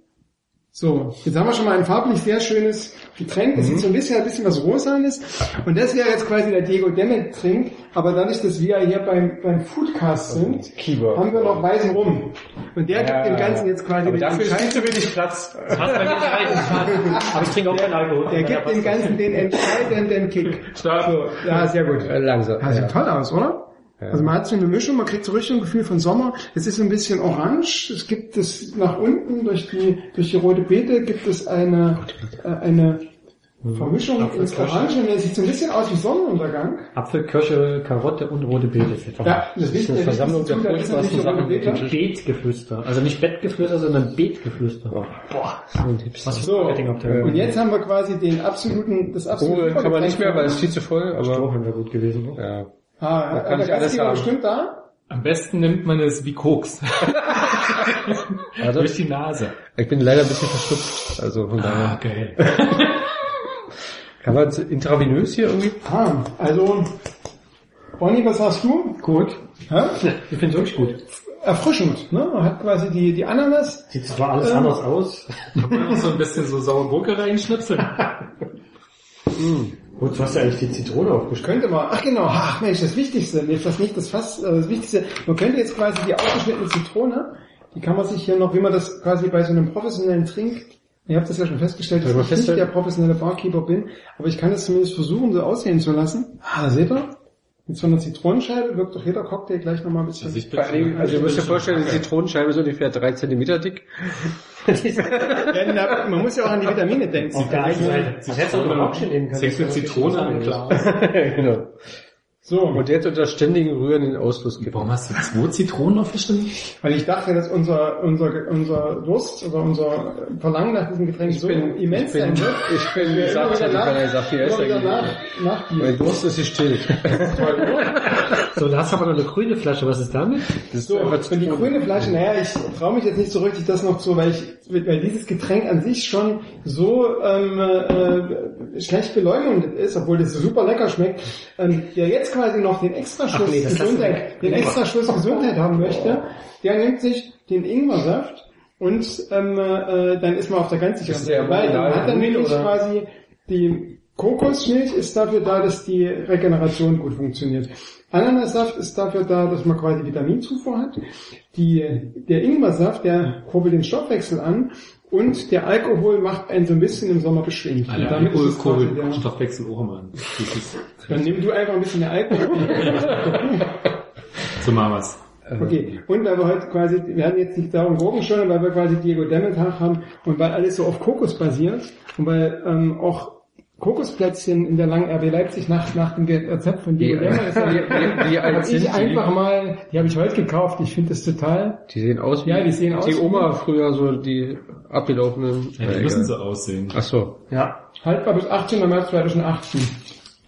So, jetzt haben wir schon mal ein farblich sehr schönes Getränk. Das sieht so ein bisschen, ein bisschen was Rosanes. Und das wäre jetzt quasi der Diego Demet Trink. Aber dadurch, dass wir hier beim, beim Foodcast sind, Keyboard. haben wir noch weißen Rum. Und der gibt dem Ganzen jetzt quasi Aber den dafür ist zu wenig Platz. Aber ich trinke auch keinen Alkohol. der gibt dem Ganzen den entscheidenden Kick. Start. So, ja, sehr gut. Langsam. Ja, sieht Ja. toll aus, oder? Also man hat so eine Mischung, man kriegt so richtig ein Gefühl von Sommer. Es ist so ein bisschen orange. Es gibt es nach unten durch die durch die rote Beete gibt es eine äh, eine Vermischung ins Orange. Und es sieht so ein bisschen aus wie Sonnenuntergang. Apfel, Kirsche, Karotte und rote Beete. Ja, das ist eine Versammlung der furchtbarsten Sachen. Beete. Beetgeflüster. Also nicht Bettgeflüster, sondern Beetgeflüster. Boah. Und Hipster. Was So, und jetzt haben wir quasi den absoluten, das absolute Oh, kann man nicht mehr, weil es ist viel zu voll, aber Strohhalm wäre gut gewesen. Ne? ja. Ah, Man kann aber nicht der alles haben. bestimmt da. Am besten nimmt man es wie Koks. [LAUGHS] Also, Durch die Nase. ich bin leider ein bisschen verschnupft, also von Ah, daher. geil. [LAUGHS] Kann man intravenös hier irgendwie? Ah, also, Bonnie, was sagst du? Gut. Hä? Ich finde es wirklich gut. Erfrischend, ne? Man hat quasi die, die Ananas, Sieht zwar alles anders aus. Kann man auch so ein bisschen so saure Gurke reinschnipseln. Gut, [LAUGHS] du hast ja eigentlich die Zitrone aufgeschrieben. Könnte man, ach genau, ach Mensch, das Wichtigste, nee, das nicht das Fass, äh, das Wichtigste, man könnte jetzt quasi die aufgeschnittene Zitrone, die kann man sich hier noch, wie man das quasi bei so einem professionellen Trink, ihr habt das ja schon festgestellt, dass ich nicht der professionelle Barkeeper bin, aber ich kann es zumindest versuchen, so aussehen zu lassen. Ah, da seht ihr? Mit so einer Zitronenscheibe wirkt doch jeder Cocktail gleich nochmal ein bisschen. Also ich bin Dingen, also ihr müsst euch vorstellen, die Zitronenscheibe ist ungefähr drei Zentimeter dick. Da, man muss ja auch an die Vitamine denken. Auf der einen Seite. Das hättest du auch Action nehmen können. Sechs mit Zitrone im Glas. [LAUGHS] genau. So, Und jetzt unter ständigen Rühren den Ausfluss gibt. Warum hast du zwei Zitronen aufgestellt? weil ich dachte, dass unser, unser, unser Durst oder unser Verlangen nach diesem Getränk so immens ich bin, sein wird. [LAUGHS] ich bin, ich immer sag's ja wieder nicht, nach- weil er ist er. nach, Mein Durst ist gestillt. [LAUGHS] So, da hast du aber noch eine grüne Flasche. Was ist damit? Das ist So, und die grüne Flasche, naja, ich traue mich jetzt nicht so richtig, das noch zu, weil ich, weil dieses Getränk an sich schon so ähm, äh, schlecht beleumundet ist, obwohl das super lecker schmeckt, ähm, der jetzt quasi noch den Extraschluss Ach nee, Gesundheit, den Extraschluss Gesundheit haben möchte, der nimmt sich den Ingwersaft und ähm, äh, dann ist man auf der ganz sicheren Seite. Weil dann hat grün, nämlich quasi die Kokosmilch ist dafür da, dass die Regeneration gut funktioniert. Ananassaft ist dafür da, dass man quasi Vitaminzufuhr hat. Die, der Ingwersaft, der kurbelt den Stoffwechsel an und der Alkohol macht einen so ein bisschen im Sommer beschwingt. Kohl, der, Stoffwechsel auch immer an. [LAUGHS] Dann nimm du einfach ein bisschen mehr Alkohol. [LAUGHS] so machen wir's. Okay, und weil wir heute quasi, wir hatten jetzt nicht darum Gurken schon, weil wir quasi Diego Demme Tag haben und weil alles so auf Kokos basiert und weil ähm, auch Kokosplätzchen in der langen RB Leipzig nach, nach dem Rezept von Diego Wie- Demme ist, wie- wie- wie alt hab sind ich die? einfach mal, die habe ich heute gekauft, ich finde das total, Die sehen aus wie Ja, die sehen aus die wie- Oma früher so die abgelaufenen. Ja, die müssen so aussehen. Ach so. ja, haltbar bis 18. März 2018.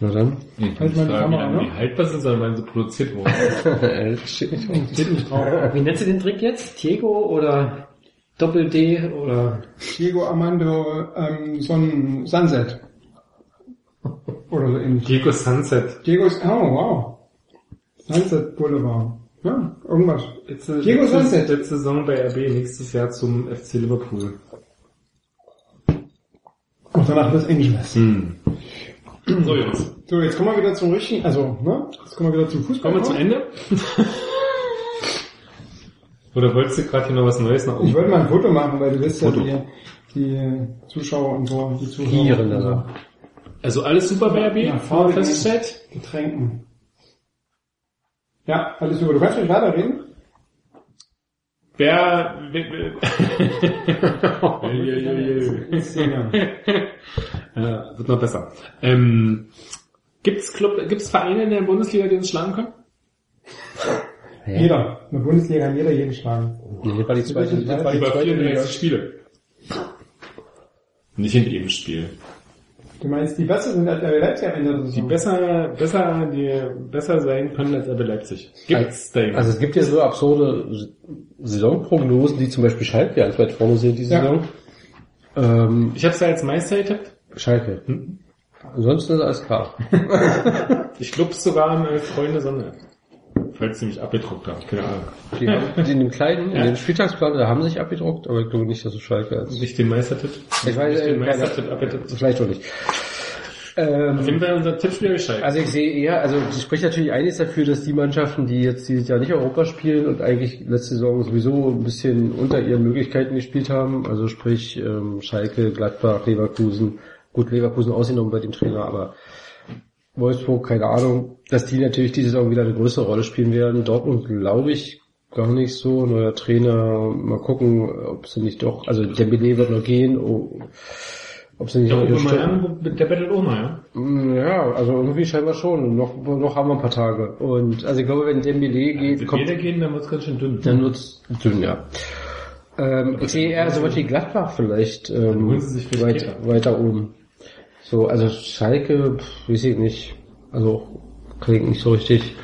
Na dann. Ich Halt mal die Kamera, wie ne? die haltbar sind, sondern wann sie produziert wurden. [LAUGHS] Äh, steht. Steht nicht drauf. Wie nennst du den Trick jetzt? Diego oder Doppel D oder Diego Armando ähm, Son Sunset. Oder so ähnlich. Diego Sunset. Diego's, oh wow. Sunset Boulevard. Ja, irgendwas. Letzte, Diego letzte, Sunset. letzte Saison bei RB, nächstes Jahr zum FC Liverpool. Und danach das Englisch. Hm. [CLEARS THROAT] So, Jungs. So, jetzt kommen wir wieder zum richtigen, also, ne? Jetzt kommen wir wieder zum Fußball. Kommen wir zum Ende? [LAUGHS] Oder wolltest du gerade hier noch was Neues nach Ich oben? wollte mal ein Foto machen, weil du willst ja die, die Zuschauer und so, die Zuhörer. Hier, also. so. Also alles super RB? Ja, festgestellt? Getränken. Ja, alles über. Du kannst nicht weiterreden? Wer... wer- wer-. Ja, wird noch besser. Ähm, gibt's Club, gibt's Vereine in der Bundesliga, die uns schlagen können? Jeder. In der Bundesliga kann jeder jeden schlagen. Nee, das war die zweite, das war die Über zweite Liga. 34 Spiele. Nicht in jedem Spiel. Du meinst, die besser sind als der Leipzig am Ende der Die Saison? besser, besser, die besser sein können als RB Leipzig. Gibt's jemanden? Also es gibt ja so absurde Saisonprognosen, die zum Beispiel Schalke ganz weit vorne sehen diese Ja. Saison. Ähm, ich hab's da als Meister getippt. Schalke. Ansonsten ist alles klar. [LAUGHS] Ich glaube sogar an äh, Freunde Sonne. Falls sie mich abgedruckt haben. Keine Ahnung. Die haben, in dem kleinen, in Ja. dem Spieltagsplan, da haben sie sich abgedruckt, aber ich glaube nicht, dass es Schalke ist. Nicht den Meistertipp. Ich weiß, nicht den äh, Meistertipp abgedruckt. Vielleicht auch nicht. Auf Ähm, jeden Fall unser Tippspiel Schalke. also ich sehe eher, also es spricht natürlich einiges dafür, dass die Mannschaften, die jetzt dieses Jahr nicht Europa spielen und eigentlich letzte Saison sowieso ein bisschen unter ihren Möglichkeiten gespielt haben, also sprich ähm, Schalke, Gladbach, Leverkusen, gut Leverkusen ausgenommen bei dem Trainer, aber Wolfsburg, keine Ahnung, dass die natürlich diese Saison wieder eine größere Rolle spielen werden. Dortmund glaube ich gar nicht so. Neuer Trainer, mal gucken, ob sie nicht doch, also Dembele wird noch gehen, oh, ob sie nicht Der noch Stelle- Obermann, der bettelt Oma, ja? Mm, Ja, also irgendwie scheinbar schon. Noch, noch haben wir ein paar Tage. Und also ich glaube, wenn Dembele geht, Wenn kommt, gehen, dann wird's ganz schön dünn. dann wird's dünn, ja. Ähm, ich sehe eher so was wie Gladbach vielleicht ähm, holen sie sich vielleicht weit, Kicker. weiter oben. So, also Schalke, pff, weiß ich nicht. Also klingt nicht so richtig.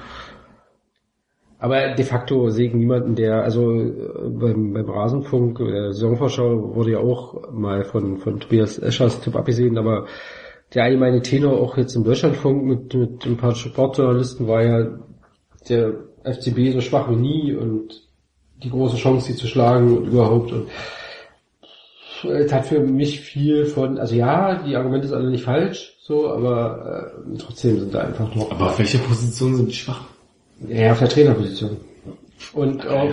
Aber de facto sehe ich niemanden, der, also äh, beim, beim Rasenfunk, der Saisonvorschau wurde ja auch mal von, von Tobias Eschers Tipp abgesehen, aber der allgemeine Tenor auch jetzt im Deutschlandfunk mit, mit ein paar Sportjournalisten war ja der FCB so schwach wie nie und die große Chance, sie zu schlagen und überhaupt. Und es hat für mich viel von, also ja, die Argumente sind alle nicht falsch, so, aber äh, trotzdem sind da einfach noch Aber auf welche Position sind die schwach? ja, auf der Trainerposition. Und auch,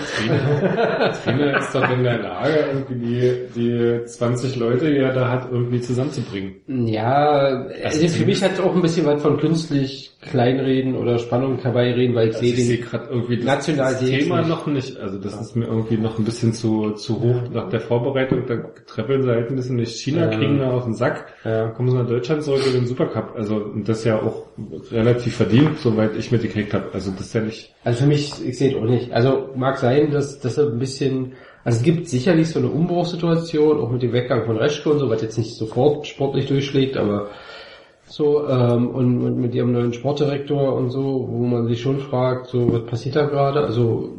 Trainer ist doch in der Lage, irgendwie die, die 20 Leute, die er da hat, irgendwie zusammenzubringen. ja, also für mich hat es auch ein bisschen was von künstlich kleinreden oder Spannung herbeireden, weil ich Also ich sehe sehe den, gerade irgendwie das, National das Thema nicht. noch nicht. Also das ist mir irgendwie noch ein bisschen zu, zu hoch nach der Vorbereitung. Da treppeln sie halt ein bisschen durch China, Ja. kriegen da auf den Sack. Ja. Kommen sie nach Deutschland zurück in den Supercup. Also und das ja auch relativ verdient, soweit ich mitgekriegt habe. Also das ist ja nicht... Also für mich, ich sehe es auch nicht. Also mag sein, dass, er ein bisschen, also es gibt sicherlich so eine Umbruchssituation, auch mit dem Weggang von Reschke und so, was jetzt nicht sofort sportlich durchschlägt, aber so, ähm, und, und mit ihrem neuen Sportdirektor und so, wo man sich schon fragt, so, was passiert da gerade? Also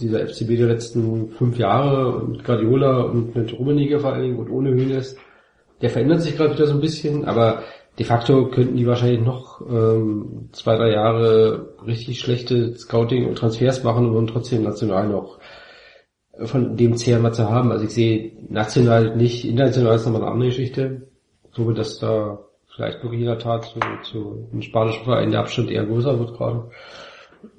dieser FCB der letzten fünf Jahre mit Guardiola und mit Rummenigge vor allen Dingen und ohne Hünes, der verändert sich gerade wieder so ein bisschen, aber de facto könnten die wahrscheinlich noch ähm, zwei, drei Jahre richtig schlechte Scouting und Transfers machen und trotzdem national noch von dem zehren, sie haben. Also ich sehe national nicht, international ist nochmal eine andere Geschichte. Ich glaube, dass da vielleicht wirklich in der Tat zu, zu einem spanischen Verein der Abstand eher größer wird gerade.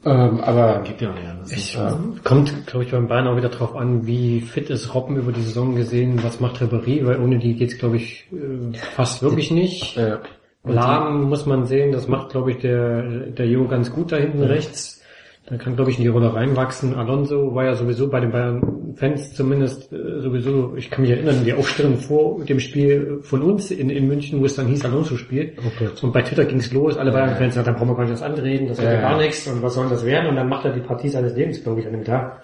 Ähm, aber Geht ja nicht anders. Ich, kommt, glaube ich, beim Bayern auch wieder drauf an, wie fit ist Robben über die Saison gesehen, was macht Ribéry, weil ohne die geht's, glaube ich, äh, fast wirklich nicht. äh, Lahm muss man sehen, das macht, glaube ich, der, der Jo ganz gut da hinten rechts. Da kann, glaube ich, in die Rolle reinwachsen. Alonso war ja sowieso bei den Bayern-Fans zumindest äh, sowieso, ich kann mich erinnern, die Aufstellung vor dem Spiel von uns in, in München, wo es dann hieß, Alonso spielt. Okay. Und bei Twitter ging's los, alle Bayern-Fans sagten, da brauchen wir gar nicht das anreden, das wird Ja, ja gar nichts und was soll das werden? Und dann macht er die Partie seines Lebens, glaube ich, an dem Tag.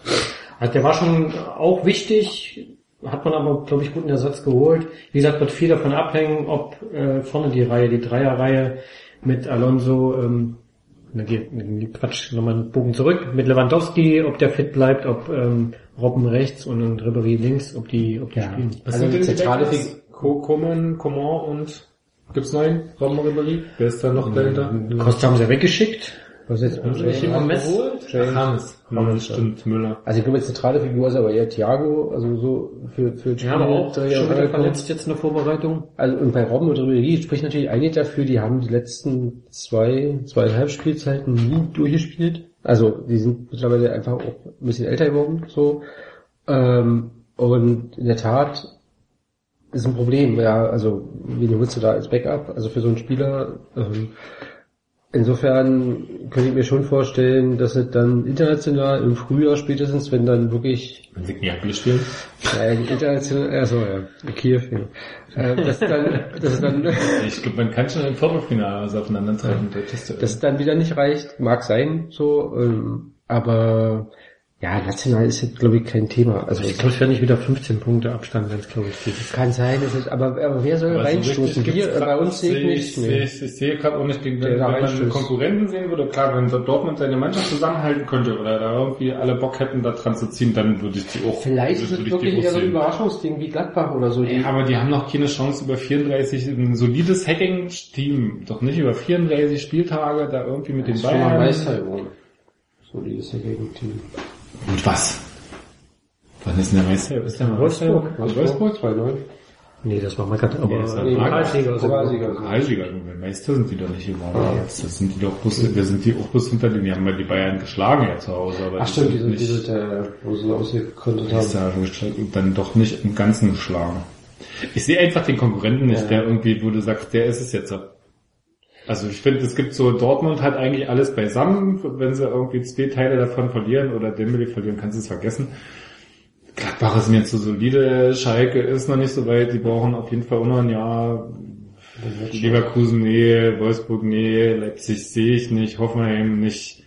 Also der war schon auch wichtig, hat man aber, glaube ich, guten Ersatz geholt. Wie gesagt, wird viel davon abhängen, ob äh, vorne die Reihe, die Dreierreihe mit Alonso, ähm, Quatsch, nochmal einen Bogen zurück, mit Lewandowski, ob der fit bleibt, ob ähm, Robben rechts und dann Ribéry links, ob die, ob die Ja. spielen. Was Also sind denn die zentrale? Co- Coman, Coman und gibt's neuen? Robben Ribéry? Wer ist da noch dahinter? Costa haben sie ja weggeschickt. Was jetzt James. James. James, stimmt, Müller. Also ich glaube, zentrale Figur ist aber eher Thiago, also so für, für Ja, aber auch schon wieder verletzt jetzt in der Vorbereitung. Also und bei Robben und Ribéry spricht natürlich einige dafür, die haben die letzten zwei, zweieinhalb Spielzeiten nie durchgespielt. Also die sind mittlerweile einfach auch ein bisschen älter geworden, so. Ähm, und in der Tat ist ein Problem, ja, also wen holst du da als Backup? Also für so einen Spieler, ähm, insofern könnte ich mir schon vorstellen, dass es dann international im Frühjahr spätestens, wenn dann wirklich Wenn sie Gnabry spielen. ja, international, also ja, Kiew, ja. Äh, dass dann, dass dann, [LAUGHS] Ich glaube, man kann schon im Viertelfinale was aufeinandertreffen. Das ist, dass es dann wieder nicht reicht, mag sein, so, ähm, aber ja, national ist jetzt, glaube ich, kein Thema. Also Ich glaube, es werden nicht wieder 15 Punkte Abstand, wenn es, glaube ich, dieses kann sein, es ist, aber, aber wer soll Aber so reinstoßen? richtig Wir, äh, bei uns sehe ich nicht. sehe Nee. Ich, ich sehe gerade auch nicht, wenn, Der wenn da man. Konkurrenten sehen würde, klar, wenn Dortmund seine Mannschaft zusammenhalten könnte oder da irgendwie alle Bock hätten, da dran zu ziehen, dann würde ich die auch Vielleicht ist es ich wirklich eher so ein. Überraschungsding wie Gladbach oder so. Ja, aber die haben noch keine Chance über 34, ein solides Hacking-Team, doch nicht über 34 Spieltage da irgendwie mit den schon mal Bayern. Meister geworden. solides Dagegen-Team. Und was? Wann ist denn der Meister? Ist der mal Wolfsburg. Meister? Wolfsburg? 2-9. Nee, das war Magat, aber Nee, das war nee. Pokalsieger. Meister sind die doch nicht geworden jetzt. Das sind die doch bloß, wir sind die auch bloß hinter denen, die haben ja die Bayern geschlagen ja zu Hause, aber Ach die stimmt, sind diese, nicht, diese, der, wo sie ausgegründet die ist haben. ja dann doch nicht im Ganzen geschlagen. Ich sehe einfach den Konkurrenten nicht, Ja. der irgendwie, wo du sagst, der ist es jetzt. Also ich finde, es gibt so, Dortmund hat eigentlich alles beisammen, wenn sie irgendwie zwei Teile davon verlieren oder Dembele verlieren, kannst du es vergessen. Gladbach ist mir zu solide, Schalke ist noch nicht so weit, die brauchen auf jeden Fall auch noch ein Jahr. Leverkusen nee, Wolfsburg nee, Leipzig sehe ich nicht, Hoffenheim nicht.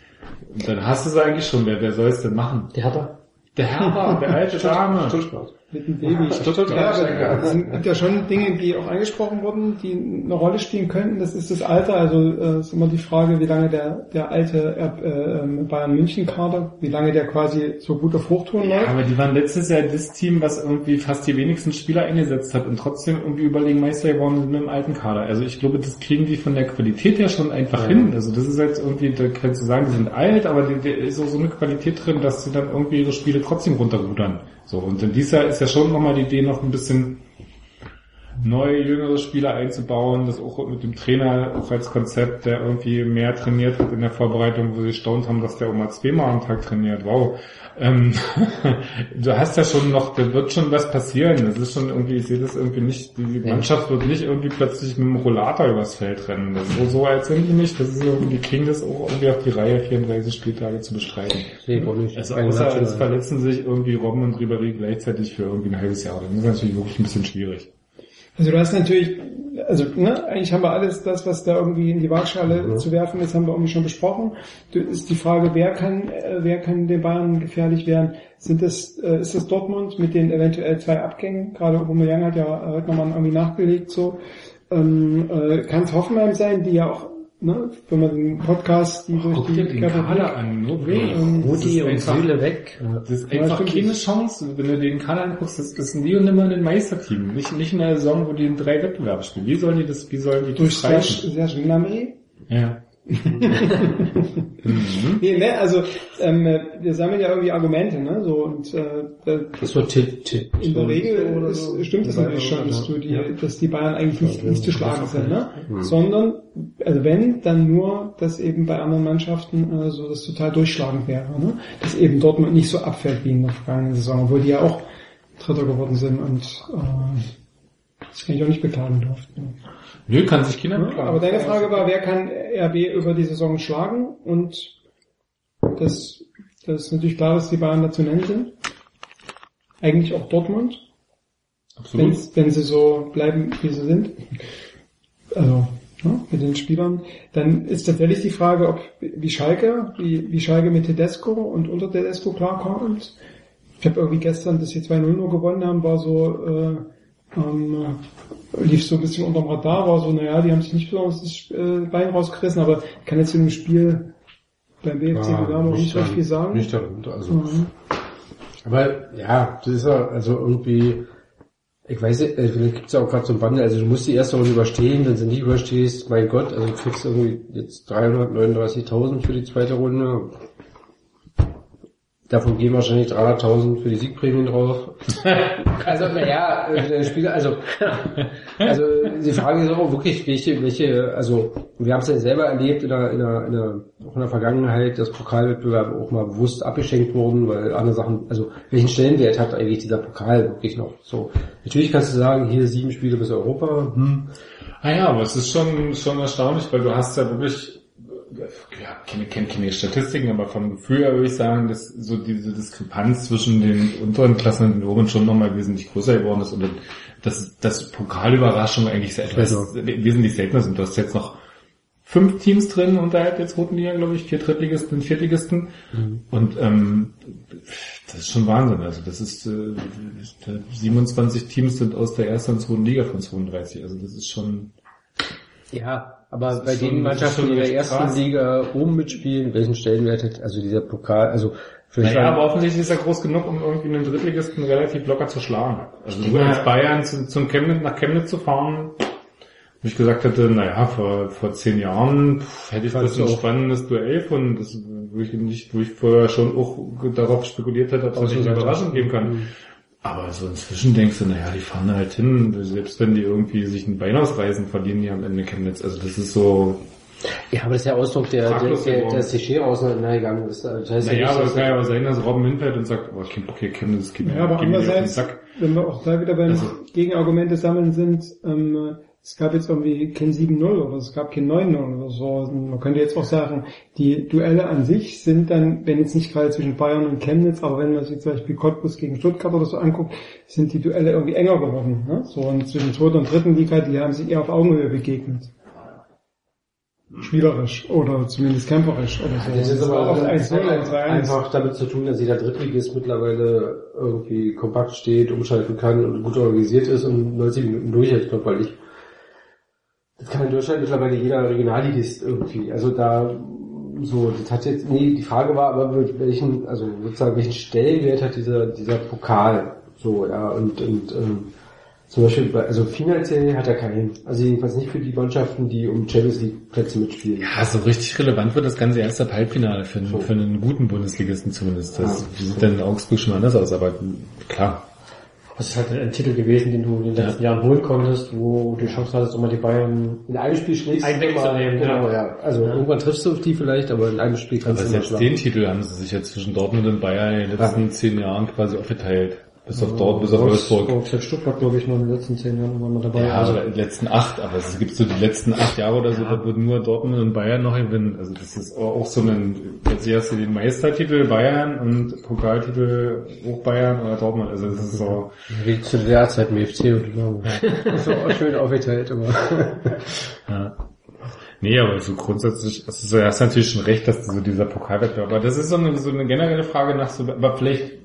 Und dann hast du es eigentlich schon, wer, wer soll es denn machen? Der er. Der Herber, der alte [LAUGHS] Dame. Stuttgart. Mit dem Baby. Stuttgart. Ja, es sind ja schon Dinge, die auch angesprochen wurden, die eine Rolle spielen könnten. Das ist das Alter. Also äh, ist immer die Frage, wie lange der der alte äh, äh, Bayern München Kader, wie lange der quasi so gut auf Hochtouren Ja, läuft. aber die waren letztes Jahr das Team, was irgendwie fast die wenigsten Spieler eingesetzt hat und trotzdem irgendwie überlegen Meister geworden sind mit dem alten Kader. Also ich glaube, das kriegen die von der Qualität her schon einfach hin. Also das ist jetzt irgendwie, da kannst du sagen, die sind alt, aber die ist auch so eine Qualität drin, dass sie dann irgendwie ihre Spiele trotzdem runterrudern. So, und in dieser ist ja schon nochmal die Idee, noch ein bisschen neue, jüngere Spieler einzubauen, das auch mit dem Trainer auch als Konzept, der irgendwie mehr trainiert hat in der Vorbereitung, wo sie staunt haben, dass der auch mal zweimal am Tag trainiert. Wow. Ähm, [LAUGHS] du hast ja schon noch, da wird schon was passieren. Das ist schon irgendwie, ich sehe das irgendwie nicht, die Mannschaft wird nicht irgendwie plötzlich mit dem Rollator übers Feld rennen. Das so, so alt sind die nicht. Das ist irgendwie, die kriegen das auch irgendwie auf die Reihe, 34 Spieltage zu bestreiten. Nee, auch nicht. Also außer es verletzen sich irgendwie Robben und Ribéry gleichzeitig für irgendwie ein halbes Jahr. Das ist natürlich wirklich ein bisschen schwierig. Also du hast natürlich, also ne, eigentlich haben wir alles das, was da irgendwie in die Waagschale zu werfen ist, haben wir irgendwie schon besprochen. Du, ist die Frage, wer kann, äh, wer kann den Bayern gefährlich werden? Sind das, äh, ist das Dortmund mit den eventuell zwei Abgängen? Gerade Aubameyang hat ja heute nochmal irgendwie nachgelegt so. Ähm, äh, kann es Hoffenheim sein, die ja auch, ne, wenn man den Podcast, die durch Guck die dir den Kader an, nur weh. Ähm, Rudi und Süle weg. Das ist Ja, einfach stimmt. keine Chance, wenn du den Kader anguckst, das ist nie und nimmer ein Meisterteam. Nicht, nicht in einer Saison, wo die in drei Wettbewerbe spielen. Wie sollen die das, wie sollen die durch das reichen? Serge Serge Gnabry. Ja. Mhm. Nee, ne, also ähm, wir sammeln ja irgendwie Argumente, ne? So und äh, Das war Tipp, Tipp. In der Regel Oder ist, so. stimmt es natürlich schon, dass, du die, ja. dass die Bayern eigentlich nicht, nicht zu schlagen sind, ne? Mhm. Sondern, also wenn, dann nur, dass eben bei anderen Mannschaften äh, so das total durchschlagend wäre, ne? Dass eben Dortmund nicht so abfällt wie in der vergangenen Saison, obwohl die ja auch Dritter geworden sind und äh, das kann ich auch nicht beklagen durften. Nö, kann sich keiner Ja, aber deine Frage war, wer kann RB über die Saison schlagen? Und das, das ist natürlich klar, dass die Bayern da zu nennen sind. Eigentlich auch Dortmund Absolut. wenn sie so bleiben, wie sie sind, also ne, mit den Spielern, dann ist tatsächlich die Frage, ob wie Schalke, wie, wie Schalke mit Tedesco und unter Tedesco klarkommt. Ich habe irgendwie gestern, dass sie 2-0 nur gewonnen haben, war so, äh, ähm, lief so ein bisschen unterm Radar, war so, naja, die haben sich nicht besonders das äh, Bein rausgerissen, aber ich kann jetzt in dem Spiel beim BFC Ja, Lugano nicht nüchtern- viel sagen. Nüchtern, also. Mhm. Aber ja, das ist ja also irgendwie, ich weiß nicht, äh, vielleicht gibt's ja auch gerade so ein Bande, also du musst die erste Runde überstehen, wenn du nicht überstehst, mein Gott, also du kriegst irgendwie jetzt 339.000 für die zweite Runde. Davon gehen wahrscheinlich 300.000 für die Siegprämien drauf. [LAUGHS] also, naja, der Spieler, also, also, die Frage ist auch wirklich, welche, welche, also, wir haben es ja selber erlebt in der, in der, in der, auch in der Vergangenheit, dass Pokalwettbewerbe auch mal bewusst abgeschenkt wurden, weil andere Sachen, also, welchen Stellenwert hat eigentlich dieser Pokal wirklich noch? So, natürlich kannst du sagen, hier sieben Spiele bis Europa, hm, Ah ja, aber es ist schon, schon erstaunlich, weil du hast ja wirklich, ja, keine, keine, keine Statistiken, aber vom Gefühl her würde ich sagen, dass so diese Diskrepanz zwischen den unteren Klassen und den oberen schon nochmal wesentlich größer geworden ist und dass, dass Pokalüberraschungen eigentlich etwas wesentlich seltener sind. Du hast jetzt noch fünf Teams drin unterhalb der zweiten Liga, glaube ich, vier Drittligisten und Viertligisten. Und ähm, das ist schon Wahnsinn. Also das ist äh, 27 Teams sind aus der ersten und zweiten Liga von 32. Also das ist schon Ja, aber Das bei den das Mannschaften, die in der ersten krass. Liga oben mitspielen, welchen Stellenwert hat, also dieser Pokal, also vielleicht Naja, aber offensichtlich ist er groß genug, um irgendwie einen Drittligisten relativ locker zu schlagen. Also nur als Bayern zu, zum Chemnitz, nach Chemnitz zu fahren, wo ich gesagt hätte, naja, vor, vor zehn Jahren pff, hätte ich das Fandst du ein auch? spannendes Duell von, das wo ich nicht, wo ich vorher schon auch darauf spekuliert hätte, ob es nicht eine Überraschung geben kann. Mhm. Aber so inzwischen denkst du, naja, die fahren da halt hin, selbst wenn die irgendwie sich ein Bein ausreißen, verlieren die am Ende Chemnitz. Also das ist so, Ja, aber das ist der Ausdruck, der, der, der, der Sichet auseinandergegangen ist. Das heißt naja, ja aber es kann ja auch sein, dass Robben hinfällt und sagt, oh, ich Bock hier Chemnitz, gib mir, Ja, aber gib mir auf den Sack. wenn wir auch da wieder beim Also- Gegenargumente sammeln sind, ähm, es gab jetzt irgendwie kein 7-0 oder es gab kein 9-0 oder so. Man könnte jetzt auch sagen, die Duelle an sich sind dann, wenn jetzt nicht gerade zwischen Bayern und Chemnitz, aber wenn man sich zum Beispiel Cottbus gegen Stuttgart oder so anguckt, sind die Duelle irgendwie enger geworden. Ne? So und zwischen zweiter und dritten Liga, die haben sich eher auf Augenhöhe begegnet. Spielerisch oder zumindest kämpferisch oder so. Das ist aber das 1-0 hat und 3-1. einfach damit zu tun, dass jeder Drittligist mittlerweile irgendwie kompakt steht, umschalten kann und gut organisiert ist und 90 Minuten durchhält, körperlich. Das kann in Deutschland mittlerweile jeder Regionalligist irgendwie. Also da so, das hat jetzt, nee, die Frage war aber, welchen, also sozusagen welchen Stellenwert hat dieser, dieser Pokal so, ja, und, und ähm, zum Beispiel, bei, also finanziell hat er keinen. Also jedenfalls nicht für die Mannschaften, die um Champions League Plätze mitspielen. Ja, so richtig relevant wird das Ganze erst ab Halbfinale für einen, für einen guten Bundesligisten zumindest. Das sieht dann in Augsburg schon anders aus, aber klar. Das ist halt ein Titel gewesen, den du in den letzten Jahren holen konntest, wo du die Chance hattest, um mal die Bayern In einem Spiel schlägst immer, wegzunehmen, genau, ja. ja. Also irgendwann triffst du auf die vielleicht, aber in einem Spiel kannst Aber du mal selbst den Titel haben sie sich jetzt zwischen Dortmund und Bayern in den letzten zehn Jahren quasi aufgeteilt. Bis auf Dortmund, bis auf Wolfsburg. Wolfsburg, Stuttgart, glaube ich, noch in den letzten zehn Jahren immer mal dabei. Ja, also, aber die letzten acht, aber es gibt so die letzten acht Jahre oder so, da würden nur Dortmund und Bayern noch gewinnen. Also das ist auch so ein, jetzt hast du den Meistertitel Bayern und Pokaltitel auch Bayern oder Dortmund. Also das ist so, Wie zu der Zeit im FC und genau. Das war auch schön aufgeteilt, aber. [LAUGHS] ja. Nee, aber so grundsätzlich, es ist so, du hast natürlich schon recht, dass so dieser Pokalwettbewerb, aber das ist so eine, so eine generelle Frage nach so, aber vielleicht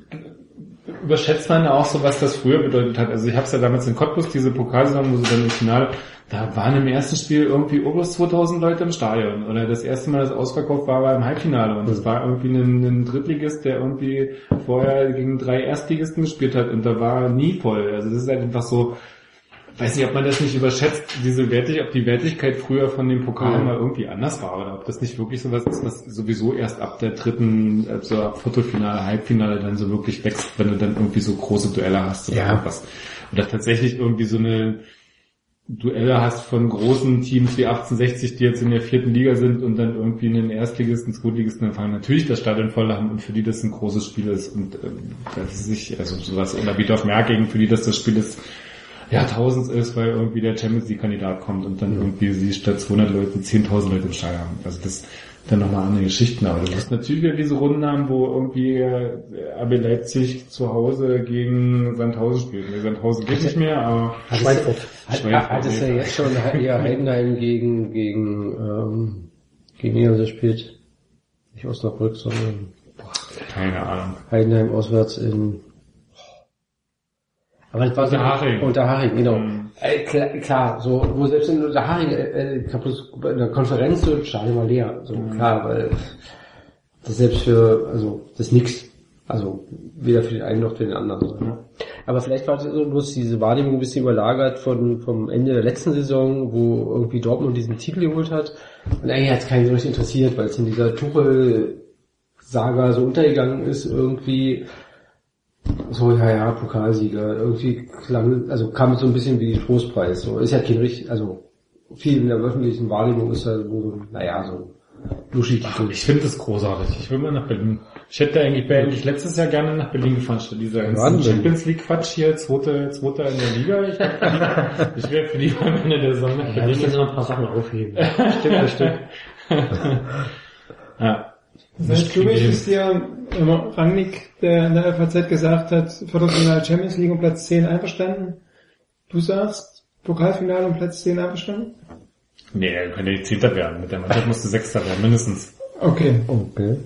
überschätzt man ja auch so, was das früher bedeutet hat. Also ich habe es ja damals in Cottbus, diese Pokalsaison, wo sie dann im Finale, da waren im ersten Spiel irgendwie oberst 2000 Leute im Stadion. Oder das erste Mal, das ausverkauft war, war im Halbfinale. Und das war irgendwie ein, ein Drittligist, der irgendwie vorher gegen drei Erstligisten gespielt hat und da war nie voll. Also das ist halt einfach so, weiß nicht, ob man das nicht überschätzt, diese Wertig, ob die Wertigkeit früher von dem Pokal mal irgendwie anders war oder ob das nicht wirklich sowas ist, was sowieso erst ab der dritten, also ab Viertelfinale, Halbfinale dann so wirklich wächst, wenn du dann irgendwie so große Duelle hast oder Ja. irgendwas. Oder tatsächlich irgendwie so eine Duelle hast von großen Teams wie 1860, die jetzt in der vierten Liga sind und dann irgendwie einen Erstligisten, Zweitligisten empfangen. Natürlich das Stadion voll haben und für die das ein großes Spiel ist und ähm, das ist nicht, also sowas, oder Wiedorf Merking, für die das das Spiel ist, ja, tausends ist, weil irgendwie der Champions League Kandidat kommt und dann irgendwie sie statt 200 Leute 10.000 Leute im Stadion haben. Also das dann nochmal andere Geschichten. Aber du wirst natürlich wieder diese Runden haben, wo irgendwie äh, RB Leipzig zu Hause gegen Sandhausen spielt. Nee, Sandhausen geht nicht mehr, aber. Hat, es ja ja. jetzt schon [LAUGHS] eher Heidenheim gegen, gegen, ähm, gegen wen das spielt. Nicht Osnabrück, sondern keine Ahnung. Heidenheim auswärts in, aber das war so, Unterhaching. Unterhaching, genau. Mhm. Äh, klar, klar, so, wo selbst in Unterhaching, äh, äh, bloß in der Konferenz so, Stadion war leer, so, Mhm. klar, weil, das selbst für, also, das ist nix. Also, weder für den einen noch für den anderen. So. Aber vielleicht war das so bloß diese Wahrnehmung ein bisschen überlagert von, vom Ende der letzten Saison, wo irgendwie Dortmund diesen Titel geholt hat. Und eigentlich hat es keinen so richtig interessiert, weil es in dieser Tuchel-Saga so untergegangen ist, irgendwie, so, ja, ja, Pokalsieger, irgendwie klang, also kam es so ein bisschen wie Trostpreis, so, ist ja kein richtig, also, viel in der öffentlichen Wahrnehmung ist ja so, so naja, so, Luschi-Titel. Ich finde das großartig. Ich will mal nach Berlin. Ich hätte eigentlich, wäre eigentlich letztes Jahr gerne nach Berlin gefahren, statt dieser ganzen. Champions League Quatsch hier, zweite, zweite in der Liga. Ich, wär- ich wäre für die am Ende der nach ja, müssen Berlin. noch ein paar Sachen aufheben. [LAUGHS] Stimmt, stimmt. [LAUGHS] Ja. Das heißt, für mich ist dir ähm, Rangnick, der in der FAZ gesagt hat, Viertelfinale Champions League um Platz 10 einverstanden. Du sagst, Pokalfinale um Platz 10 einverstanden? Nee, er könnte nicht Zehnter werden. Mit der Mannschaft musste Sechster werden, mindestens. Okay, Okay.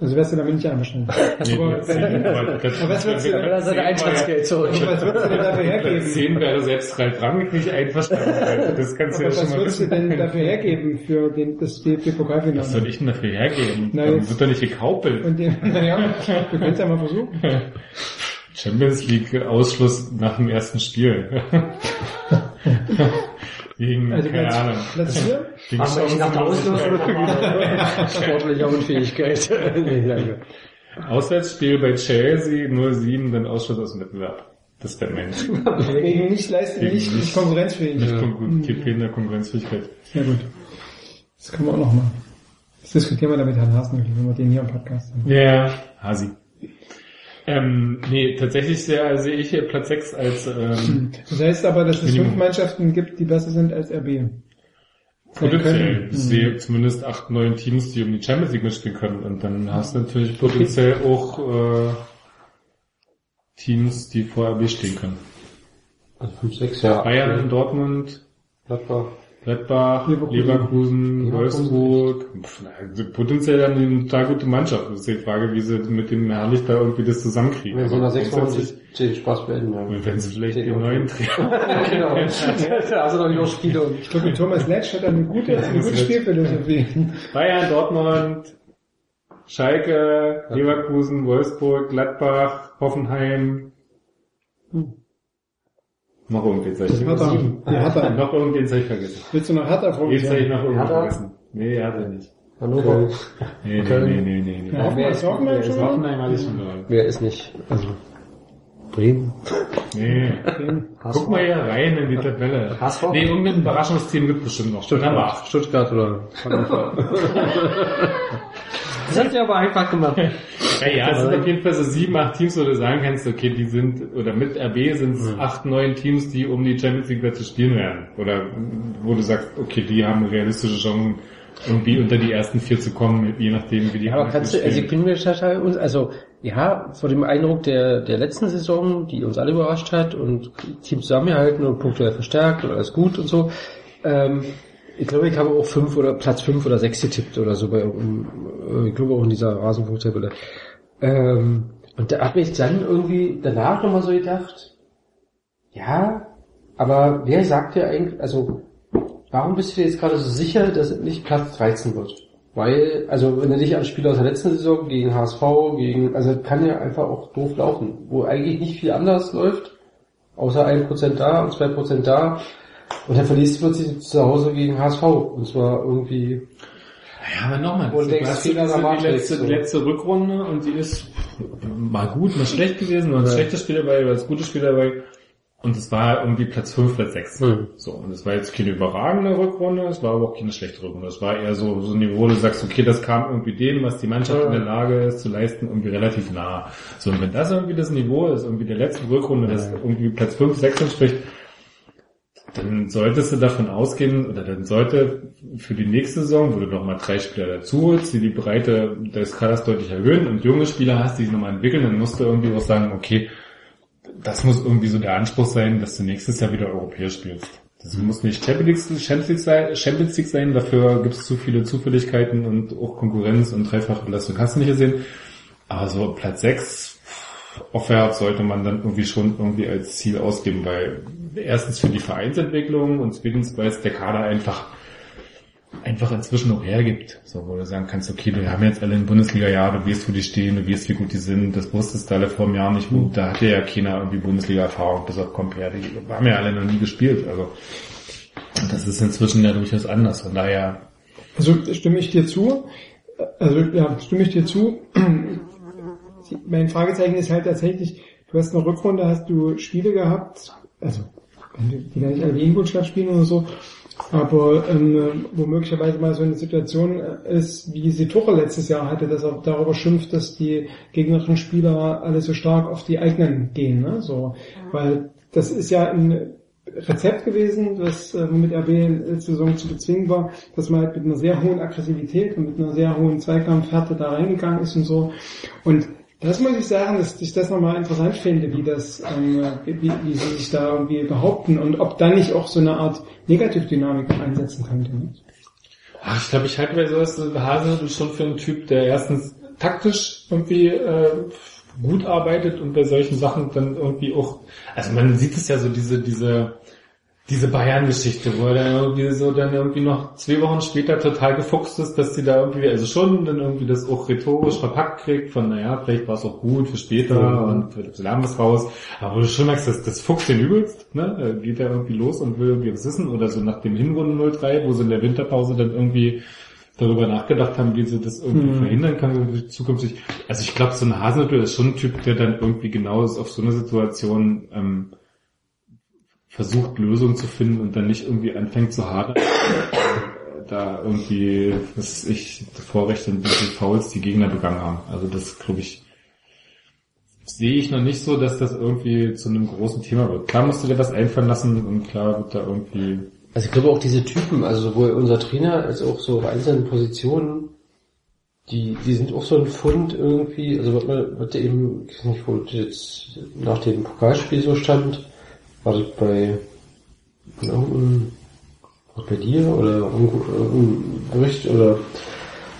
Also wärst du damit nicht einverstanden. Nee, Aber- zehn, aber Platz- Aber was würdest du denn- Platz zehn zurück. Aber was würdest du denn dafür hergeben? 10 wäre selbst Ralf Rangnick nicht einverstanden. [LAUGHS] Das kannst du ja schon was mal würdest du denn dafür hergeben für den, das Was soll DFB-Pokalfinale? ich denn dafür hergeben? Na, Dann wird doch nicht gekaupelt. Und den, [LAUGHS] naja, wir können es ja mal versuchen. Champions League Ausschluss nach dem ersten Spiel. [LAUGHS] Gegen, Also keine Platz, Ahnung. Platz 4? Gegen [LAUGHS] Ach, ich nach der Auslosung [LAUGHS] Chancen- Sportlicher Unfähigkeit. [LAUGHS] nee, danke. Auswärtsspiel bei Chelsea 0-7, dann Ausschuss aus dem Wettbewerb. Das wäre mein Wegen nicht leisten, nicht, nicht konkurrenzfähig. nicht kon fehlender Konkurrenzfähigkeit. Ja gut. Das können wir auch noch machen. Das diskutieren wir dann mit Herrn Hasen, wenn wir den hier im Podcast haben. Ja, Hasi. Ähm, nee, tatsächlich sehr, sehe ich hier Platz 6 als ähm, Das heißt aber, dass es Minimum. fünf Mannschaften gibt, die besser sind als RB. Potenziell. Ich sehe zumindest acht, neun Teams, die um die Champions League mitspielen können. Und dann hast du natürlich potenziell auch äh, Teams, die vor RB stehen können. Also 5, 6, ja. Bayern, Dortmund, Gladbach. Gladbach, Leverkusen. Wolfsburg. Also potenziell dann eine total gute Mannschaft. Das ist die Frage, wie sie mit dem Herrlich da irgendwie das zusammenkriegen. Wenn so nach sechs Wochen den Spaß beenden, ja. Und wenn sie vielleicht den neuen [LAUGHS] Trainer. genau. Da hast du noch nicht Spiele Ich glaube, Thomas Letsch hat eine gute, eine gute Spielphilosophie. Bayern, Dortmund, Schalke, Leverkusen, Wolfsburg, Gladbach, Hoffenheim. Noch irgendwen soll ich Hertha. vergessen. Die Hertha. Noch irgendwen soll ich vergessen. Willst du noch Hertha Jetzt soll ich noch irgendwen vergessen. Nee, hat er nicht. Hannover. Nee, nee, nee, nee, nee. nee. Ja, Hoffenheim ist Hoffenheim Das schon mal? Hoffenheim hatte ich schon gehört. Wer ist nicht? Also Bremen. Nee. Guck mal hier rein in die Tabelle. HSV? Nee, irgendein Überraschungsteam gibt es bestimmt noch. Acht. Stuttgart oder Hannover. [LAUGHS] Das habt ihr aber einfach gemacht. Ja, ja, es sind auf jeden Fall so sieben, acht Teams, wo du sagen kannst, okay, die sind, oder mit RB sind es acht, neun Teams, die um die Champions League Plätze spielen werden. Oder wo du sagst, okay, die haben realistische Chancen, irgendwie unter die ersten vier zu kommen, je nachdem, wie die Aber anderen kannst du, also ich bin mir total, uns, also ja, vor dem Eindruck der, der letzten Saison, die uns alle überrascht hat und Team zusammengehalten und punktuell verstärkt und alles gut und so, ähm, ich glaube, ich habe auch fünf oder Platz fünf oder sechs getippt oder so bei um, ich glaube auch in dieser Rasenfunktabelle. Ähm, und da habe ich dann irgendwie danach nochmal so gedacht, ja, aber wer sagt ja eigentlich, also warum bist du dir jetzt gerade so sicher, dass es nicht Platz 13 wird? Weil, also wenn du dich an Spiele aus der letzten Saison gegen HSV, gegen, also kann ja einfach auch doof laufen, wo eigentlich nicht viel anders läuft, außer 1% da und 2% da. Und dann verlierst du plötzlich zu Hause gegen HSV. Und zwar irgendwie, Ja, aber nochmal, Fehler diese- der die letzte, so. letzte Rückrunde und die ist mal gut, mal schlecht gewesen, mal ein schlechtes Spiel dabei, mal ein gutes Spiel dabei. Und es war irgendwie Platz 5, Platz 6. Hm. So, und es war jetzt keine überragende Rückrunde, es war aber auch keine schlechte Rückrunde. Es war eher so, so ein Niveau, wo du sagst, okay, das kam irgendwie dem, was die Mannschaft in der Lage ist zu leisten, irgendwie relativ nah. So, und wenn das irgendwie das Niveau ist, irgendwie der letzten Rückrunde, das irgendwie Platz 5, 6 entspricht, dann solltest du davon ausgehen, oder dann sollte für die nächste Saison, wo du noch mal drei Spieler dazu holst, die die Breite des Kaders deutlich erhöhen und junge Spieler hast, die sich nochmal entwickeln, dann musst du irgendwie auch sagen, okay, das muss irgendwie so der Anspruch sein, dass du nächstes Jahr wieder europäisch spielst. Das muss nicht Champions League, sein, dafür gibt es zu viele Zufälligkeiten und auch Konkurrenz und Dreifachbelastung hast du nicht gesehen. Aber so Platz 6 aufwärts sollte man dann irgendwie schon irgendwie als Ziel ausgeben, weil erstens für die Vereinsentwicklung und zweitens, weil es der Kader einfach einfach inzwischen auch hergibt. So, wo du sagen kannst, okay, wir haben jetzt alle in Bundesliga-Jahr, du weißt, wo die stehen, du weißt, wie gut die sind, das wusstest du alle vor einem Jahr nicht, da hatte ja keiner irgendwie Bundesliga-Erfahrung, bis auf Compare, die haben ja alle noch nie gespielt, also das ist inzwischen ja durchaus anders, von daher, Also stimme ich dir zu. Also ja, stimme ich dir zu. Mein Fragezeichen ist halt tatsächlich, du hast eine Rückrunde, hast du Spiele gehabt, also die gar nicht alle Ingolstadt spielen oder so, aber ähm, wo möglicherweise mal so eine Situation ist, wie sie Tuchel letztes Jahr hatte, dass er darüber schimpft, dass die gegnerischen Spieler alle so stark auf die eigenen gehen, ne? So, weil das ist ja ein Rezept gewesen, das äh, mit RB letzte Saison zu bezwingen war, dass man halt mit einer sehr hohen Aggressivität und mit einer sehr hohen Zweikampfhärte da reingegangen ist und so. Und das muss ich sagen, dass ich das nochmal interessant finde, wie das, ähm, wie, wie sie sich da irgendwie behaupten und ob da nicht auch so eine Art Negativdynamik einsetzen könnte. Ach, ich glaube, ich halte bei sowas Hase schon für einen Typ, der erstens taktisch irgendwie äh, gut arbeitet und bei solchen Sachen dann irgendwie auch, also man sieht es ja so diese, diese, diese Bayern-Geschichte, wo er dann irgendwie so dann irgendwie noch zwei Wochen später total gefuchst ist, dass sie da irgendwie, also schon dann irgendwie das auch rhetorisch verpackt kriegt, von naja, vielleicht war es auch gut für später und wir lernen was raus. Aber wo du schon merkst, dass das fuchst den übelst, ne? Da Geht er irgendwie los und will irgendwie was wissen oder so nach dem Hinrunden 03, wo sie in der Winterpause dann irgendwie darüber nachgedacht haben, wie sie das irgendwie verhindern kann zukünftig. Also ich glaube, so ein Hasenhüttl ist schon ein Typ, der dann irgendwie genau ist auf so eine Situation ähm, versucht, Lösungen zu finden und dann nicht irgendwie anfängt zu hadern. äh, da irgendwie, was ich, Vorrecht und wie viele Fouls die Gegner begangen haben. Also das glaube ich, sehe ich noch nicht so, dass das irgendwie zu einem großen Thema wird. Klar musst du dir was einfallen lassen und klar wird da irgendwie Also ich glaube auch diese Typen, also sowohl unser Trainer als auch so auf einzelnen Positionen, die, die sind auch so ein Fund irgendwie, also was man, was eben, ich weiß nicht, wo jetzt nach dem Pokalspiel so stand, war das bei irgendeinem, bei dir oder irgendein Bericht oder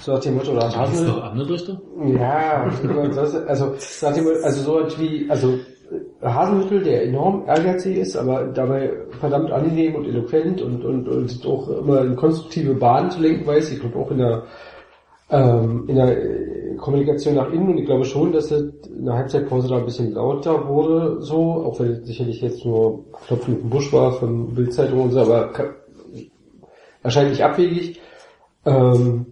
so nach dem Motto, oder Hast du noch andere Berichte? ja, also, nach dem, also so was wie, also Hasenhüttel, der enorm ehrgeizig ist, aber dabei verdammt angenehm und eloquent und, und, und auch immer in konstruktive Bahnen zu lenken weiß. Ich glaube auch in der, ähm, in der äh, Kommunikation nach innen und ich glaube schon, dass es in der Halbzeitpause da ein bisschen lauter wurde, so, auch wenn es sicherlich jetzt nur Klopfen den Busch war von Bildzeitung und so, aber wahrscheinlich abwegig. Ähm,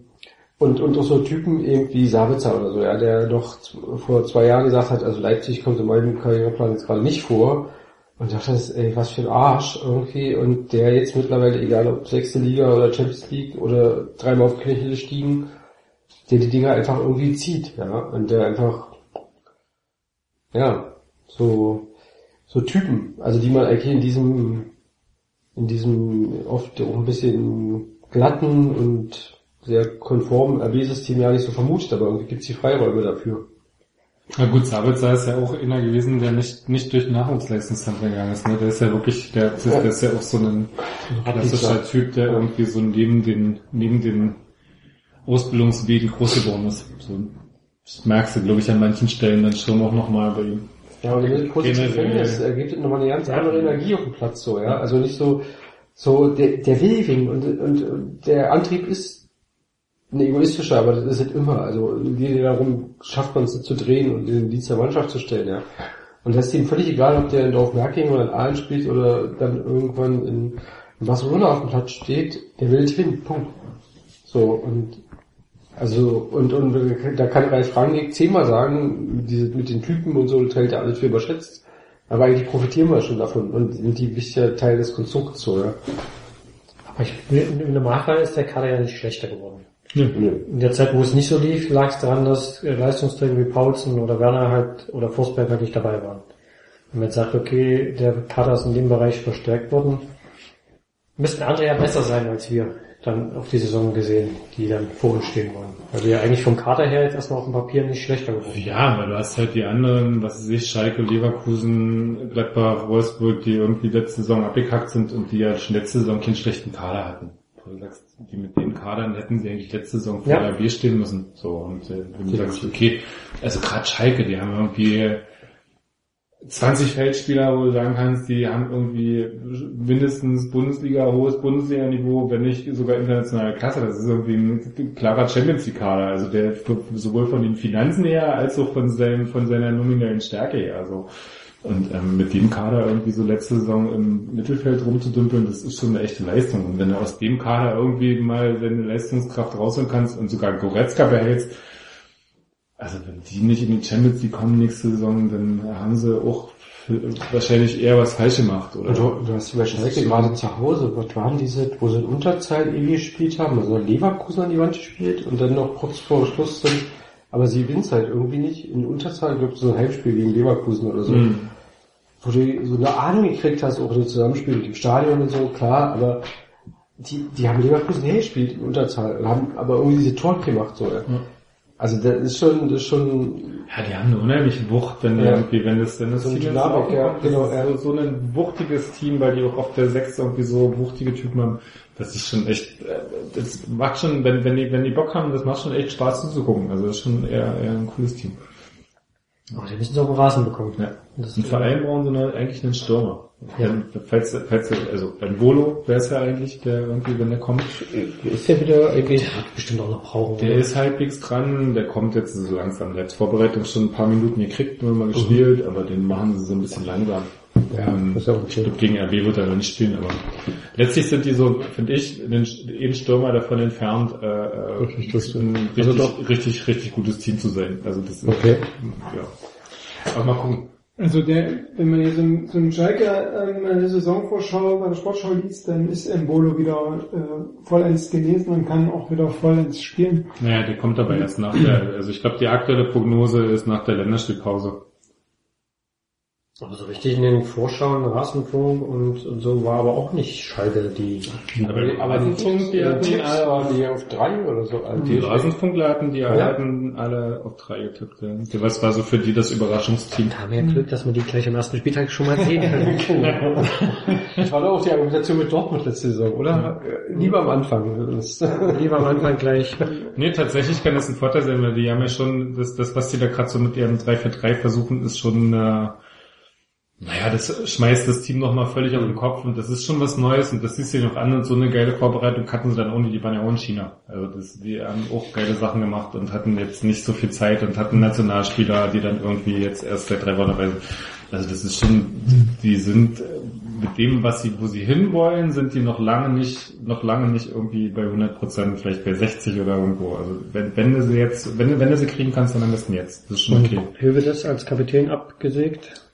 und, und auch so Typen irgendwie Sabitzer oder so, ja, der doch vor zwei Jahren gesagt hat, also Leipzig kommt in meinem Karriereplan jetzt gerade nicht vor. Und dachte, ey, was für ein Arsch irgendwie. Und der jetzt mittlerweile, egal ob sechste Liga oder Champions League oder dreimal auf Knöchel gestiegen, der die Dinger einfach irgendwie zieht, ja. Und der einfach, ja, so, so Typen, also die man eigentlich in diesem, in diesem oft auch ein bisschen glatten und sehr konformen RB-System ja nicht so vermutet, aber irgendwie gibt's die Freiräume dafür. Na gut, Sabitzer ist ja auch einer gewesen, der nicht, nicht durch Nachwuchsleistungszentren gegangen ist. Ne? Der ist ja wirklich, der, der, der ist ja auch so ein klassischer Typ, der irgendwie so neben den, neben den Ausbildungswegen groß geworden ist. So, das merkst du, glaube ich, an manchen Stellen dann schon auch nochmal bei ihm. Ja, und wenn du positiv Generell- findest, ergibt nochmal eine ganz andere Energie auf dem Platz so, ja. Also nicht so, so, der, der will wegen und, und, und der Antrieb ist ein egoistischer, aber das ist es immer. Also geht darum, schafft man es zu drehen und in den Dienst der Mannschaft zu stellen, ja. Und das ist ihm völlig egal, ob der in Dorfmerking oder in Aalen spielt oder dann irgendwann in, in Barcelona auf dem Platz steht, der will gewinnen, Punkt. So, und also, und, und da kann Ralf Rangnick zehnmal sagen, diese, mit den Typen und so, das hält er alles für überschätzt. Aber eigentlich profitieren wir schon davon und sind die wichtiger Teil des Konstrukts, so, ja. Aber ich, im Normalfall ist der Kader ja nicht schlechter geworden. Nö. In der Zeit, wo es nicht so lief, lag es daran, dass Leistungsträger wie Paulsen oder Werner halt oder Forsberg halt nicht dabei waren. Wenn man jetzt sagt, okay, der Kader ist in dem Bereich verstärkt worden, müssten andere ja besser sein als wir dann auf die Saison gesehen, die dann vor uns stehen wollen. Weil wir ja eigentlich vom Kader her jetzt erstmal auf dem Papier nicht schlechter geworden. Ja, weil du hast halt die anderen, was weiß ich, Schalke, Leverkusen, Gladbach, Wolfsburg, die irgendwie letzte Saison abgekackt sind und die ja schon letzte Saison keinen schlechten Kader hatten. Wo du sagst, die mit den Kadern hätten sie eigentlich letzte Saison vor Ja. der B stehen müssen. So, und äh, wenn du sagst, okay, also gerade Schalke, die haben irgendwie 20 Feldspieler, wo du sagen kannst, die haben irgendwie mindestens Bundesliga, hohes Bundesliga-Niveau, wenn nicht sogar internationale Klasse. Das ist irgendwie ein klarer Champions League-Kader. Also der sowohl von den Finanzen her als auch von seinem, von seiner nominellen Stärke her. Also und ähm, mit dem Kader irgendwie so letzte Saison im Mittelfeld rumzudümpeln, das ist schon eine echte Leistung. Und wenn du aus dem Kader irgendwie mal deine Leistungskraft rausholen kannst und sogar Goretzka behältst, also wenn die nicht in die Champions League kommen nächste Saison, dann haben sie auch wahrscheinlich eher was falsch gemacht, oder? Du, du hast die Schalke gerade zu Hause, was waren diese, wo sie in Unterzahl ewig gespielt haben, also Leverkusen an die Wand gespielt und dann noch kurz vor Schluss sind, aber sie gewinnt halt irgendwie nicht in Unterzahl, ich glaube so ein Heimspiel gegen Leverkusen oder so, Mhm. wo du so eine Ahnung gekriegt hast, auch so Zusammenspiel mit dem Stadion und so, klar, aber die, die haben Leverkusen hergespielt in Unterzahl, und haben aber irgendwie diese Tor gemacht, so, ja. Also das ist schon, das ist schon, Ja, die haben eine unheimliche Wucht, wenn die Ja. irgendwie, wenn das, wenn das So ein Team Dynamik, ja, genau, ist ja. so, so ein wuchtiges Team, weil die auch auf der Sechs irgendwie so wuchtige Typen haben. Das ist schon echt, äh, das macht schon, wenn, wenn die, wenn die Bock haben, das macht schon echt Spaß zuzugucken. Also das ist schon eher, eher ein cooles Team. Aber die müssen es auf den Rasen bekommen. Ja. Das Und vor allem brauchen sie noch eigentlich einen Stürmer. Wenn, falls, falls, also ein Volo, wer ist ja eigentlich, der irgendwie, wenn der kommt, Ist ja wieder eigentlich, wird bestimmt auch noch brauchen. der ist halbwegs dran, der kommt jetzt so langsam. Der hat Vorbereitung schon ein paar Minuten gekriegt, nur mal gespielt, aber den machen sie so ein bisschen langsam. ja, Ähm, ist ja ich okay. gegen RB wird er noch nicht spielen, aber letztlich sind die so, finde ich, den, jeden Stürmer davon entfernt, äh, äh, das- ein also richtig, richtig, richtig gutes Team zu sein. Also das ist, Okay. ja. Aber mal gucken. Also der, wenn man hier so, ein- so einen Schalke ähm, eine Saisonvorschau bei der Sportschau liest, dann ist Embolo wieder äh, vollends genesen und kann auch wieder vollends spielen. Naja, der kommt aber erst nach der, also ich glaube, die aktuelle Prognose ist nach der Länderspielpause. Aber so richtig in den Vorschauen, Rasenfunk und, und so war aber auch nicht Schalke die. Aber, Aber die Teams, die hatten Teams- alle waren die auf drei oder so. Also Die die Rasenfunkler hatten die hatten alle auf drei getippt. Ja. Was war so für die das Überraschungsteam? Da haben wir ja Glück, dass wir die gleich am ersten Spieltag schon mal sehen können. [LAUGHS] Das war doch auch die Argumentation mit Dortmund letzte Saison, oder? Lieber am Anfang. Lieber am Anfang gleich. Nee, tatsächlich kann das ein Vorteil sein, weil die haben ja schon, das, das was die da gerade so mit ihrem 3-4-3 versuchen, ist schon, äh, naja, das schmeißt das Team nochmal völlig auf den Kopf und das ist schon was Neues und das siehst du dir noch an und so eine geile Vorbereitung hatten sie dann ohne, die waren ja auch in China. Also das, die haben auch geile Sachen gemacht und hatten jetzt nicht so viel Zeit und hatten Nationalspieler, die dann irgendwie jetzt erst seit drei Wochen dabei sind. Also das ist schon, die sind mit dem, was sie, wo sie hinwollen, sind die noch lange nicht, noch lange nicht irgendwie bei 100 Prozent, vielleicht bei 60 oder irgendwo. Also wenn, wenn du sie jetzt, wenn du, wenn du sie kriegen kannst, dann am besten jetzt. Das ist schon okay. Höwe das als Kapitän abgesägt.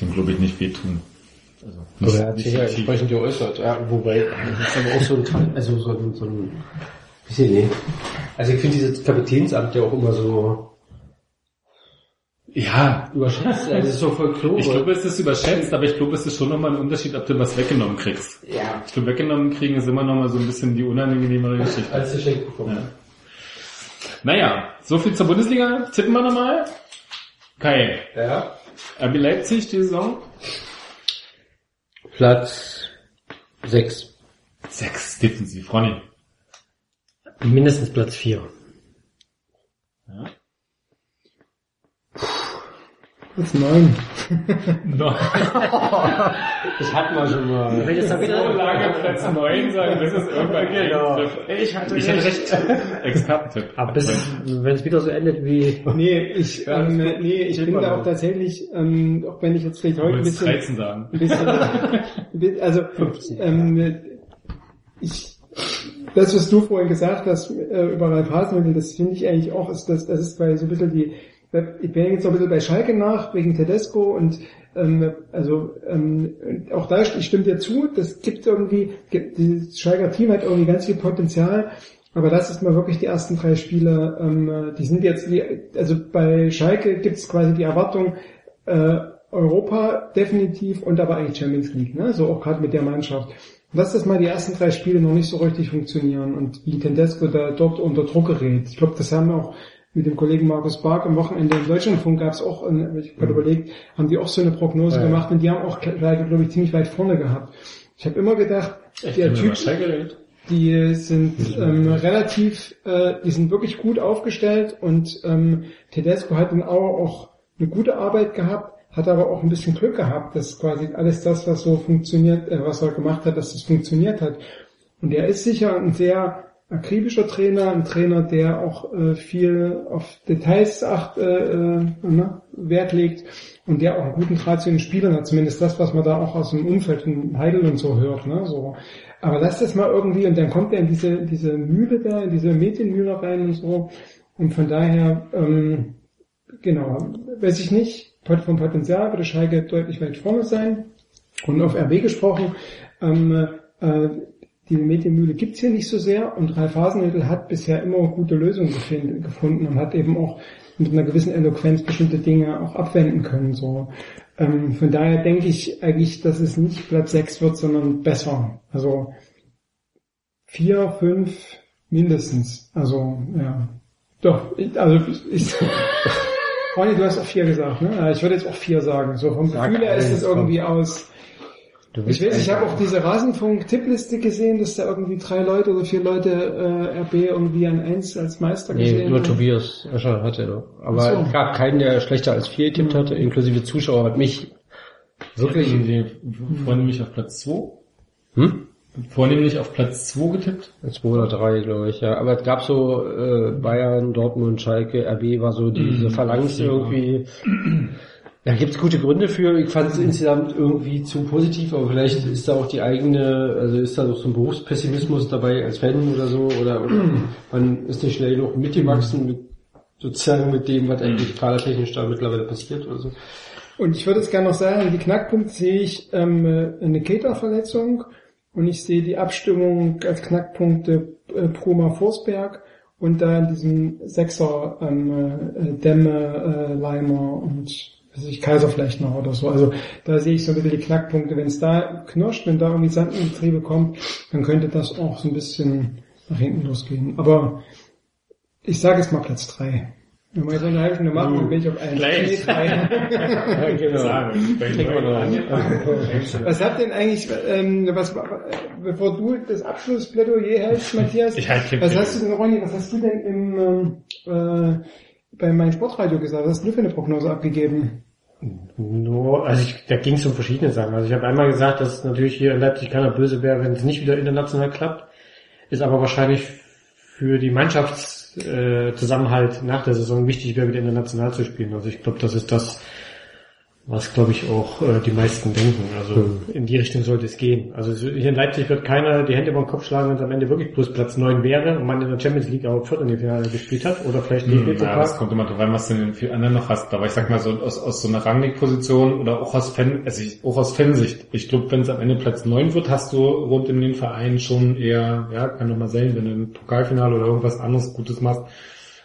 Dem glaube ich nicht wehtun. Also Aber er hat nicht sich ja entsprechend geäußert. Ja, wobei, das ist aber auch so ein, also so ein, so ein, ich nicht. Also ich finde dieses Kapitänsamt ja auch immer so Ja, überschätzt. Also es ist so voll Klo. ich glaube, es ist überschätzt, aber ich glaube, es ist schon nochmal ein Unterschied, ob du was weggenommen kriegst. ja, Ich glaube, weggenommen kriegen ist immer nochmal so ein bisschen die unangenehmere Geschichte. als Geschenk bekommen. Ja. Naja, so viel zur Bundesliga. Tippen wir nochmal. Kai, Ja. RB Leipzig die Saison? Platz 6. Sechs defensiv. Ronny. Mindestens Platz 4. Ja. Platz neun. No. [LAUGHS] Das hatten wir schon mal. Wenn jetzt da So wieder, lange Platz neun sagen, bis es irgendwann Genau. geht. ich hatte Ich recht. Expertentipp. Aber bis, wenn es wieder so endet wie, Nee, ich, ähm, nee, ich bin da auch tatsächlich, ähm, auch wenn ich jetzt vielleicht Ich heute ein bisschen 13 sagen. ein bisschen, [LAUGHS] also ähm, ich, das, was du vorhin gesagt hast äh, über Ralf Hasenhüttl, das finde ich eigentlich auch, ist das, das ist bei so ein bisschen die, ich bin jetzt so ein bisschen bei Schalke nach, wegen Tedesco und ähm, also ähm, auch da ich stimme dir zu, das gibt irgendwie, dieses Schalker Team hat irgendwie ganz viel Potenzial, aber das ist mal wirklich die ersten drei Spiele, ähm, die sind jetzt, die, also bei Schalke gibt es quasi die Erwartung, äh, Europa definitiv und aber eigentlich Champions League, ne? so auch gerade mit der Mannschaft. Lass das mal die ersten drei Spiele noch nicht so richtig funktionieren und wie Tedesco da dort unter Druck gerät. Ich glaube, das haben wir auch mit dem Kollegen Markus Bark am Wochenende im Deutschlandfunk gab es auch, äh, ich habe gerade überlegt, haben die auch so eine Prognose Ja. gemacht und die haben auch Schalke, glaube ich, ziemlich weit vorne gehabt. Ich habe immer gedacht, der Typ, die sind ähm, relativ, äh, die sind wirklich gut aufgestellt und ähm, Tedesco hat in Auer auch eine gute Arbeit gehabt, hat aber auch ein bisschen Glück gehabt, dass quasi alles das, was so funktioniert, äh, was er gemacht hat, dass das funktioniert hat. Und er ist sicher ein sehr akribischer Trainer, ein Trainer, der auch äh, viel auf Details acht, äh, äh, ne, Wert legt und der auch einen guten Draht zu den Spielern hat, zumindest das, was man da auch aus dem Umfeld von Heidel und so hört. Ne, so. Aber lass das mal irgendwie und dann kommt er in diese, diese Mühle da, in diese Medienmühle rein und so. Und von daher, ähm, genau, weiß ich nicht, vom Potenzial würde Schalke deutlich weit vorne sein. Und auf RB gesprochen, ähm, äh, die Medienmühle gibt's hier nicht so sehr und Ralf Hasenhüttl hat bisher immer gute Lösungen gefunden, und hat eben auch mit einer gewissen Eloquenz bestimmte Dinge auch abwenden können. So. Ähm, von daher denke ich eigentlich, dass es nicht Platz 6 wird, sondern besser. Also vier, fünf mindestens. Also ja. Doch, ich, also ich, [LAUGHS] Ronny, du hast auch vier gesagt, ne? Ich würde jetzt auch vier sagen. So vom Sag Gefühl her ist es irgendwie aus Ich weiß, ich habe auch diese Rasenfunk-Tippliste gesehen, dass da irgendwie drei Leute oder vier Leute äh, RB irgendwie an eins als Meister Nee, gesehen nur haben. Tobias Escher hatte doch. Aber Ach so. es gab keinen, der schlechter als vier getippt hatte, inklusive Zuschauer hat mich wirklich... Die vornehmlich auf Platz 2. Hm? Vornehmlich auf Platz 2 getippt. Zwei oder drei, glaube ich, ja. Aber es gab so äh, Bayern, Dortmund, Schalke, RB war so diese Phalanx irgendwie. Da gibt's gute Gründe für. Ich fand es insgesamt irgendwie zu positiv, aber vielleicht ist da auch die eigene, also ist da doch so ein Berufspessimismus dabei als Fan oder so, oder, oder [CLEARS THROAT] man ist nicht schnell genug mitgewachsen mit, sozusagen mit dem, was eigentlich kadertechnisch da mittlerweile passiert oder so. Und ich würde es gerne noch sagen, die Knackpunkte sehe ich ähm, äh, eine Keter-Verletzung und ich sehe die Abstimmung als Knackpunkte äh, Proma Forsberg und da in diesem Sechser ähm, äh, Dämme, äh, Leimer und weiß ich, Kaiser vielleicht noch oder so. Also da sehe ich so ein bisschen die Knackpunkte. Wenn es da knirscht, wenn da irgendwie Sand in die Getriebe kommt, dann könnte das auch so ein bisschen nach hinten losgehen. Aber ich sage jetzt mal Platz drei. Wenn wir jetzt eine halbe Stunde machen, dann bin ich auf eins. Gleich. [LAUGHS] Ja, genau. [LAUGHS] Was hat denn eigentlich, ähm, was, bevor du das Abschlussplädoyer hältst, Matthias, Ich halte was hast du denn, Ronny, was hast du denn im, ähm, äh, bei meinem Sportradio gesagt? Was hast du für eine Prognose abgegeben? Nur, also ich, da ging es um verschiedene Sachen. Also ich habe einmal gesagt, dass natürlich hier in Leipzig keiner böse wäre, wenn es nicht wieder international klappt. Ist aber wahrscheinlich für die Mannschaftszusammenhalt äh, nach der Saison wichtig wäre, wieder international zu spielen. Also ich glaube, das ist das, was glaube ich auch äh, die meisten denken. Also in die Richtung sollte es gehen. Also so- hier in Leipzig wird keiner die Hände über den Kopf schlagen, wenn es am Ende wirklich plus Platz 9 wäre und man in der Champions League auch Viertelfinale gespielt hat oder vielleicht Hm, DFB ja, das kommt immer drauf an, was du in den vielen anderen noch hast. Aber ich sag mal so aus, aus so einer Rangnick-Position oder auch aus Fan, also ich, auch aus Fansicht. Ich glaube, wenn es am Ende Platz 9 wird, hast du rund in den Verein schon eher, ja, kann doch mal sein, wenn du ein Pokalfinale oder irgendwas anderes Gutes machst.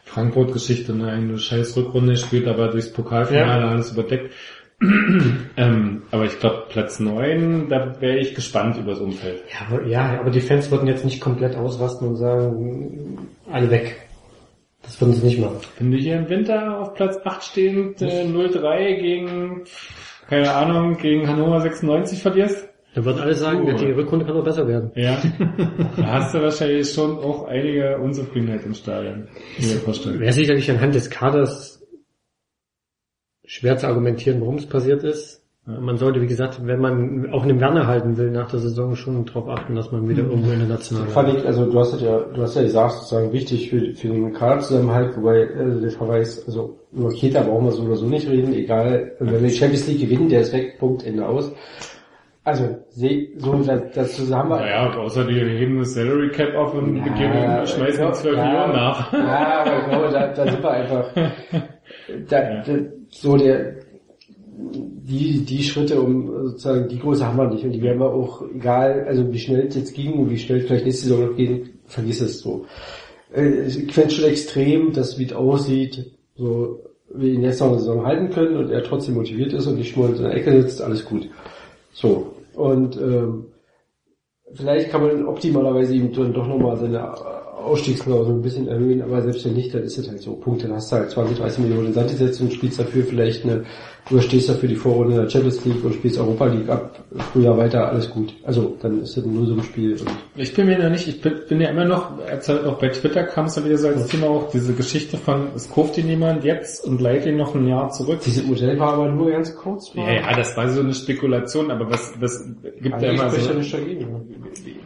Frankfurt-Geschichte, ne, eine scheiß Rückrunde spielt, aber durchs Pokalfinale Ja. alles überdeckt. [CLEARS THROAT] ähm, aber ich glaube, Platz 9, da wäre ich gespannt über das Umfeld. Ja, aber, ja, aber die Fans würden jetzt nicht komplett ausrasten und sagen, alle weg. Das würden sie nicht machen. Wenn du hier im Winter auf Platz 8 stehend äh, 0-3 gegen, keine Ahnung, gegen Hannover 96 verlierst, Dann würden alle sagen, Cool. die Rückrunde kann noch besser werden. ja, [LAUGHS] da hast du wahrscheinlich schon auch einige Unzufriedenheit im Stadion. Wäre sicherlich anhand des Kaders schwer zu argumentieren, warum es passiert ist. Man sollte, wie gesagt, wenn man auch einen Werner halten will nach der Saison, schon darauf achten, dass man wieder irgendwo in der Nationalen Fand ich, also du hast das ja, du hast ja gesagt, sozusagen wichtig für, für den Kaderzusammenhalt, wobei äh, der Verweis, also über Kita brauchen wir so oder so nicht reden, egal, wenn wir die Champions League gewinnen, der ist weg, Punkt, Ende aus. Also, seh, so, das, das zusammen Naja, außer die heben das Salary Cap auf und Ja, geben, schmeißen ja, 12 ja. Millionen nach. Ja, aber ich glaube, da, da sind wir einfach, [LAUGHS] da, da, so der, die, die Schritte, um sozusagen, die Größe haben wir nicht und die werden wir auch, egal, also wie schnell es jetzt ging und wie schnell es vielleicht nächste Saison noch gehen, vergiss es so. Äh, Ich fände schon extrem, dass wie es aussieht, so, wir ihn jetzt noch eine Saison halten können und er trotzdem motiviert ist und nicht nur in der Ecke sitzt, alles gut. So. Und ähm, vielleicht kann man optimalerweise ihm dann doch nochmal seine Ausstiegsklausel ein bisschen erhöhen, aber selbst wenn nicht, dann ist es halt so. Punkt, dann hast du halt 20, 30 Millionen in Sand gesetzt und spielst dafür vielleicht eine, du stehst dafür die Vorrunde der Champions League und spielst Europa League ab, Frühjahr weiter, alles gut. Also, dann ist das nur so ein Spiel. Und Ich bin mir noch nicht, ich bin, bin ja immer noch, als halt auch bei Twitter kam es ja wieder so als Thema auch diese Geschichte von, es kauft ihn jemand jetzt und leiht ihn noch ein Jahr zurück. dieses Modell war aber nur ganz kurz. Ja, ja, das war so eine Spekulation, aber was, was gibt Also ja ich immer so. ja nicht dagegen.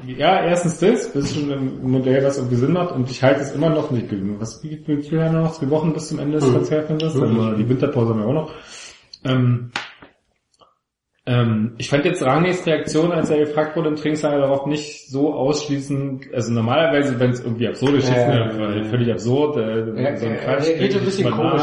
Ja, erstens das, das ist schon ein Modell, was irgendwie Sinn macht und ich halte es immer noch nicht. Was wie viel viel haben wir noch? Zwei Wochen bis zum Ende des Transferfensters, also die Winterpause haben wir auch noch. Ähm, ähm, ich fand jetzt Rangnick's Reaktion, als er gefragt wurde im Trainingslager darauf nicht so ausschließend, also normalerweise, wenn es irgendwie absurde Geschichten Ja, ja, ja, ja. völlig absurd, äh, Ja, so ein Quatsch. er geht ein bisschen komisch,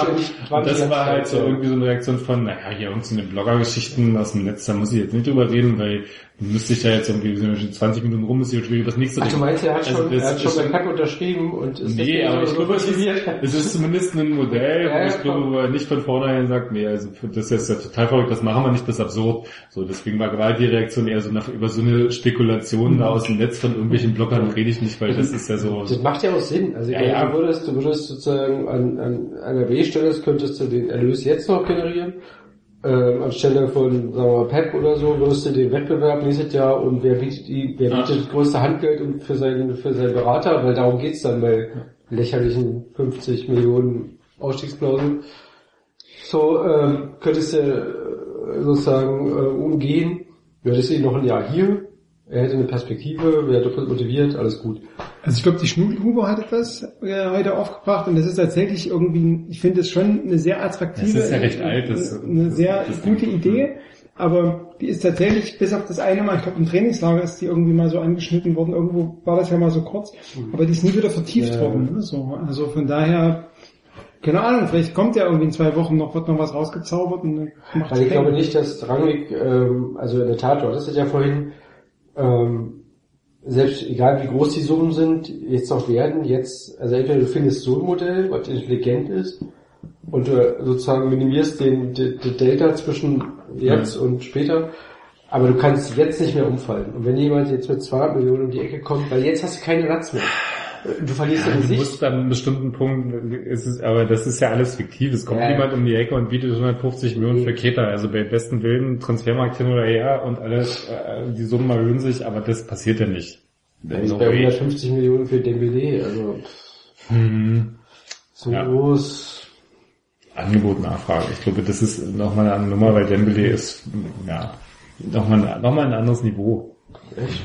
nach. und das war halt so. irgendwie so eine Reaktion von, naja, hier irgendeine Bloggergeschichten aus dem Netz, da muss ich jetzt nicht drüber reden, weil müsste ich da jetzt irgendwie sind wir schon 20 Minuten rum, ist hier schon wieder das nächste Ach, du meinst, er hat Also schon, das er hat schon beim Pack unterschrieben und ist Nee, aber so ich glaube, es ist, es ist zumindest ein Modell, Ja, wo ja, ich glaube, wo er nicht von vornherein sagt, nee, also das ist ja total verrückt, das machen wir nicht, das ist absurd. So, deswegen war gerade die Reaktion eher so nach, über so eine Spekulation da aus dem Netz von irgendwelchen Bloggern rede ich nicht, weil das ist ja so, Das macht ja auch Sinn. Also Ja, ja. du würdest, du würdest sozusagen an, an einer W-Stelle könntest du den Erlös jetzt noch generieren ähm, anstelle von, sagen wir mal, Pep oder so, wirst du den Wettbewerb nächstes Jahr und wer bietet die, wer bietet das größte Handgeld und für seinen, für seinen Berater, weil darum geht's dann bei lächerlichen 50 Millionen Ausstiegsklauseln. So, ähm, könntest du äh, sozusagen äh, umgehen, du hättest ihn noch ein Jahr hier, er hätte eine Perspektive, wäre doppelt motiviert, alles gut. Also ich glaube, die Schnudelhuber hat etwas äh, heute aufgebracht und das ist tatsächlich irgendwie, ich finde es schon eine sehr attraktive, Das ist ja recht alt, das- eine sehr das- gute Idee, aber die ist tatsächlich, bis auf das eine Mal, ich glaube im Trainingslager ist die irgendwie mal so angeschnitten worden, irgendwo war das ja mal so kurz, aber die ist nie wieder vertieft Ja. worden. Ne? So, also von daher, keine Ahnung, vielleicht kommt ja irgendwie in zwei Wochen noch, wird noch was rausgezaubert und dann macht Also ich glaube nicht, dass Rangnick, ähm, also in der Tat, du hattest es ja vorhin, ähm, selbst egal wie groß die Summen sind, jetzt noch werden, jetzt, also entweder du findest so ein Modell, was intelligent ist, und du sozusagen minimierst den, den, den Delta zwischen jetzt und später, aber du kannst jetzt nicht mehr umfallen. Und wenn jemand jetzt mit 200 Millionen um die Ecke kommt, weil jetzt hast du keine Ersatz mehr. Du verlierst Ja, dein du Gesicht. musst an einem bestimmten Punkt, ist es, aber das ist ja alles fiktiv. Es kommt Ja, jemand um die Ecke und bietet 150 Millionen für Keta. Also bei besten Willen, Transfermarkt hin oder her und alles, äh, die Summen erhöhen sich, aber das passiert ja nicht. Also No bei way. 150 Millionen für Dembele, also pff, Hm. so Ja. groß. Angebot, Nachfrage. Ich glaube, das ist nochmal eine andere Nummer, weil Dembele ist, ja, nochmal noch mal ein anderes Niveau. Echt?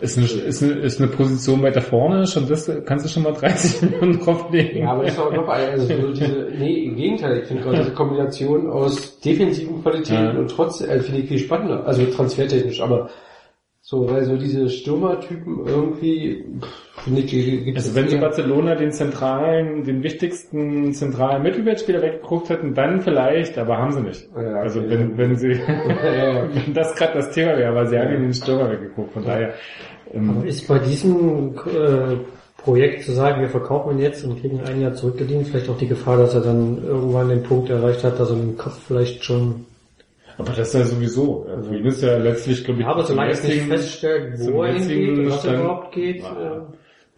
Ist eine, ist, eine, ist eine Position weiter vorne, schon das, kannst du schon mal 30 [LAUGHS] Millionen drauflegen. Ja, aber das ist auch noch also so diese, nee, im Gegenteil, ich finde gerade diese Kombination aus defensiven Qualitäten Ja. und trotzdem, äh, finde ich viel spannender, also transfertechnisch, aber so, weil so diese Stürmertypen irgendwie, pff, finde ich, gibt Also wenn sie Barcelona den zentralen, den wichtigsten zentralen Mittelfeldspieler weggeguckt hätten, dann vielleicht, aber haben sie nicht. Ja, also okay. wenn, wenn sie, [LAUGHS] ja, ja. wenn das gerade das Thema wäre, aber sie haben ihn den Stürmer weggeguckt, von daher, Aber ähm, ist bei diesem äh, Projekt zu sagen, wir verkaufen ihn jetzt und kriegen ein Jahr zurückgedient, vielleicht auch die Gefahr, dass er dann irgendwann den Punkt erreicht hat, dass er im Kopf vielleicht schon... aber das ist ja sowieso, ja, für ihn ist ja letztlich, glaube ich, Aber zum solange es nicht feststellt, wo er hingeht was er überhaupt geht, Ja.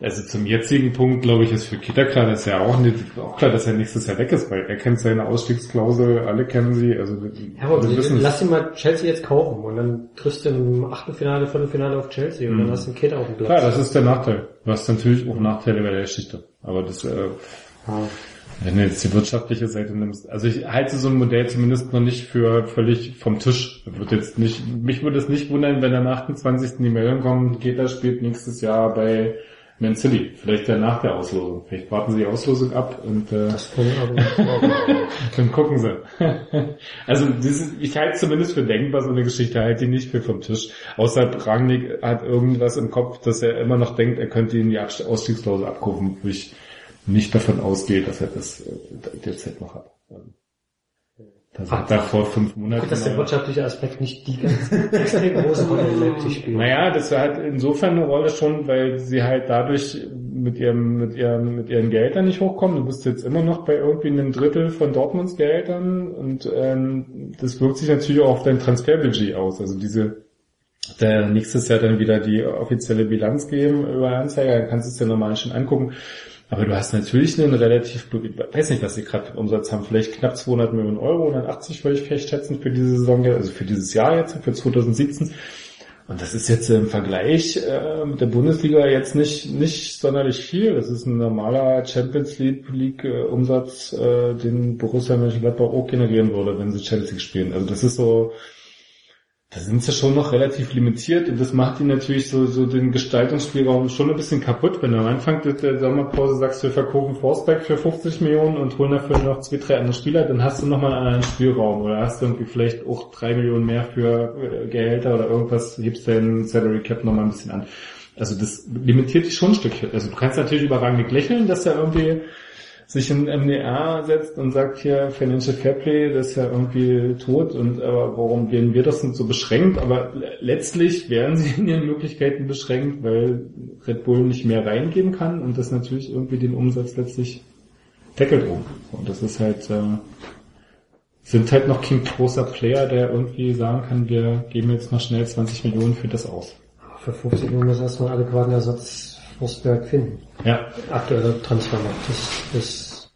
Also zum jetzigen Punkt, glaube ich, ist für Kita klar, dass er auch nicht, auch klar, dass er nächstes Jahr weg ist, weil er kennt seine Ausstiegsklausel, alle kennen sie, also Ja, aber wir wissen es. lass ihn mal Chelsea jetzt kaufen und dann triffst du im Achtelfinale, Viertelfinale auf Chelsea und dann hast du einen Kid auf dem Platz. Klar, das ist der Nachteil. Du hast natürlich auch Nachteile bei der Geschichte. Aber das, äh, wenn du jetzt die wirtschaftliche Seite nimmst, also ich halte so ein Modell zumindest noch nicht für völlig vom Tisch. Wird jetzt nicht, mich würde es nicht wundern, wenn am 28. die Meldung kommt, Geta spielt nächstes Jahr bei Man City. Vielleicht ja nach der Auslosung. Vielleicht warten sie die Auslosung ab und äh, [LAUGHS] dann gucken sie. [LAUGHS] also dieses, ich halte es zumindest für denkbar, so eine Geschichte halte ich nicht für vom Tisch. Außer Rangnick hat irgendwas im Kopf, dass er immer noch denkt, er könnte ihn die Ausstiegsklausel abrufen, wo ich nicht davon ausgehe, dass er das äh, derzeit noch hat. Das hat er vor fünf Monaten. dass der wirtschaftliche Aspekt nicht die ganz extrem große Rolle in Leipzig spielt. naja, das hat insofern eine Rolle schon, weil sie halt dadurch mit ihrem, mit ihrem, mit ihren Gehältern nicht hochkommen. Du bist jetzt immer noch bei irgendwie einem Drittel von Dortmunds Gehältern und ähm, das wirkt sich natürlich auch auf dein Transferbudget aus. Also diese der nächstes Jahr dann wieder die offizielle Bilanz geben über Anzeiger, dann kannst du es dir normal schon angucken. Aber du hast natürlich einen relativ, weiß nicht, was sie gerade für Umsatz haben, vielleicht knapp 200 Millionen Euro, 180 würde ich vielleicht schätzen für diese Saison, also für dieses Jahr jetzt, für 2017. Und das ist jetzt im Vergleich äh, mit der Bundesliga jetzt nicht nicht sonderlich viel. Das ist ein normaler Champions League, League äh, äh, den Borussia Mönchengladbach auch generieren würde, wenn sie Chelsea spielen. Also das ist so, da sind sie schon noch relativ limitiert und das macht ihnen natürlich so, so den Gestaltungsspielraum schon ein bisschen kaputt, wenn du am Anfang der- Sommerpause sagst, wir verkaufen Forsberg für 50 Millionen und holen dafür noch zwei, drei andere Spieler, dann hast du nochmal einen anderen Spielraum oder hast du irgendwie vielleicht auch drei Millionen mehr für äh, Gehälter oder irgendwas, hebst deinen Salary Cap nochmal ein bisschen an. Also das limitiert dich schon ein Stückchen. Also du kannst natürlich überragend lächeln, dass er irgendwie sich in MDR setzt und sagt hier Financial Fairplay, das ist ja irgendwie tot und aber warum werden wir das denn so beschränkt? Aber le- letztlich werden sie in ihren Möglichkeiten beschränkt, weil Red Bull nicht mehr reingeben kann und das natürlich irgendwie den Umsatz letztlich deckelt um. Und das ist halt äh, sind halt noch kein großer Player, der irgendwie sagen kann, wir geben jetzt noch schnell 20 Millionen für das aus. Für 50 Millionen muss erstmal adäquaten Ersatz Forsberg finden. Ja, Aktueller Transfermarkt. Das ist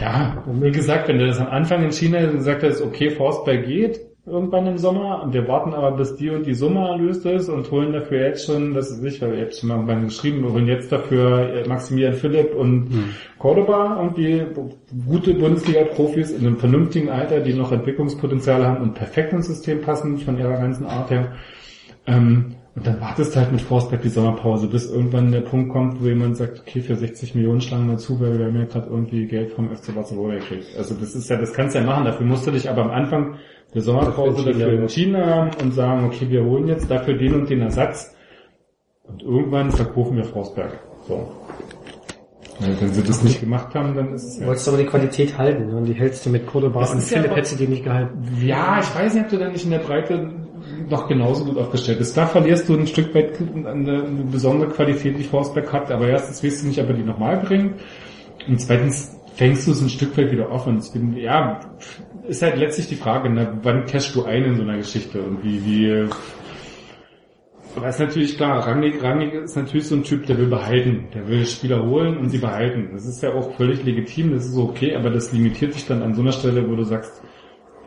Ja, und wie gesagt, wenn du das am Anfang in China gesagt hast, okay, Forsberg geht irgendwann im Sommer und wir warten aber bis die und die Summe erlöst ist und holen dafür jetzt schon, das ist nicht, weil ihr habt schon mal irgendwann geschrieben, wir holen jetzt dafür äh, Maximilian Philipp und Cordoba irgendwie gute Bundesliga-Profis in einem vernünftigen Alter, die noch Entwicklungspotenzial haben und perfekt ins System passen von ihrer ganzen Art her. Ähm, und dann wartest du halt mit Forsberg die Sommerpause, bis irgendwann der Punkt kommt, wo jemand sagt, okay, für 60 Millionen schlagen wir zu, weil wir haben ja gerade irgendwie Geld vom FC Barcelona gekriegt. Also das ist ja, das kannst du ja machen, dafür musst du dich aber am Anfang der Sommerpause Dafür entschieden haben und sagen, okay, wir holen jetzt dafür den und den Ersatz und irgendwann verkaufen wir Forsberg. So. Ja, wenn sie das nicht gemacht haben, dann ist es Du wolltest aber die Qualität halten ne? und die hältst du mit Cordoba und ja Philipp aber- hättest du die nicht gehalten. Ja, ich weiß nicht, ob du dann nicht in der Breite noch genauso gut aufgestellt bist. Da verlierst du ein Stück weit eine, besondere Qualität, die Forsberg hat, aber erstens weißt du nicht, ob die nochmal bringt. Und zweitens fängst du es ein Stück weit wieder auf und ich bin, ja, ist halt letztlich die Frage, ne, wann cashst du ein in so einer Geschichte und wie, wie, aber ist natürlich klar, Rangnick, Rangnick ist natürlich so ein Typ, der will behalten, der will Spieler holen und sie behalten. Das ist ja auch völlig legitim, das ist okay, aber das limitiert sich dann an so einer Stelle, wo du sagst,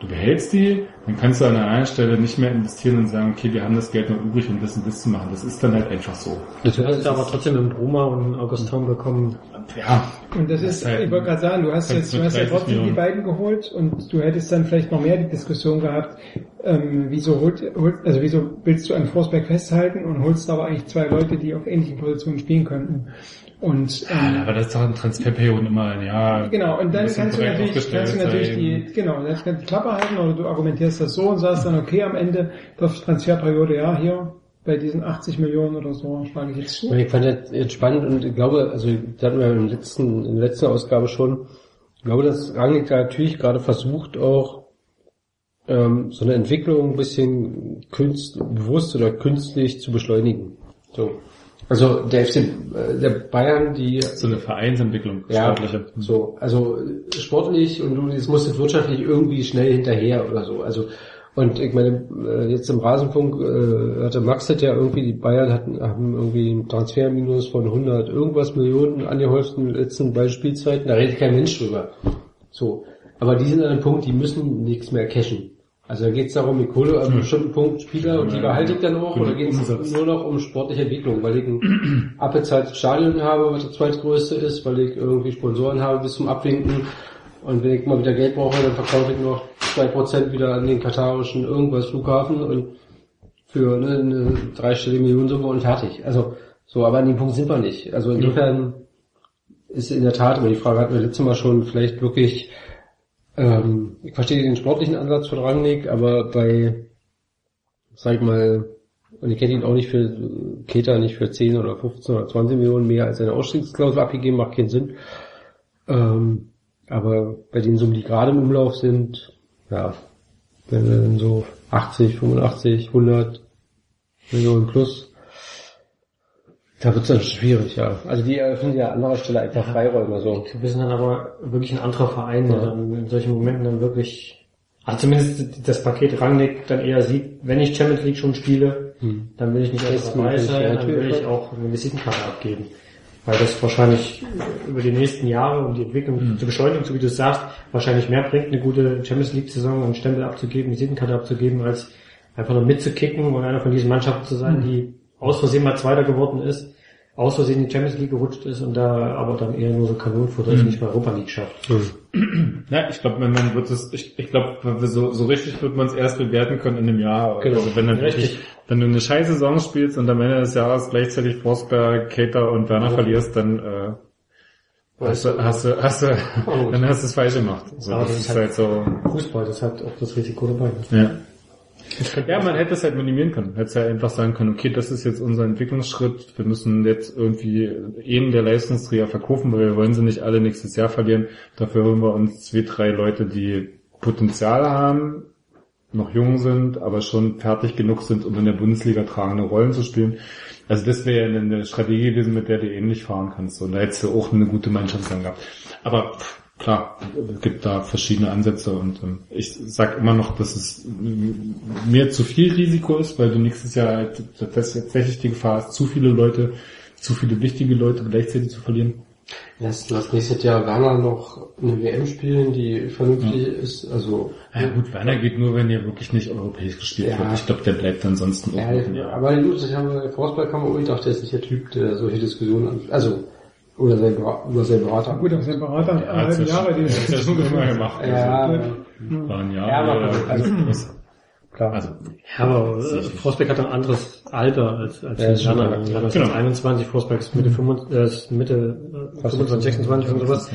du behältst die, dann kannst du an einer anderen Stelle nicht mehr investieren und sagen, okay, wir haben das Geld noch übrig, um das und das zu machen. Das ist dann halt einfach so. Du hast aber trotzdem einen Bruma und einen Augustin bekommen. Ja, Und das Das ist, halt ich wollte gerade sagen, du hast jetzt, du hast ja 30 trotzdem die Millionen. beiden geholt und du hättest dann vielleicht noch mehr die Diskussion gehabt, ähm, wieso holt, holt, also wieso willst du an Forsberg festhalten und holst aber eigentlich zwei Leute, die auf ähnlichen Positionen spielen könnten. Und ähm, aber das ist doch in Transferperioden immer ein Jahr. Genau, und dann kannst du natürlich, kannst du natürlich sein. die, genau, dann kannst du die Klappe halten oder du argumentierst das so und sagst dann, okay, am Ende der Transferperiode, ja, hier, bei diesen 80 Millionen oder so, schlage ich jetzt zu. Ich fand das jetzt spannend und ich glaube, also da hatten wir im letzten, in der letzten Ausgabe schon, ich glaube, dass Rangnick da natürlich gerade versucht auch ähm, so eine Entwicklung ein bisschen künst, bewusst oder künstlich zu beschleunigen. So. Also der FC, äh, der Bayern, die So eine Vereinsentwicklung, ja, sportliche. so, also äh, sportlich und du, es muss jetzt wirtschaftlich irgendwie schnell hinterher oder so. Also und ich meine, äh, jetzt im Rasenfunk äh, hatte Max hat ja irgendwie, die Bayern hatten, haben irgendwie einen Transferminus von 100 irgendwas Millionen angehäuft in den letzten beiden Spielzeiten, da redet kein Mensch drüber. So, aber die sind an einem Punkt, die müssen nichts mehr cashen. Also da geht es darum, ich hole an einem bestimmten Punkt Spieler und die behalte ich dann auch, genug oder geht es nur noch um sportliche Entwicklung, weil ich ein [CLEARS THROAT] abbezahltes Stadion habe, was das zweitgrößte ist, weil ich irgendwie Sponsoren habe bis zum Abwinken. Und wenn ich mal wieder Geld brauche, dann verkaufe ich noch 2% wieder an den katarischen irgendwas Flughafen und für ne, eine dreistellige Millionensumme und fertig. Also so, aber an dem Punkt sind wir nicht. Also insofern ist in der Tat, aber die Frage hatten wir letztes Mal schon, vielleicht wirklich, ähm, ich verstehe den sportlichen Ansatz von Rangnick, aber bei, sag ich mal, und ich kenne ihn auch nicht für Keter nicht für 10 oder 15 oder 20 Millionen mehr als eine Ausstiegsklausel abgegeben, macht keinen Sinn. Ähm, aber bei den Summen, die gerade im Umlauf sind, ja, wenn wir dann so 80, 85, 100 Millionen plus, da wird es dann schwierig, ja. Also die eröffnen ja an anderer Stelle einfach Freiräume, so. Wir sind dann aber wirklich ein anderer Verein, der dann in solchen Momenten dann wirklich, also zumindest das Paket Rangnick dann eher sieht, wenn ich Champions League schon spiele, dann will ich nicht erst dabei sein, ja, dann will ich auch eine Visitenkarte abgeben. Weil das wahrscheinlich über die nächsten Jahre, um die Entwicklung zu beschleunigen, so wie du es sagst, wahrscheinlich mehr bringt, eine gute Champions League Saison und Stempel abzugeben, Visitenkarte abzugeben, als einfach nur mitzukicken und einer von diesen Mannschaften zu sein, die aus Versehen mal Zweiter geworden ist, aus Versehen in die Champions League gerutscht ist und da aber dann eher nur so Kanonenfutter ist, nicht mal Europa League schafft. Ja, ich glaube, wenn man wird es, ich, ich glaube, so, so richtig wird man es erst bewerten können in einem Jahr. Genau. Also wenn dann Richtig. wenn du eine scheiß Saison spielst und am Ende des Jahres gleichzeitig Forsberg, Cater und Werner verlierst, dann äh, hast du, hast du, hast du, dann hast du es falsch gemacht. So, das das ist ist halt so. Fußball, das hat auch das Risiko dabei. Ja. [LAUGHS] Ja, man hätte es halt minimieren können. Hätte es ja einfach sagen können, okay, das ist jetzt unser Entwicklungsschritt. Wir müssen jetzt irgendwie eben der Leistungsträger verkaufen, weil wir wollen sie nicht alle nächstes Jahr verlieren. Dafür holen wir uns zwei, drei Leute, die Potenzial haben, noch jung sind, aber schon fertig genug sind, um in der Bundesliga tragende Rollen zu spielen. Also das wäre ja eine Strategie gewesen, mit der du ähnlich fahren kannst. Und da hättest du auch eine gute Mannschaft gehabt. Aber pff, klar, es gibt da verschiedene Ansätze und ähm, ich sag immer noch, dass es mir zu viel Risiko ist, weil du nächstes Jahr halt tatsächlich die Gefahr hast, zu viele Leute, zu viele wichtige Leute gleichzeitig zu verlieren. Lass, lass nächstes Jahr Werner noch eine WM spielen, die vernünftig ist. Also Ja gut, Werner geht nur, wenn ihr wirklich nicht europäisch gespielt Ja. wird. Ich glaube, der bleibt ansonsten ja, ein Jahr. aber gut, ich habe Forsberg kann man auch gedacht, der ist nicht der Typ, der solche Diskussionen an, also oder sein, über seinen Berater. Gut, aber sein Berater Er ja Jahre die [LAUGHS] ja schon immer gemacht. Ja, Also, aber- war ein Jahr. Ja, aber- oder- also- klar. also, Ja, aber äh, Forsberg hat ein anderes Alter als, als Ja, klar. Werner ist Genau. jetzt 21, Forsberg ist Mitte, 25, äh, Mitte äh, 25, 26 und sowas.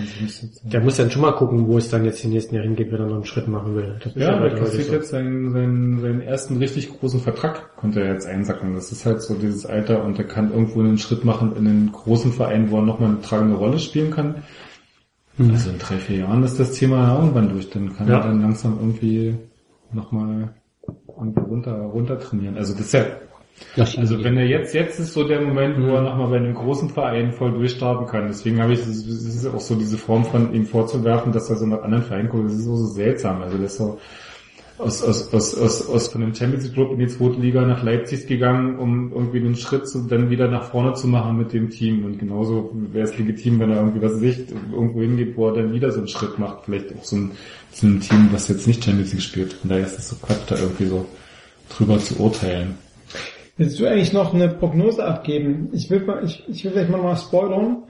Der muss dann schon mal gucken, wo es dann jetzt die nächsten Jahre hingeht, wenn er noch einen Schritt machen will. Das ist Ja, heute kassiert so. jetzt seinen, seinen, seinen ersten richtig großen Vertrag, konnte er jetzt einsacken. Das ist halt so dieses Alter und er kann irgendwo einen Schritt machen in einen großen Verein, wo er nochmal eine tragende Rolle spielen kann. Also in drei, vier Jahren ist das Thema ja irgendwann durch. Dann kann Ja. er dann langsam irgendwie nochmal irgendwie runter, runter trainieren. Also das ist ja, also wenn er jetzt, jetzt ist so der Moment, wo er nochmal bei einem großen Verein voll durchstarten kann. Deswegen habe ich, es ist auch so diese Form von ihm vorzuwerfen, dass er so nach anderen Vereinen guckt. Das ist so, so seltsam. Also das ist so aus, aus, aus, aus, aus von dem Champions League Club in die zweite Liga nach Leipzig gegangen, um irgendwie den Schritt zu, dann wieder nach vorne zu machen mit dem Team. Und genauso wäre es legitim, wenn er irgendwie was sich irgendwo hingeht, wo er dann wieder so einen Schritt macht. Vielleicht auch so ein, so ein Team, was jetzt nicht Champions League spielt. Von daher ist es so Quatsch, da irgendwie so drüber zu urteilen. Willst du eigentlich noch eine Prognose abgeben? Ich will, mal, ich, ich will vielleicht mal, mal spoilern.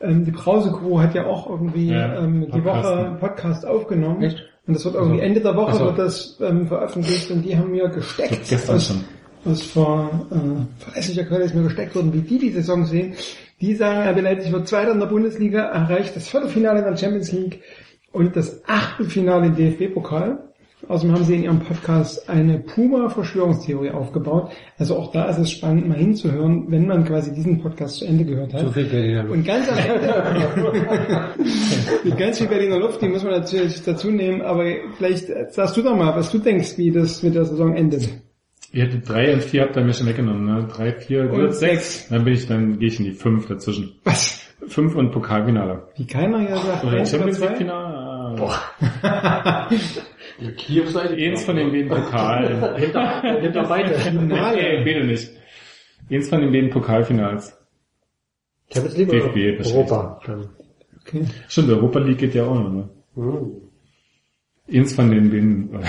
Ähm, die Brause Crew hat ja auch irgendwie Ja, ähm, die Woche ne? einen Podcast aufgenommen. Echt? Und das wird irgendwie Ende der Woche Ach so. wird das ähm, veröffentlicht und die haben mir gesteckt, Gestern was, schon. was vor äh, verlässlicher Quelle ist mir gesteckt worden, wie die die Saison sehen. Die sagen, RB Leipzig wird Zweiter in der Bundesliga, erreicht das Viertelfinale in der Champions League und das Achtelfinale im DFB-Pokal. Außerdem haben sie in ihrem Podcast eine Puma-Verschwörungstheorie aufgebaut. Also auch da ist es spannend, mal hinzuhören, wenn man quasi diesen Podcast zu Ende gehört hat. So viel Geld in der Luft. Und ganz am Ende, [LAUGHS] ganz viel Berliner Luft, die muss man natürlich dazu nehmen, aber vielleicht sagst du doch mal, was du denkst, wie das mit der Saison endet. Ihr hättet drei und vier habt ihr mir schon weggenommen, ne? Drei, vier, Und und sechs. Dann bin ich, dann gehe ich in die fünf dazwischen. Was? Fünf und Pokalfinale. Wie keiner hier sagt, Oder Champions League zwei? Finale. Boah. [LAUGHS] Kiew seid Eins von den beiden Pokalen. [LAUGHS] Hinter, hinter beide. Nee, beide nicht. Eins von den beiden Pokalfinals. Champions League DFB oder. Europa? Dann. Okay. Stimmt, Europa League geht ja auch noch, ne? Hm. Eins von den beiden. [LAUGHS]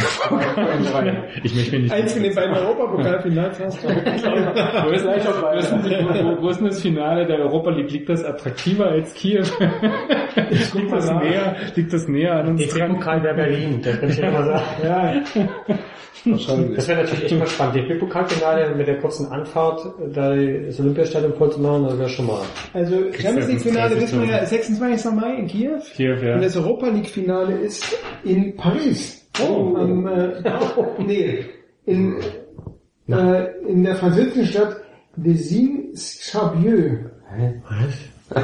ich möchte mich nicht. Eins von den beiden Europapokalfinals [LAUGHS] hast du. Wo ist, wo, ist, wo, wo ist denn das Finale der Europa League? Liegt das attraktiver als Kiew? [LAUGHS] liegt, das näher, liegt das näher an uns dran? DFB-Pokal wäre Berlin, das kann ich ja mal sagen. Ja. Das wäre natürlich echt mal spannend. DFB-Pokalfinale mit der kurzen Anfahrt, da das Olympiastadion voll zu machen, das wäre schon mal. also Champions League Finale wissen wir ja 26. Mai in Kiew. Kiew, ja. Und das Europa League Finale ist in Paris. Oh. Am, äh, [LAUGHS] nee, in, äh, in der französischen Stadt Désignes-Charbieu. Was?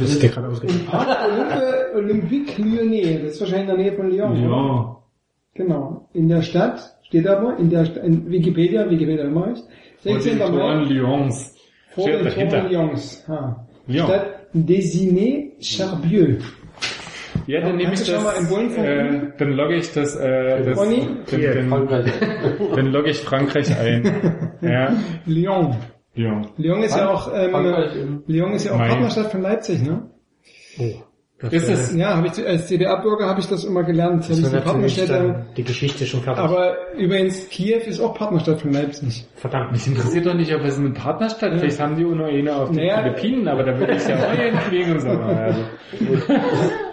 Das ist dir gerade Im ausgedacht. Parc Olympe, Olympique Lyonnais. Das ist wahrscheinlich in der Nähe von Lyon. oder? Ja. Genau. In der Stadt, steht aber, in der Sta- in Wikipedia, Wikipedia immer ich. Und 16. den Toren Mai, Lyons. vor den. Toren Lyons. Ha. Lyon. Stadt Désignes-Charbieu. Ja, dann nehme ich Kannst du schon mal im das, äh, dann logge ich das, äh, das dann, dann, Frankreich. dann logge ich Frankreich ein. [LAUGHS] Ja, Lyon. Lyon. Lyon ist ja auch, ähm, Lyon ist ja auch. Partnerstadt von Leipzig, ne? Das Ist es? Ja, habe ich als CDA-Bürger habe ich das immer gelernt. Das ich Partnerstädte. dann die Geschichte schon fertig. Aber übrigens, Kiew ist auch Partnerstadt von Leipzig. Verdammt. Mich interessiert doch nicht, ob es eine Partnerstadt ist. Vielleicht haben die auch nur eine auf den Naja. Philippinen, aber da würde ich ja auch [LAUGHS] hinfliegen und so. Also. [LAUGHS]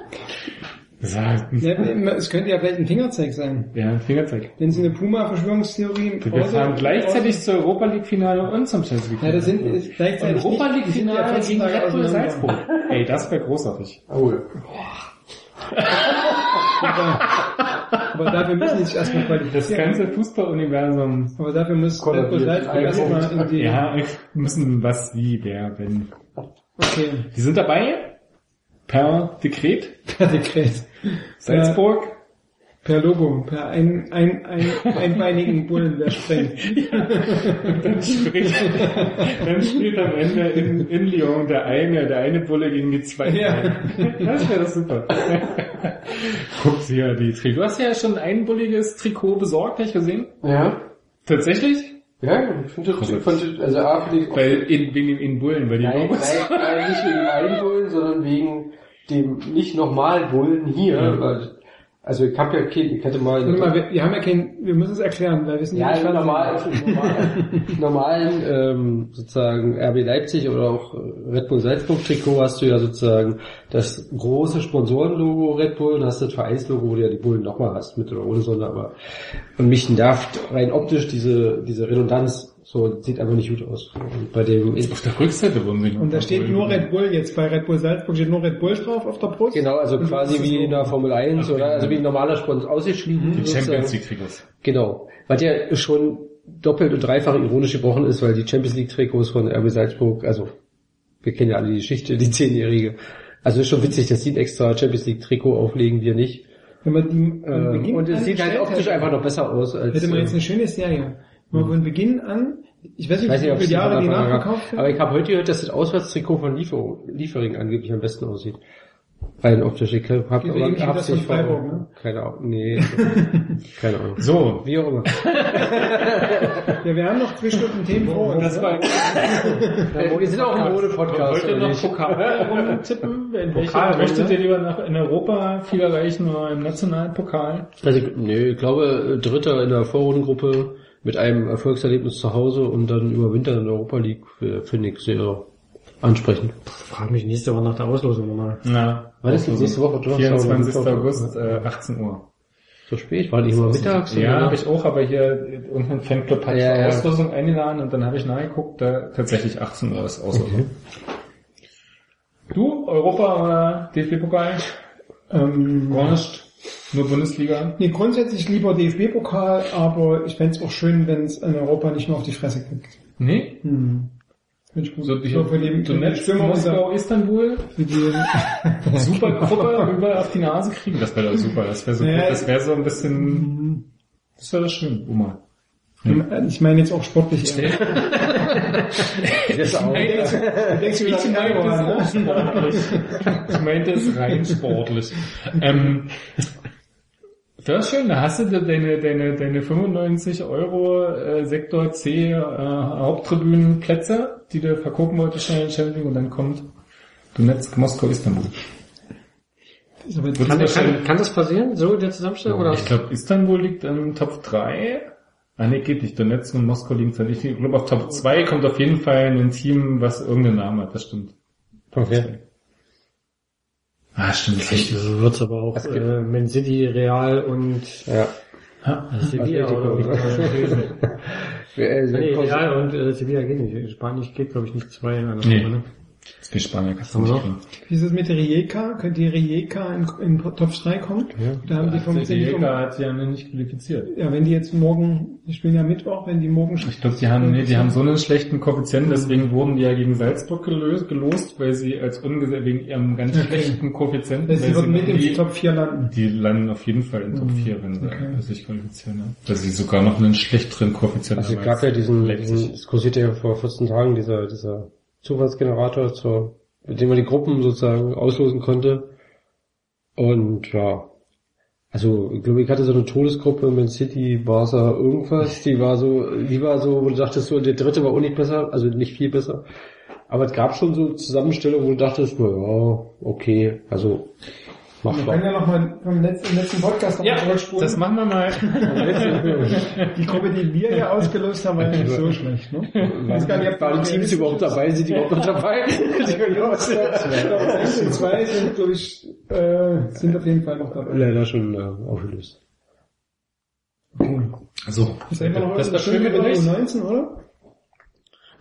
Das heißt, Ja, es könnte ja vielleicht ein Fingerzeig sein. ja, ein Fingerzeig. Wenn Sie eine Puma-Verschwörungstheorie Wir fahren gleichzeitig zur Europa League Finale und zum Champions League Ja, das sind ist gleichzeitig Europa nicht- League die sind ja Finale 14 gegen Red Bull. Salzburg. [LAUGHS] Ey, das wäre großartig. Oh. Aber dafür müssen die sich erstmal Das qualifizieren. ganze Fußballuniversum. Aber dafür muss Red Bull. Salzburg erstmal in die... Ja, müssen was, wie, wer, wenn. Okay, Die sind dabei. Per Dekret. per Dekret. Salzburg. Per Logo, per ein, ein, ein, einbeinigen Bullen, der sprengt. Dann, spricht, dann spielt am Ende in, in Lyon der eine, der eine Bulle gegen die zwei. Ja. Das wäre doch super. Guck sie ja die Trikot. Du hast ja schon ein bulliges Trikot besorgt, habe ich gesehen. Ja? Tatsächlich? Ja, ich finde das, ich fand, also A, finde ich, Weil in, wegen den in Bullen, weil die nein, nein, nein, nicht wegen Bullen, sondern wegen dem nicht normalen Bullen hier, Ja. weil, also ich habe ja kein, ich hatte mal, mal, wir, wir haben ja kein, wir müssen es erklären, weil wir sind ja, nicht normal, im [LAUGHS] normalen, ähm, sozusagen RB Leipzig oder auch Red Bull Salzburg Trikot hast du ja sozusagen das große Sponsorenlogo Red Bull und hast das Vereinslogo, wo du ja die Bullen nochmal hast, mit oder ohne Sonne, aber und mich nervt rein optisch diese diese Redundanz, so sieht aber nicht gut aus. Und bei dem Auf der Rückseite wurden sie Und da steht nur Red Bull jetzt, bei Red Bull Salzburg steht nur Red Bull drauf auf der Brust. Genau, also Und quasi wie in der Formel 1 oder also wie ein normaler Sponsor ausgeschrieben. Die. Champions League Trikots. Genau. Was ja schon doppelt und dreifach ironisch gebrochen ist, weil die Champions League Trikots von RB Salzburg, also wir kennen ja alle die Geschichte, die Zehnjährige. Also ist schon witzig, dass sie ein extra Champions League Trikot auflegen, wir nicht. Wenn man die Ähm, Beginn und es sieht halt optisch hätte, einfach noch besser aus als. Hätte man jetzt äh, eine schöne Serie. Wenn man von Beginn an, ich weiß ich nicht, weiß wie nicht, ob viele es Jahre die gab, werden. aber ich habe heute gehört, dass das Auswärtstrikot von Liefer Liefering angeblich am besten aussieht. Rein optisch. Ich hab, hab, Geht aber, hab's nicht vor- Freiburg, ne? Keine Ahnung. Nee. [LAUGHS] keine Ahnung. So, Wie auch immer. Ja, wir haben noch zwei Stunden Themen vor uns. das ne? war [LAUGHS] wir sind auch ein Mode-Podcast. Wollt ihr noch? Pokal rumtippen? In Pokal, möchtet ne? ihr lieber noch in Europa viel erreichen oder im nationalen Pokal? Also, ich- nee, ich glaube, Dritter in der Vorrundengruppe mit einem Erfolgserlebnis zu Hause und dann überwintern in der Europa League äh, finde ich sehr ansprechend. Frag mich nächste Woche nach der Auslosung nochmal. Na, War das jetzt nächste Woche? Donnerstag 24. oder Mittwoch? August, äh, 18 Uhr. So spät? War nicht immer mittags? Ja, habe ich auch, aber hier irgendein Fanclub hat Ja, ja. Auslosung eingeladen und dann habe ich nachgeguckt, da tatsächlich 18 Uhr ist Auslosung. Du, Europa oder DFB-Pokal? Ähm, Gar nicht. Nur Bundesliga? nee, grundsätzlich lieber DFB-Pokal, aber ich fände es auch schön, wenn es in Europa nicht mehr auf die Fresse kriegt. Nee? Hm. Find ich gut. So, die, Nur für die, die Donetsk, Stürmer Moskau, Istanbul? für die, [LAUGHS] Super Gruppe [LAUGHS] überall auf die Nase kriegen, das wäre doch super. Das wäre so, Ja, gut. das wäre so ein bisschen, das wäre schön, Oma. Ich meine jetzt auch sportlich auch. Denkst Ich an meinte Erdogan, es ne? auch sportlich. Ich rein sportlich. Ähm, das ist schön, da hast du deine, deine, deine 95 Euro äh, Sektor C äh, Haupttribünenplätze, die du verkaufen wolltest schnell in Champions League und dann kommt Donetsk, Moskau, Istanbul. Das Kann, kann, kann das passieren, so in der Zusammenstellung? Oder? Ich glaube, Istanbul liegt im Top 3. Ah, nee, geht nicht. Donetsk und Moskau liegen zwar nicht. Ich glaube, auf Top 2 kommt auf jeden Fall ein Team, was irgendeinen Namen hat. Das stimmt. Okay. Ah, stimmt. Vielleicht wird's aber auch äh, Man City, Real und Ja. Sevilla oder äh, [LAUGHS] [LAUGHS] Nee, Real und äh, Sevilla geht nicht. Spanien geht, glaube ich, nicht zwei in einer Nee. Ne? Das geht Spanier, kannst du nicht noch? kriegen. Wie ist es mit der Rijeka? Könnte die Rijeka in, in Top 3 kommen? Da haben die vom, Jäger hat ja nicht qualifiziert. ja, wenn die jetzt morgen, die spielen ja Mittwoch, wenn die morgen Ich glaube, die haben, nee, die haben so einen schlechten Koeffizienten, deswegen wurden die ja gegen Salzburg gelöst, gelost, weil sie als ungesetzt, wegen ihrem ganz Okay. schlechten Koeffizienten, sie weil würden mit in die, Top 4 landen. die landen auf jeden Fall in Top 4, wenn sie Okay. sich qualifizieren. Ja. Weil sie sogar noch einen schlechteren Koeffizienten Also es haben gab ja diesen, diesen es kursierte ja vor 14 Tagen dieser, dieser Zufallsgenerator zur, mit dem man die Gruppen sozusagen auslosen konnte. Und ja, also ich glaube, ich hatte so eine Todesgruppe Man City, Barca, irgendwas, die war so, die war so, wo du dachtest so, der dritte war auch nicht besser, also nicht viel besser. Aber es gab schon so Zusammenstellungen, wo du dachtest, na ja, okay, also Wir machbar. können ja nochmal vom letzten, letzten Podcast noch Ja, mal zurückspulen. das machen wir mal. [LAUGHS] die Gruppe, die wir hier ausgelöst haben, war ja nicht so schlecht, ne? Ich weiß gar nicht, ob Waren die Teams überhaupt dabei? Sind die überhaupt noch dabei? [LAUGHS] Die was- zwei sind, glaube ich, äh, sind auf jeden Fall noch dabei. Leider schon äh, aufgelöst. So, Ist einfach noch das war was schön mit über die euch. U19, oder?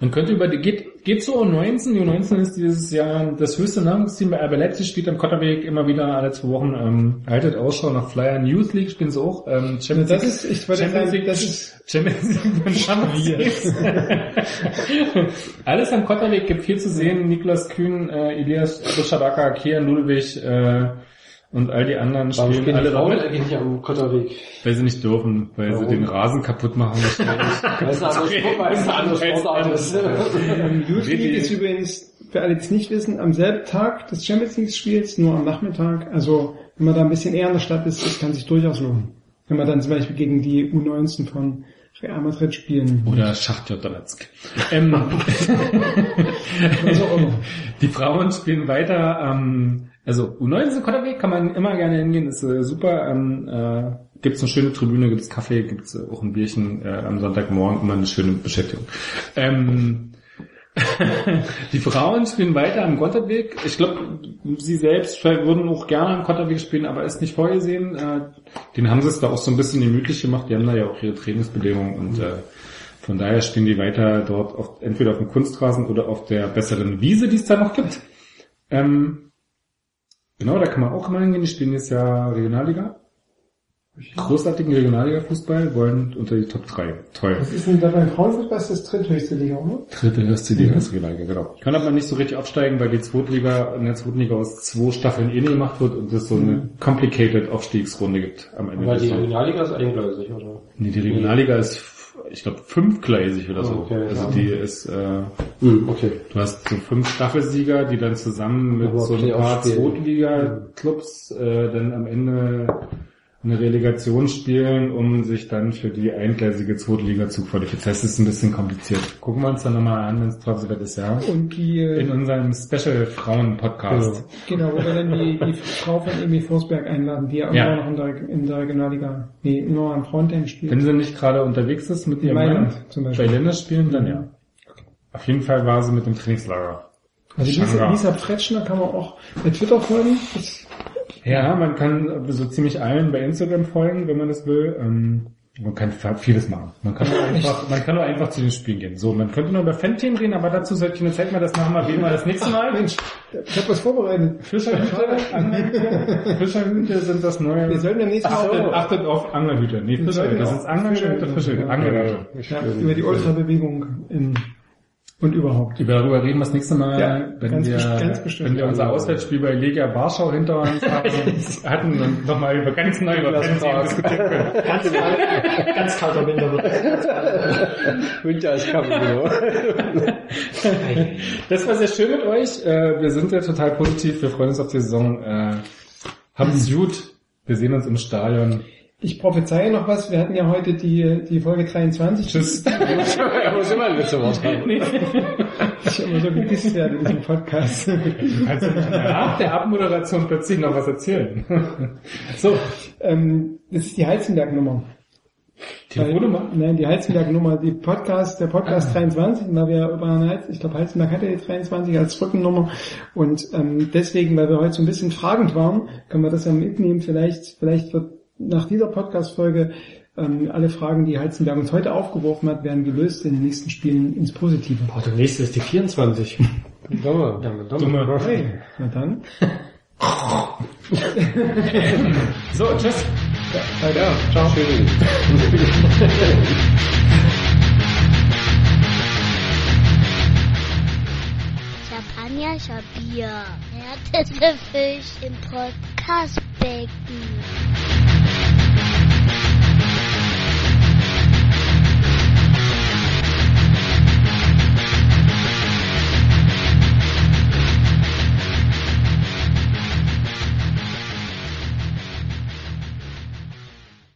Man könnte über die, geht, geht zur U19. Die U19 ist dieses Jahr das höchste Nachwuchsteam bei RB Leipzig, spielt am Kotterweg immer wieder alle zwei Wochen, ähm, haltet Ausschau nach Flyer. Youth League spielen sie auch, ähm, Champions Das League. ist, ich wollte Champions League, das ist, Champions League [LAUGHS] Alles am Kotterweg gibt viel zu sehen. Niklas Kühn, äh, Elias Bischabaka, Kian Ludwig, äh, und all die anderen Warum spielen spielen die alle Frauen damit, eigentlich nicht am Kotterweg? weil sie nicht dürfen, weil Warum? sie den Rasen kaputt machen. Weil es eine andere Sportart ist. Youth? League [LAUGHS] ist übrigens, für alle, die es nicht wissen, am selben Tag des Champions League Spiels, nur am Nachmittag. Also, wenn man da ein bisschen eher in der Stadt ist, das kann sich durchaus lohnen. Wenn man dann zum Beispiel gegen die U19 von Real Madrid spielen. Oder Schachtjot Donetsk. Ähm, immer. [LAUGHS] die Frauen spielen weiter. Ähm, also U19 Kotterweg kann man immer gerne hingehen, ist äh, super. Ähm, äh, gibt's eine schöne Tribüne, gibt's Kaffee, gibt's äh, auch ein Bierchen äh, am Sonntagmorgen, immer eine schöne Beschäftigung. Ähm, [LAUGHS] die Frauen spielen weiter am Gotterweg. Ich glaube, sie selbst würden auch gerne am Gotterweg spielen, aber ist nicht vorgesehen. Äh, den haben sie es da auch so ein bisschen gemütlich gemacht. Die haben da ja auch ihre Trainingsbedingungen und äh, von daher stehen die weiter dort auf, entweder auf dem Kunstrasen oder auf der besseren Wiese, die es da noch gibt. Ähm, genau, da kann man auch mal hingehen. Die spielen jetzt ja Regionalliga. Großartigen Regionalliga-Fußball, wollen unter die Top 3. Toll. Was ist denn da beim Frauenfußball? Ist das dritthöchste Liga, oder? Dritte höchste Liga ist Regionalliga, genau. Kann aber nicht so richtig aufsteigen, weil die Zweitliga, in der zweiten Liga aus zwei Staffeln eh nicht gemacht wird und es so eine complicated Aufstiegsrunde gibt am Ende Weil die. Regionalliga ist eingleisig, oder? Nee, die Regionalliga ist, ich glaube, fünfgleisig oder so. Okay, also ja. die ist, äh, Hm, okay. du hast so fünf Staffelsieger, die dann zusammen mit Aber so ein paar. Zweitliga-Clubs äh, dann am Ende eine Relegation spielen, um sich dann für die eingleisige Zweitliga zu qualifizieren. Das ist ein bisschen kompliziert. Gucken wir uns dann nochmal an, wenn es trotzdem wird ist, ja. Und die, äh, In unserem Special Frauen-Podcast. genau, wo wir dann die, die [LAUGHS] Frau von Emil Forsberg einladen, die ja immer Ja. noch in der, in der Regionalliga, nee, immer noch am Frontend spielt. Wenn sie nicht gerade unterwegs ist mit ihrem Mailand Mann, zum Beispiel. bei Länderspielen, dann ja. Auf jeden Fall war sie mit dem Trainingslager. Also Lisa. Lisa Pretschner kann man auch bei Twitter folgen. Das, Ja, man kann so ziemlich allen bei Instagram folgen, wenn man das will. Ähm, man kann vieles machen. Man kann, einfach, man kann nur einfach zu den Spielen gehen. So, man könnte nur über Fanthemen reden, aber dazu sollte ich eine Zeit mal das machen, mal wir das nächste Mal. Mensch, ich habe was vorbereitet. Fischerhüte, Angelhüte. Fischerhüte sind das neue. Wir sollten ja nächstes Mal Achtet, auch, achtet auf Angelhüte. Nee, Fischerhüte. Das sind Angelhüte, Fischerhüte. Angelhüte. ja, über die Ultrabewegung in, und überhaupt. Über darüber reden wir das nächste Mal, Ja, wenn, wir, wenn wir unser Auswärtsspiel bei Legia Warschau hinter uns [LAUGHS] haben, hatten und nochmal über ganz neu über diskutieren können. [LAUGHS] Ganz, kalt, ganz kalter Winter wird es. Winter ist coming, genau. [LAUGHS] Das war sehr schön mit euch. Äh, Wir sind ja total positiv. Wir freuen uns auf die Saison. Äh, Habt's gut. Wir sehen uns im Stadion. Ich prophezeie noch was. Wir hatten ja heute die, die Folge 23. Tschüss. [LAUGHS] Er muss immer ein letztes Wort haben. Ich immer so gedisst werde in diesem Podcast. Also nach der Abmoderation plötzlich noch was erzählen. So, ähm, das ist die Heizenberg-Nummer. Telefonnummer. Weil- Nein, die Heizenberg-Nummer, die Podcast, der Podcast 23, weil wir über Heiz, ich glaube Heizenberg hatte die 23 als Rückennummer und ähm, deswegen, weil wir heute so ein bisschen fragend waren, können wir das ja mitnehmen, vielleicht, vielleicht wird nach dieser Podcast-Folge ähm, alle Fragen, die Heizenberg uns heute aufgeworfen hat, werden gelöst in den nächsten Spielen ins Positive. Boah, der nächste ist die 24. Sommer. Ja, mit Dumme. Hey, na dann. [LAUGHS] So, tschüss. Ja, ciao. Schön. [LAUGHS] Champagner, Bier. Härteste Fisch im Podcastbecken.